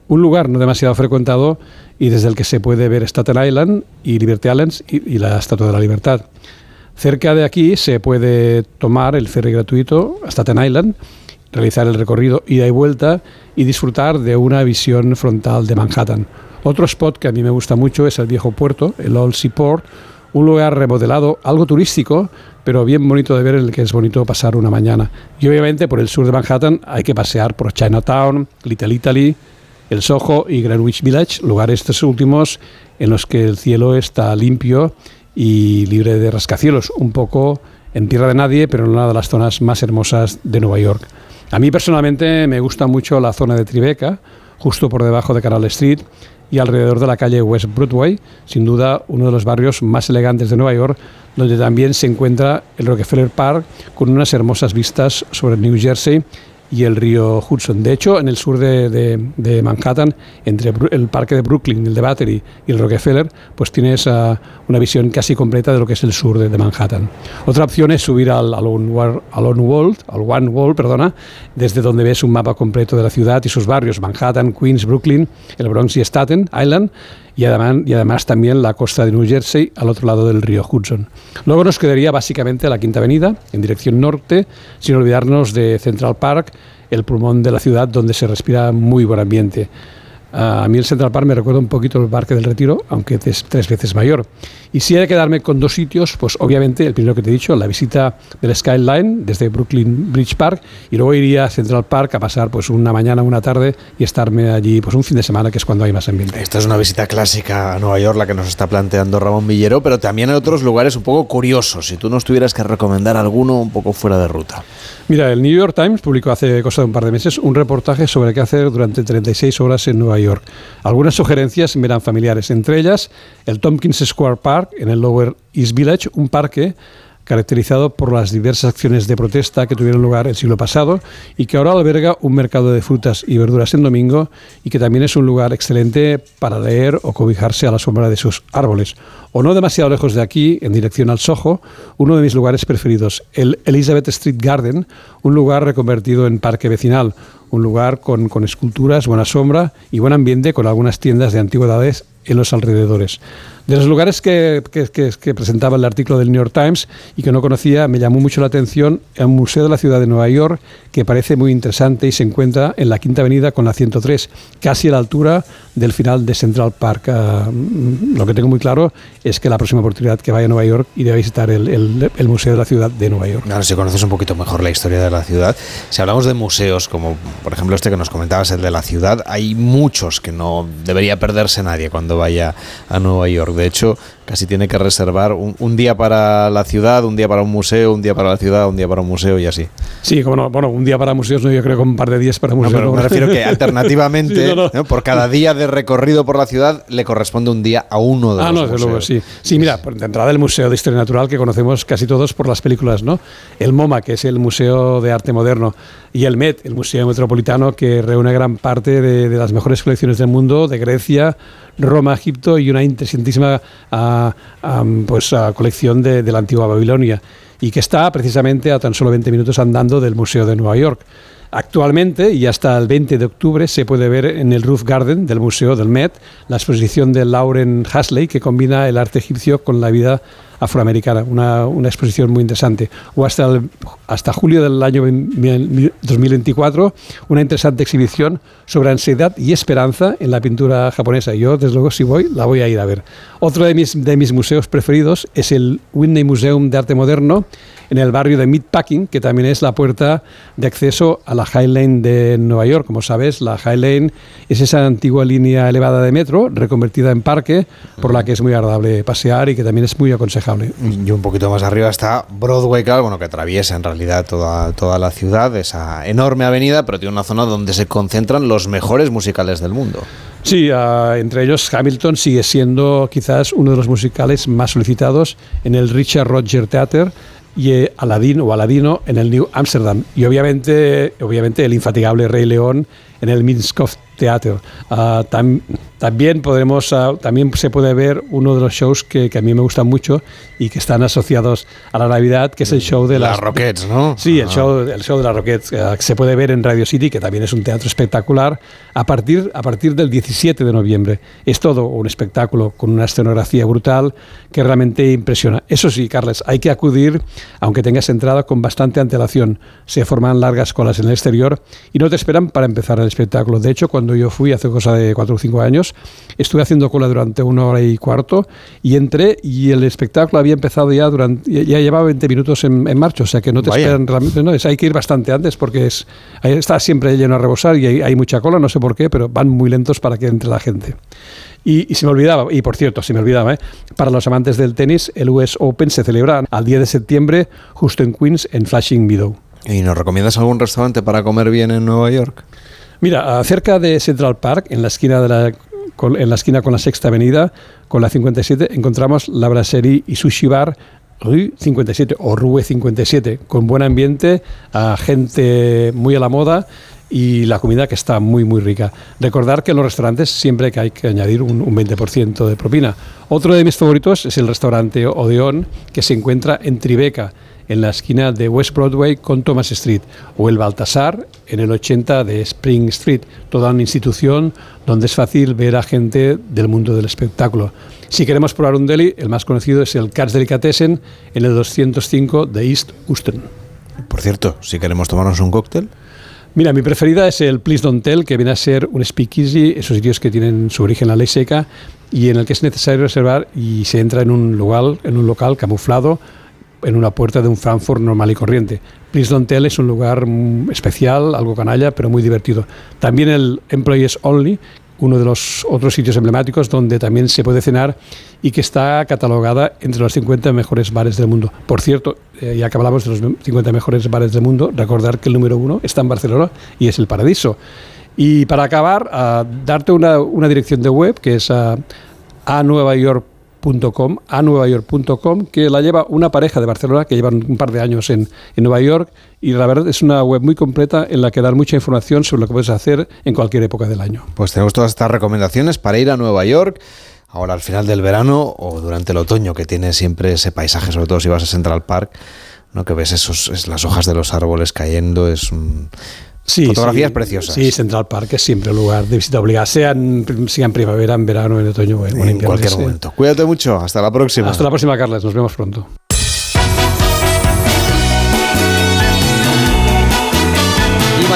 S39: un lugar no demasiado frecuentado y desde el que se puede ver Staten Island y Liberty Islands y, y la Estatua de la Libertad. Cerca de aquí se puede tomar el ferry gratuito a Staten Island, realizar el recorrido ida y vuelta y disfrutar de una visión frontal de Manhattan. Otro spot que a mí me gusta mucho es el viejo puerto, el Old Seaport, un lugar remodelado, algo turístico, pero bien bonito de ver en el que es bonito pasar una mañana. Y obviamente por el sur de Manhattan hay que pasear por Chinatown, Little Italy, el Soho y Greenwich Village, lugares estos últimos en los que el cielo está limpio y libre de rascacielos, un poco en tierra de nadie, pero en una de las zonas más hermosas de Nueva York. A mí personalmente me gusta mucho la zona de Tribeca, justo por debajo de Canal Street y alrededor de la calle West Broadway, sin duda uno de los barrios más elegantes de Nueva York, donde también se encuentra el Rockefeller Park con unas hermosas vistas sobre New Jersey y el río Hudson. De hecho, en el sur de, de, de, Manhattan, entre el parque de Brooklyn, el de Battery y el Rockefeller, pues tienes una visión casi completa de lo que es el sur de, de Manhattan. Otra opción es subir al, al, One, al One Wall, perdona, desde donde ves un mapa completo de la ciudad y sus barrios, Manhattan, Queens, Brooklyn, el Bronx y Staten Island, y además, y además, también la costa de New Jersey al otro lado del río Hudson. Luego nos quedaría básicamente la Quinta Avenida en dirección norte, sin olvidarnos de Central Park, el pulmón de la ciudad donde se respira muy buen ambiente. A mí el Central Park me recuerda un poquito el Parque del Retiro, aunque es tres veces mayor. Y si hay que quedarme con dos sitios, pues obviamente el primero que te he dicho, la visita del Skyline desde Brooklyn Bridge Park, y luego iría a Central Park a pasar pues una mañana, una tarde y estarme allí pues un fin de semana, que es cuando hay más ambiente.
S1: Esta es una visita clásica a Nueva York, la que nos está planteando Ramón Villero, pero también hay otros lugares un poco curiosos. Si tú nos tuvieras que recomendar alguno un poco fuera de ruta.
S39: Mira, el New York Times publicó hace cosa de un par de meses un reportaje sobre qué hacer durante 36 horas en Nueva York. Algunas sugerencias me eran familiares, entre ellas el Tompkins Square Park en el Lower East Village, un parque caracterizado por las diversas acciones de protesta que tuvieron lugar el siglo pasado y que ahora alberga un mercado de frutas y verduras en domingo y que también es un lugar excelente para leer o cobijarse a la sombra de sus árboles. O no demasiado lejos de aquí, en dirección al Soho, uno de mis lugares preferidos, el Elizabeth Street Garden, un lugar reconvertido en parque vecinal, un lugar con, con esculturas, buena sombra y buen ambiente con algunas tiendas de antigüedades en los alrededores. De los lugares que, presentaba el artículo del New York Times y que no conocía, me llamó mucho la atención el Museo de la Ciudad de Nueva York, que parece muy interesante y se encuentra en la Quinta Avenida con la 103, casi a la altura del final de Central Park. Uh, lo que tengo muy claro es que la próxima oportunidad que vaya a Nueva York iré a visitar el, el, el Museo de la Ciudad de Nueva York.
S1: Claro, si conoces un poquito mejor la historia de la ciudad, si hablamos de museos, como por ejemplo este que nos comentabas, el de la ciudad, hay muchos que no debería perderse nadie cuando vaya a Nueva York. De hecho, casi tiene que reservar un, un, día para la ciudad, un día para un museo, un día para la ciudad, un día para un museo y así.
S39: Sí, como no, bueno, un día para museos, no, yo creo que un par de días para museos.
S1: No, pero me refiero que alternativamente, sí, no, no. por cada día de recorrido por la ciudad, le corresponde un día a uno de
S39: ah,
S1: los
S39: no,
S1: museos.
S39: desde luego, sí. Sí, mira, de entrada el Museo de Historia Natural que conocemos casi todos por las películas, ¿no? El MoMA, que es el Museo de Arte Moderno, y el MET, el Museo Metropolitano, que reúne gran parte de, de las mejores colecciones del mundo, de Grecia, Roma, Egipto y una interesantísima uh, pues, colección de, de, la antigua Babilonia y que está precisamente a tan solo 20 minutos andando del Museo de Nueva York. Actualmente y hasta el 20 de octubre se puede ver en el Roof Garden del Museo del Met la exposición de Lauren Hasley que combina el arte egipcio con la vida afroamericana, una, una exposición muy interesante. O hasta, el, hasta julio del año 2024, una interesante exhibición sobre ansiedad y esperanza en la pintura japonesa. Yo, desde luego, si voy, la voy a ir a ver. Otro de mis, de mis museos preferidos es el Whitney Museum de Arte Moderno en el barrio de Meatpacking, que también es la puerta de acceso a la High Lane de Nueva York. Como sabes, la High Lane es esa antigua línea elevada de metro reconvertida en parque, por la que es muy agradable pasear y que también es muy aconsejable.
S1: Y un poquito más arriba está Broadway, claro, bueno, que atraviesa en realidad toda, toda la ciudad, esa enorme avenida, pero tiene una zona donde se concentran los mejores musicales del mundo.
S39: Sí, uh, entre ellos Hamilton sigue siendo quizás uno de los musicales más solicitados en el Richard Roger Theater y eh, Aladín o Aladino en el New Amsterdam. Y obviamente, obviamente el infatigable Rey León en el Minskov Theater. Ah, tam- también podremos, ah, también se puede ver uno de los shows que, que a mí me gustan mucho y que están asociados a la Navidad, que es el show de
S1: Las
S39: las
S1: ¿no?
S39: Sí, el
S1: Ah.
S39: show, el show de las eh, que se puede ver en Radio City, que también es un teatro espectacular, a partir, a partir del 17 de noviembre. Es todo un espectáculo con una escenografía brutal que realmente impresiona. Eso sí, Carles, hay que acudir, aunque tengas entrada, con bastante antelación. Se forman largas colas en el exterior y no te esperan para empezar el espectáculo. De hecho, cuando yo fui hace cosa de 4 o 5 años, estuve haciendo cola durante una hora y cuarto y entré y el espectáculo había empezado ya durante ya- llevaba 20 minutos en, en marcha, o sea que no te
S1: Vaya.
S39: esperan realmente, no, es, hay que ir bastante antes porque es está siempre lleno a rebosar y hay, hay mucha cola, no sé por qué, pero van muy lentos para que entre la gente. Y, y se me olvidaba, y por cierto, se me olvidaba, ¿eh? para los amantes del tenis, el US Open se celebra al 10 de septiembre justo en Queens, en Flushing Meadow.
S1: ¿Y nos recomiendas algún restaurante para comer bien en Nueva York?
S39: Mira, cerca de Central Park, en la esquina de la en la esquina con la Sexta Avenida, con la 57, encontramos la brasserie y sushi bar Rue 57 o Rue 57, con buen ambiente, a gente muy a la moda y la comida que está muy muy rica. Recordar que en los restaurantes siempre que hay que añadir un, un 20% de propina. Otro de mis favoritos es el restaurante Odeón, que se encuentra en Tribeca, en la esquina de West Broadway con Thomas Street, o el Baltasar en el 80 de Spring Street, toda una institución donde es fácil ver a gente del mundo del espectáculo. Si queremos probar un deli, el más conocido es el Katz Delicatessen en el 205 de East Houston.
S1: Por cierto, si queremos tomarnos un cóctel.
S39: Mira, mi preferida es el Please Don't Tell, que viene a ser un speakeasy, esos sitios que tienen su origen en la ley seca y en el que es necesario reservar y se entra en un lugar, en un local camuflado en una puerta de un Frankfurt normal y corriente. Please Don't Tell es un lugar mm, especial, algo canalla, pero muy divertido. También el Employees Only, uno de los otros sitios emblemáticos donde también se puede cenar y que está catalogada entre los 50 mejores bares del mundo. Por cierto, eh, ya que hablamos de los 50 mejores bares del mundo, recordar que el número uno está en Barcelona y es el Paradiso. Y para acabar, darte una, una dirección de web que es a Nueva York .com, a nuevayork.com, que la lleva una pareja de Barcelona que llevan un par de años en, en Nueva York y la verdad es una web muy completa en la que dar mucha información sobre lo que puedes hacer en cualquier época del año.
S1: Pues tenemos todas estas recomendaciones para ir a Nueva York. Ahora al final del verano o durante el otoño, que tiene siempre ese paisaje, sobre todo si vas a Central Park, ¿no? que ves esos, es las hojas de los árboles cayendo, es un... fotografías
S39: sí,
S1: preciosas.
S39: Sí, Central Park es siempre un lugar de visita obligada, sea en, sea en primavera, en verano, en otoño o en,
S1: en cualquier momento. Cuídate mucho, hasta la próxima.
S39: Hasta la próxima, Carles, nos vemos pronto.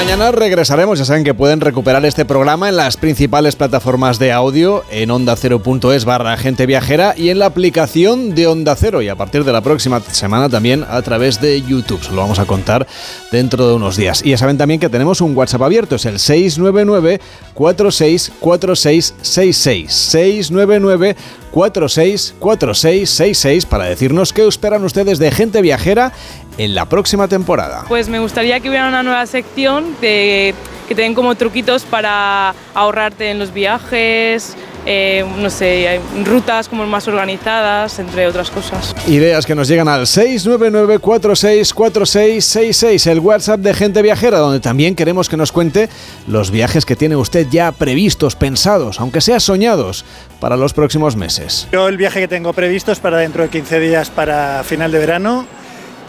S1: Mañana regresaremos. Ya saben que pueden recuperar este programa en las principales plataformas de audio, en onda0.es barra gente viajera y en la aplicación de Onda Cero. Y a partir de la próxima semana también a través de YouTube. Se lo vamos a contar dentro de unos días. Y ya saben también que tenemos un WhatsApp abierto. Es el 699 464666 699 464666 para decirnos qué esperan ustedes de gente viajera en la próxima temporada.
S16: Pues me gustaría que hubiera una nueva sección de, que te den como truquitos para ahorrarte en los viajes, eh, no sé, hay rutas como más organizadas, entre otras cosas.
S1: Ideas que nos llegan al 699-464666, el WhatsApp de Gente Viajera, donde también queremos que nos cuente los viajes que tiene usted ya previstos, pensados, aunque sea soñados, para los próximos meses.
S40: Yo el viaje que tengo previsto es para dentro de 15 días para final de verano,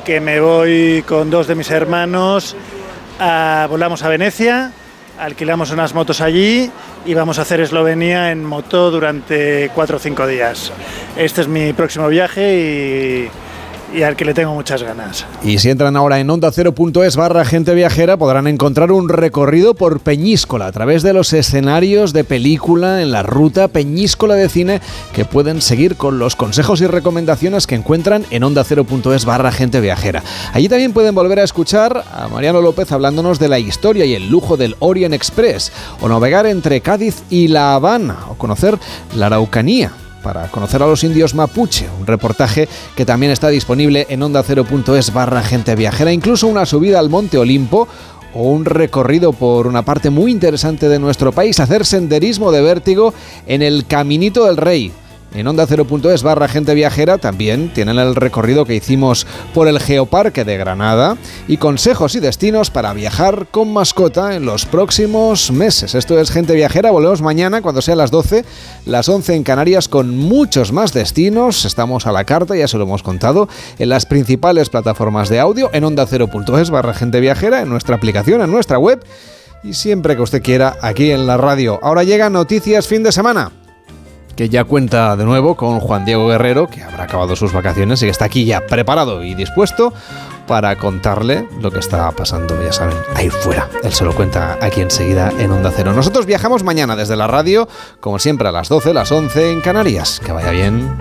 S40: que me voy con dos de mis hermanos, volamos a Venecia, alquilamos unas motos allí y vamos a hacer Eslovenia en moto durante 4 o 5 días. Este es mi próximo viaje y, y al que le tengo muchas ganas.
S1: Y si entran ahora en onda0.es barra gente viajera podrán encontrar un recorrido por Peñíscola a través de los escenarios de película en la ruta Peñíscola de cine que pueden seguir con los consejos y recomendaciones que encuentran en onda0.es barra gente viajera. Allí también pueden volver a escuchar a Mariano López hablándonos de la historia y el lujo del Orient Express o navegar entre Cádiz y La Habana o conocer la Araucanía para conocer a los indios mapuche, un reportaje que también está disponible en onda0.es barra gente viajera, incluso una subida al Monte Olimpo o un recorrido por una parte muy interesante de nuestro país, hacer senderismo de vértigo en el Caminito del Rey. En onda 0.es barra gente viajera también tienen el recorrido que hicimos por el Geoparque de Granada y consejos y destinos para viajar con mascota en los próximos meses. Esto es Gente Viajera, volvemos mañana cuando sea las 12, las 11 en Canarias con muchos más destinos. Estamos a la carta, ya se lo hemos contado, en las principales plataformas de audio, en onda 0.es barra gente viajera, en nuestra aplicación, en nuestra web y siempre que usted quiera aquí en la radio. Ahora llegan noticias fin de semana que ya cuenta de nuevo con Juan Diego Guerrero, que habrá acabado sus vacaciones y que está aquí ya preparado y dispuesto para contarle lo que está pasando, ya saben, ahí fuera. Él se lo cuenta aquí enseguida en Onda Cero. Nosotros viajamos mañana desde la radio, como siempre a las 12, las 11 en Canarias. Que vaya bien.